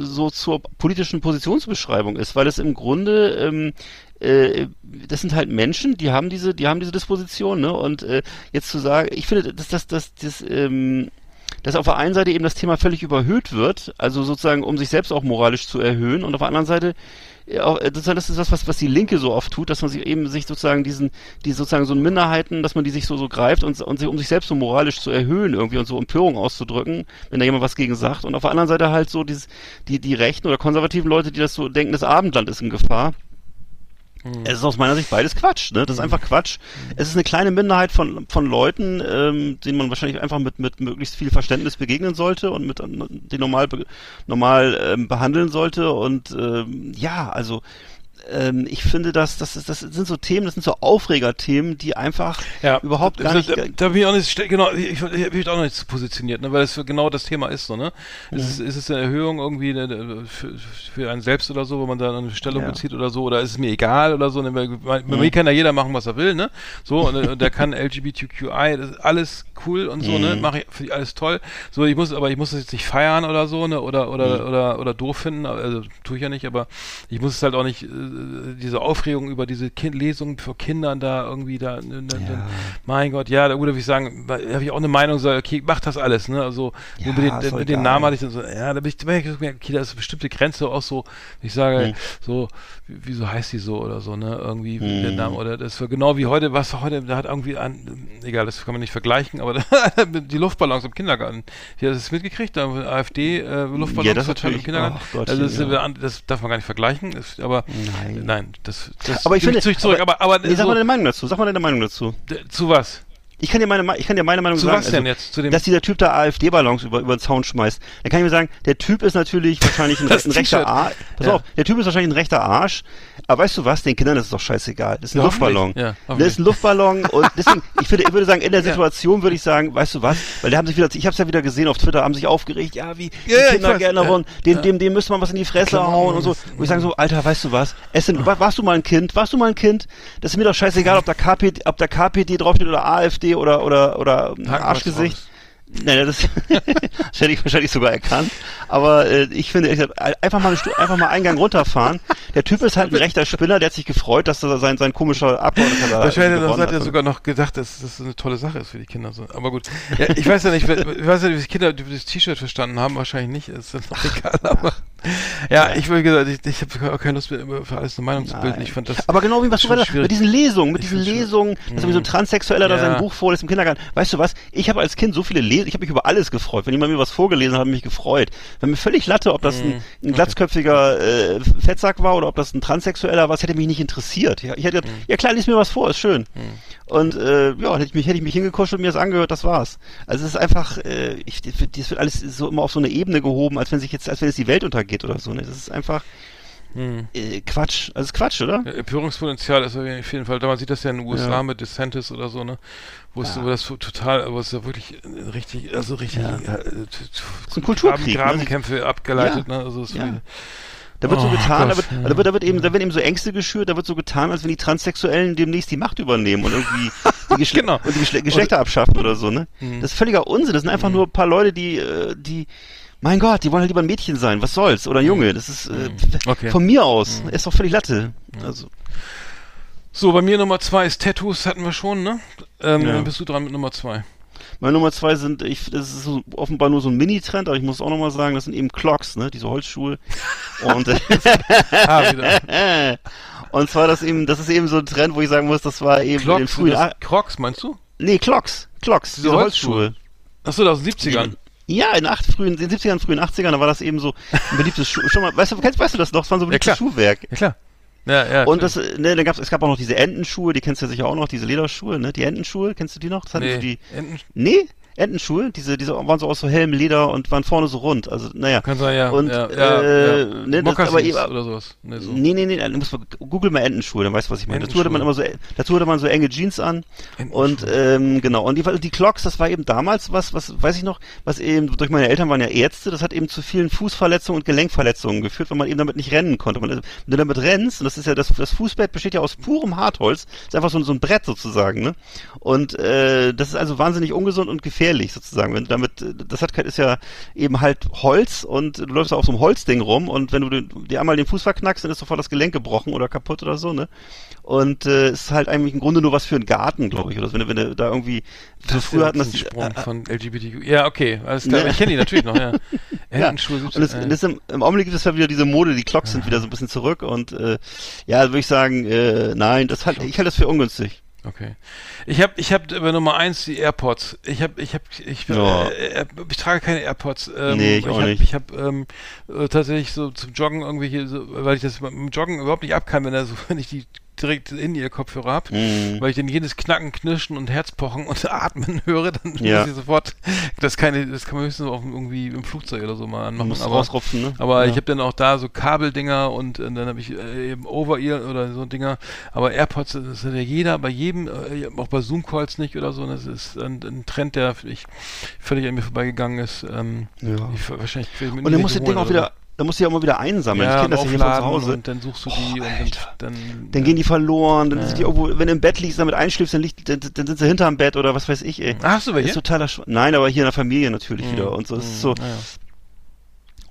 so zur politischen Positionsbeschreibung ist, weil es im Grunde ähm, äh, das sind halt Menschen, die haben diese, die haben diese Disposition, ne? Und äh, jetzt zu sagen, ich finde, dass das, das, das, ähm, dass auf der einen Seite eben das Thema völlig überhöht wird, also sozusagen, um sich selbst auch moralisch zu erhöhen, und auf der anderen Seite äh, das ist das, was, was die Linke so oft tut, dass man sich eben sich sozusagen diesen, die sozusagen so Minderheiten, dass man die sich so, so greift und, und sich, um sich selbst so moralisch zu erhöhen irgendwie und so Empörung auszudrücken, wenn da jemand was gegen sagt. Und auf der anderen Seite halt so dieses, die, die rechten oder konservativen Leute, die das so denken, das Abendland ist in Gefahr. Es ist aus meiner Sicht beides Quatsch, ne? Das ist einfach Quatsch. Es ist eine kleine Minderheit von, von Leuten, ähm, denen man wahrscheinlich einfach mit, mit möglichst viel Verständnis begegnen sollte und mit die normal, normal ähm, behandeln sollte. Und ähm, ja, also ähm, ich finde, dass das, ist, das sind so Themen, das sind so Aufregerthemen, die einfach ja, überhaupt gar da, nicht. Da, da bin ich auch nicht, genau, ich, ich, ich bin auch noch nicht positioniert, ne, weil es genau das Thema ist, so, ne? Mhm. Ist, es, ist es eine Erhöhung irgendwie ne, für, für einen selbst oder so, wo man da eine Stellung Ja. bezieht oder so, oder ist es mir egal oder so, ne? Weil, weil, Mhm. Mir kann ja jeder machen, was er will, ne? So, und, und der kann LGBTQI, das ist alles cool und so, ne? Mhm. Mache ich, finde ich alles toll. So, ich muss, aber ich muss es jetzt nicht feiern oder so, ne? Oder, oder, Mhm. oder, oder doof finden, also tue ich ja nicht, aber ich muss es halt auch nicht, äh, diese Aufregung über diese kind Lesungen für Kindern da irgendwie da, ne, ne, Ja. mein Gott, ja, da würde ich sagen, da habe ich auch eine Meinung, so, okay, mach das alles, ne? Also Ja, nur mit, ist den, mit egal. Namen hatte ich dann so, ja, da bin ich, da bin ich gemerkt, okay, da ist eine bestimmte Grenze auch so, ich sage, Mhm. so, wie- wieso heißt die so oder so, ne? Irgendwie Mhm. der Name oder das war genau wie heute, was heute, da hat irgendwie an, egal, das kann man nicht vergleichen, aber die Luftballons im Kindergarten, hier hast du es mitgekriegt, da AfD äh, Luftballons Ja, das im. Kindergarten. Ach Gott, also das, ja. ist- das darf man gar nicht vergleichen, ist, aber Nein. Nein, das, das Aber ich finde, zurück, zurück, aber, aber, nee, sag so, mal deine Meinung dazu. Sag mal deine Meinung dazu. zu was? Ich kann dir meine, Me- ich kann dir meine Meinung Zu sagen. was denn also, jetzt? Zu dem dass dieser Typ da AfD-Ballons über, über den Zaun schmeißt. Dann kann ich mir sagen, der Typ ist natürlich wahrscheinlich ein, ein rechter. Arsch. Pass Ja. auf, der Typ ist wahrscheinlich ein rechter Arsch. Aber weißt du was, den Kindern ist es doch scheißegal. Das ist ein Ja. Luftballon. Ja, das ist ein Luftballon und deswegen, ich würde, ich würde sagen, in der Situation würde ich sagen, weißt du was, weil die haben sich wieder, ich habe es ja wieder gesehen auf Twitter, haben sich aufgeregt, ja, wie die Ja, Kindergärtner weiß. wollen, dem, dem, dem müsste man was in die Fresse Klar. hauen und so. Wo ich sage so, Alter, weißt du was, es sind, warst du mal ein Kind, warst du mal ein Kind? Das ist mir doch scheißegal, ob da KPD, ob da KPD draufsteht oder AfD oder, oder, oder Arschgesicht. Naja, das, das hätte ich wahrscheinlich sogar erkannt. Aber äh, ich finde, gesagt, einfach mal, einfach mal Eingang runterfahren. Der Typ ist halt ein rechter Spinner, der hat sich gefreut, dass da sein, sein komischer Abgeordneter da Wahrscheinlich gewonnen hat er sogar noch gedacht, dass das eine tolle Sache ist für die Kinder. Aber gut. Ja, ich weiß ja nicht, ich weiß ja nicht, wie die Kinder das T-Shirt verstanden haben. Wahrscheinlich nicht. Ist auch egal. Aber ja, ich würde gesagt, ich, ich habe auch keine Lust mehr, für alles eine Meinung zu bilden. Ich fand das. Aber genau wie was du weiter, schwierig. mit diesen Lesungen, mit Ich diesen Lesungen, dass irgendwie so ein Transsexueller da Ja. sein Buch vorliest im Kindergarten. Weißt du was? Ich habe als Kind so viele Lesungen, ich habe mich über alles gefreut. Wenn jemand mir was vorgelesen hat, habe ich mich gefreut. Wenn mir völlig Latte, ob das Mhm. ein, ein glatzköpfiger äh, Fettsack war oder ob das ein Transsexueller war, das hätte mich nicht interessiert. Ja, ich hätte gesagt, Mhm. ja klar, lies mir was vor, ist schön. Und äh, ja, hätte ich mich, hätte ich mich hingekuschelt und mir das angehört, das war's. Also es ist einfach, äh, ich, das wird alles so immer auf so eine Ebene gehoben, als wenn sich jetzt, als wenn jetzt die Welt untergeht oder so. Ne? Das ist einfach Hm. äh, Quatsch. Also ist Quatsch, oder? Ja, Empörungspotenzial ist auf jeden Fall, da man sieht das ja in den USA Ja. mit DeSantis oder so, ne? Wo es, wo das so total, wo es ja wirklich äh, richtig, also richtig, Ja. äh, ist ein Kulturkrieg, ne? Grabenkämpfe abgeleitet, Ja. ne? Also es Ja. wie- Da wird so Oh getan, da Gott, wird, ja. da wird, da wird eben, da werden eben so Ängste geschürt, da wird so getan, als wenn die Transsexuellen demnächst die Macht übernehmen und irgendwie die, Geschle Genau. und die Geschle Geschlechter abschaffen oder so, ne? Mhm. Das ist völliger Unsinn. Das sind einfach nur ein paar Leute, die, äh, die, mein Gott, die wollen halt lieber ein Mädchen sein. Was soll's? Oder ein Junge. Das ist, äh, Mhm. Okay. von mir aus. Ist doch völlig Latte. Also, So, bei mir Nummer zwei ist Tattoos, hatten wir schon, ne? Ähm, Ja. Dann bist du dran mit Nummer zwei. meine Nummer zwei sind, ich, das ist so, offenbar nur so ein Mini-Trend, aber ich muss auch nochmal sagen, das sind eben Clocks, ne? Diese Holzschuhe. Und, Ah, wieder. und zwar das eben, das ist eben so ein Trend, wo ich sagen muss, das war eben in den frühen, Crocs, meinst du? nee, Clocks, Clocks, diese, Diese Holzschuhe. Holzschuhe. Achso, aus den 70ern. Ja, in, acht, frühen, in den 70ern, frühen 80ern, da war das eben so ein beliebtes Schuh. Schon mal, weißt du, kennst, weißt du das noch? Das war so ein Ja, beliebtes klar. Schuhwerk. Ja, klar. Ja, ja. Und das, ne, dann gab's, es gab auch noch diese Entenschuhe, die kennst du ja sicher auch noch, diese Lederschuhe, ne? Die Entenschuhe, kennst du die noch? Das hatten nee. so die, Enten, nee, Entenschuhe, diese, diese waren so aus so hellem Leder und waren vorne so rund. Also, naja. kann sein, ja. Und, ja, ja, äh, ja. ne, das- aber oder sowas. Nee, so. Nee, nee, nee, du musst mal, google mal Entenschuhe, dann weißt du, was ich meine. Dazu hatte man immer so, dazu hatte man so enge Jeans an und, ähm, genau. Und die, die Clocks, das war eben damals was, was, weiß ich noch, was eben, durch meine Eltern waren ja Ärzte, das hat eben zu vielen Fußverletzungen und Gelenkverletzungen geführt, weil man eben damit nicht rennen konnte. Man, wenn du damit rennst, und das ist ja, das, das Fußbett besteht ja aus purem Hartholz, ist einfach so, ein- so ein Brett sozusagen, ne? Und, äh, das ist also wahnsinnig ungesund und gefährlich sozusagen, wenn du damit, äh, das hat, kein- ist ja eben halt Holz und du läufst auf so einem Holzding rum und wenn du dir einmal den Fuß verknackst, dann ist sofort das Gelenk gebrochen oder kaputt oder so, ne? Und äh, es ist halt eigentlich im Grunde nur was für einen Garten, glaube ich, oder so, wenn du, wenn du da irgendwie so Das früher hatten das die, Sprung äh, von LGBTQ. Ja, okay, alles klar. Ne? Ich kenne die natürlich noch, ja. ja. Und das, äh, das im, im Augenblick gibt es ja wieder diese Mode, die Clocks sind wieder so ein bisschen zurück und äh, ja, würde ich sagen, äh, nein, das halt, ich halte das für ungünstig. Okay. Ich habe ich hab bei Nummer eins die AirPods. Ich habe ich habe ich, Ja. äh, äh, ich trage keine AirPods. Ähm, Nee, ich auch hab, nicht. Ich habe ähm, äh, tatsächlich so zum Joggen irgendwie hier so, weil ich das mit dem Joggen überhaupt nicht ab kann, wenn so wenn ich die direkt in ihr Kopfhörer hab, Mhm. weil ich dann jedes Knacken, Knirschen und Herzpochen und Atmen höre, dann Ja. muss ich sofort das keine das kann man höchstens auf irgendwie im Flugzeug oder so mal anmachen, muss aber rausrupfen, ne? aber ja. ich habe dann auch da so Kabeldinger und, äh, dann habe ich äh, eben Over-Ear oder so Dinger. Aber AirPods, das hat ja jeder, bei jedem, äh, auch bei Zoom-Calls nicht oder so. Das ist ein, ein Trend, der ich, völlig an mir vorbeigegangen ist. Ähm, Ja. ich, wahrscheinlich ich Und dann du das Ding auch wieder, dann musst du ja auch mal wieder einsammeln. Ja, ich kenne das ja hier von zu Hause. Und dann suchst du die und dann, dann, Dann gehen die verloren, dann Ja. sind die irgendwo, wenn du im Bett liegst, damit einschläfst, dann, liegt, dann, dann sind sie hinterm Bett oder was weiß ich, ey. Ah, hast du Das ist welche? totaler Sch Nein, aber hier in der Familie natürlich Mhm. wieder und so. Es ist so, naja.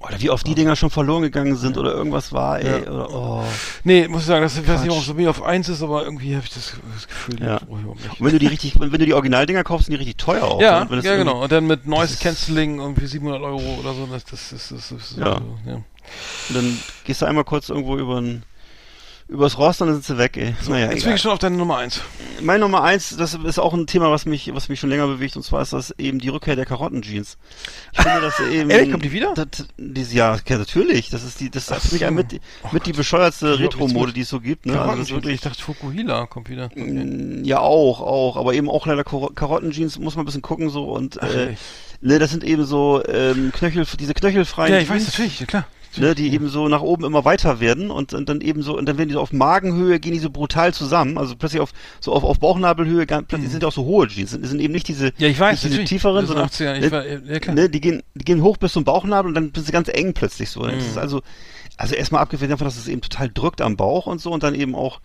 Oder wie oft die Dinger schon verloren gegangen sind oder irgendwas war, ey. Ja. Oder, oh. Nee, muss ich sagen, das, ich weiß nicht, ob es bei mir auf eins ist, aber irgendwie habe ich das, das Gefühl, Ja. nicht. Und wenn du die richtig, wenn, wenn du die Originaldinger kaufst, sind die richtig teuer auch. Ja, ne? Das ja genau. Und dann mit Noise Cancelling irgendwie 700 Euro oder so. Das, das, das, das, das, Ja. also, ja. Und dann gehst du einmal kurz irgendwo über ein, übers Rost und dann sind sie weg, ey. naja, Jetzt bin ich schon auf deine Nummer eins. Mein Nummer eins, das ist auch ein Thema, was mich, was mich schon länger bewegt, und zwar ist das eben die Rückkehr der Karottenjeans. Ich finde, dass eben. Ehrlich, kommt die wieder? Das, dieses Jahr, ja, natürlich. Das ist die, das ist für mich so. mit, Oh mit die bescheuertste Retro-Mode, die es so gibt, ne? Also das ist ich wirklich, dachte, Fukuhila kommt wieder. Mm, ja, auch, auch, aber eben auch leider Karo- Karottenjeans muss man ein bisschen gucken, so, und, Ach, äh, ne, das sind eben so, ähm, Knöchel, diese knöchelfreien Ja, ich weiß natürlich, ja, klar. Ne, die eben so nach oben immer weiter werden und, und dann eben so, und dann werden die so auf Magenhöhe, gehen die so brutal zusammen, also plötzlich auf, so auf, auf Bauchnabelhöhe, ganz, plötzlich sind ja auch so hohe Jeans, sind, sind eben nicht diese, Mhm. Ja, ich weiß, nicht diese tieferen, sind sondern, 80er, ich ne, war, ja, ne, die gehen, die gehen hoch bis zum Bauchnabel und dann sind sie ganz eng plötzlich so. Das Mhm. ist also, also erstmal abgesehen davon, dass es eben total drückt am Bauch und so und dann eben auch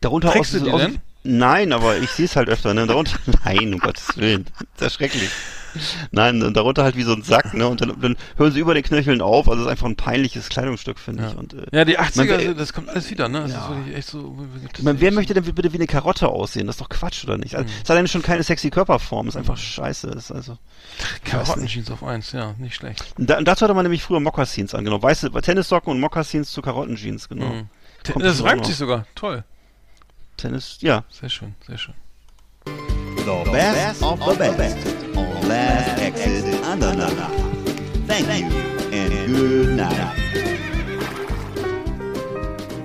darunter Trägst du die aus, denn? Nein, aber ich sehe es halt öfter, ne? Darunter, nein, um Gottes Willen. Das ist schrecklich. Nein, darunter halt wie so ein Sack, ne? Und dann, dann hören sie über den Knöcheln auf. Also es ist einfach ein peinliches Kleidungsstück, finde ich. Und, äh, Ja, die 80er, Man- also das kommt alles wieder, ne? Das Ja. ist wirklich echt so. meine, wer möchte denn bitte wie eine Karotte aussehen? Das ist doch Quatsch, oder nicht? Mhm. Also, es ist alleine schon keine sexy Körperform, ist einfach scheiße. Ist also. Karottenjeans auf eins, ja, nicht schlecht. Und, da, und dazu hatte man nämlich früher Mokassins an, genau. Weiße Tennissocken und Mokassins zu Karottenjeans, genau. Mhm. Das reimt sich sogar. Toll. Tennis, ja. Sehr schön, sehr schön. The best of the best on Last Exit Andernach. Thank you and good night.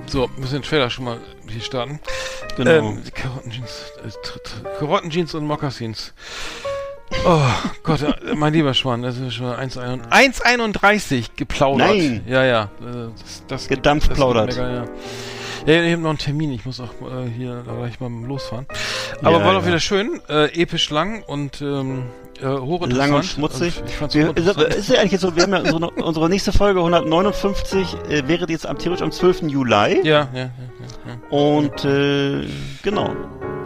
So, müssen den Trailer schon mal hier starten. Genau. Ähm, die Karottenjeans. Äh, Karottenjeans und Mokassins. Oh Gott, äh, mein lieber Schwan, das ist schon 1,31 1,31 geplaudert. Nein. Ja, ja. äh, Das, das Gedampft das plaudert. Mega, ja. Ja, ich habe noch einen Termin, ich muss auch äh, hier gleich mal losfahren. Aber Ja, war doch ja. wieder schön, äh, episch lang und ähm, äh, hochinteressant. Lang und schmutzig. Also ich fand's Wir, ist, ist ja eigentlich jetzt so, wir haben ja unsere, unsere nächste Folge 159 äh, wäre jetzt am theoretisch am 12. Juli. Ja, ja, ja, ja, ja. Und äh, genau.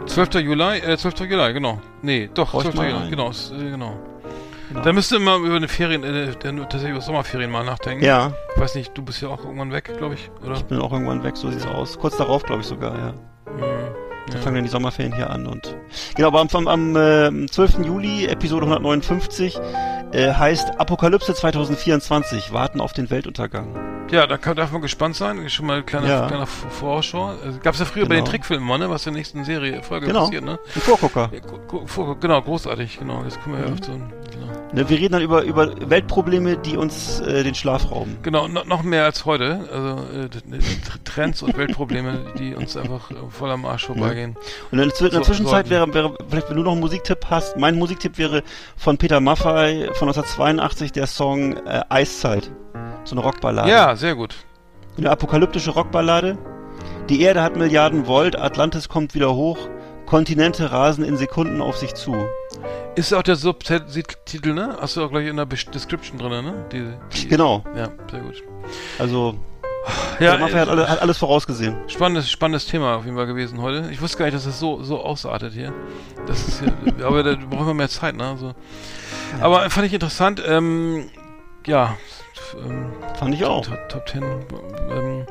12. Juli, äh, 12. Juli, genau. Nee, doch, Brauch ich 12. mal Juli, genau, äh, genau. Genau. Da müsste immer über eine Ferien, äh, tatsächlich über Sommerferien mal nachdenken. Ja, Ich weiß nicht, du bist ja auch irgendwann weg, glaube ich, oder? ich bin auch irgendwann weg, so sieht's aus. Kurz darauf, glaube ich sogar, ja. Mhm. Da Ja. fangen dann die Sommerferien hier an und genau, aber am, am, am äh, 12. Juli, Episode 159, äh, heißt Apokalypse 2024, Warten auf den Weltuntergang. Ja, da kann, darf man gespannt sein. Schon mal eine kleine, Ja. kleine V- Vorausschau. Also, gab's ja früher bei den Genau. Trickfilmen mal, ne? Was in der nächsten Serie, Folge Genau. passiert, ne? Ein Vorgucker. Ja, gu- gu- vor- genau, großartig, genau. Jetzt kommen wir ja Mhm. auf so ein, genau. Ne, wir reden dann über, über Weltprobleme, die uns äh, den Schlaf rauben. Genau, no, noch mehr als heute. Also äh, Trends und Weltprobleme, die uns einfach äh, voll am Arsch vorbeigehen. Und in, in der Zwischenzeit wäre, wäre, vielleicht wenn du noch einen Musiktipp hast, mein Musiktipp wäre von Peter Maffay von 1982 der Song äh, Eiszeit. So eine Rockballade. Ja, sehr gut. Eine apokalyptische Rockballade. Die Erde hat Milliarden Volt, Atlantis kommt wieder hoch, Kontinente rasen in Sekunden auf sich zu. Ist auch der Subtitel, ne? Hast du auch gleich in der Description drin, ne? Die, die, Genau. Ja, sehr gut. Also, Ja, Peter Maffay hat, alle, hat alles vorausgesehen. Spannendes, spannendes Thema auf jeden Fall gewesen heute. Ich wusste gar nicht, dass das so, so ausartet hier. Das ist hier aber da brauchen wir mehr Zeit, ne? Also, Aber fand ich interessant. Ähm, ja. Ähm, Fand ich auch. Top, Top 10. Ähm,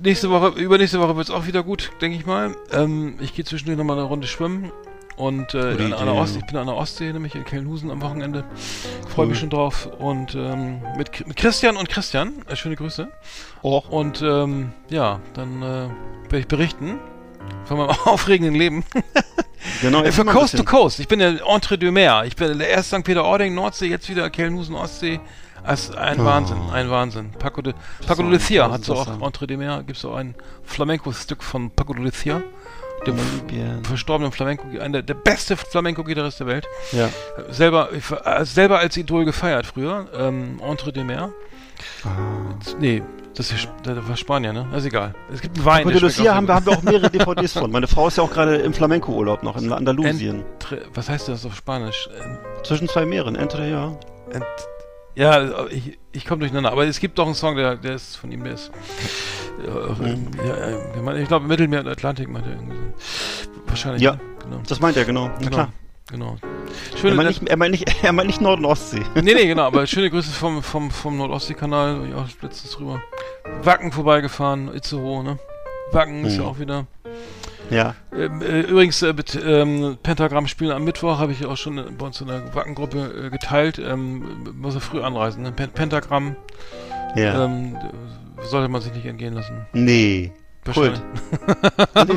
nächste Woche, übernächste Woche wird es auch wieder gut, denke ich mal. Ähm, ich gehe zwischendurch nochmal eine Runde schwimmen. Und äh, an, an. Ostsee, ich bin an der Ostsee, nämlich in Kelnhusen am Wochenende. Freue mich Cool. schon drauf. Und ähm, mit, mit Christian und Christian, äh, schöne Grüße. Och. Und ähm, ja, dann äh, werde ich berichten von meinem aufregenden Leben. Genau, Äh, Für ein Coast to. Coast. Ich bin der Entre deux Mer. Ich bin erst St. Peter-Ording, Nordsee, jetzt wieder Kelnhusen, Ostsee. Also ein Oh. Wahnsinn, ein Wahnsinn. Paco de, Paco So de Lucia hat so auch. Entre deux Mer. Gibt es auch ein Flamenco-Stück von Paco de Lucia. Dem verstorbenen Flamenco, einer der beste Flamenco-Gitarrist der Welt. Ja. Selber, äh, selber als Idol gefeiert früher. Ähm, Entre deux Mer. Ah. Nee, das, ist, das war Spanier, ne? ist egal. Es gibt einen Wein, der schmeckt Lucia haben, haben wir auch mehrere DVDs von. Meine Frau ist ja auch gerade im Flamenco-Urlaub noch, in Andalusien. Tre- Was heißt das auf Spanisch? Zwischen zwei Meeren, entre, ja. Ent ja, ich, ich komme durcheinander. Aber es gibt doch einen Song, der, der ist von ihm, der ist. Äh, ja, äh, ich glaube, Mittelmeer und Atlantik meinte er irgendwie so. Wahrscheinlich. Ja. ne? genau. Das meint er, genau. Na genau. klar. Genau. Er Schöne, meint, nicht, er, meint nicht, er meint nicht Nord- und Ostsee. nee, nee, genau, aber schöne Grüße vom, vom, vom Nordostsee-Kanal, bin ich auch letztens drüber. Wacken vorbeigefahren, Itzehoe, ne? Wacken ist ja auch wieder. Ja. Ähm, äh, übrigens, äh, mit, ähm, Pentagramm spielen am Mittwoch habe ich auch schon äh, bei uns in der Wackengruppe geteilt. Ähm, muss er früh anreisen. Ne? Pen Pentagramm Ja. ähm, sollte man sich nicht entgehen lassen. nee. Kult.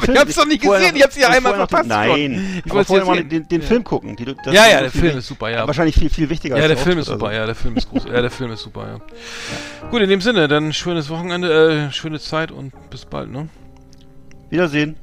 ich hab's doch nicht gesehen, ich hab's hier einmal verpasst. Nein. Ich aber wollt's vorher mal den, den Ja. Film gucken. Die, Ja, ja, der Film ist super, ja. Wahrscheinlich viel, viel wichtiger Ja, als der Film ist super, also. ja, der Film ist groß. Ja, der Film ist super, ja. Gut, in dem Sinne, dann schönes Wochenende, äh, schöne Zeit und bis bald, ne? Wiedersehen.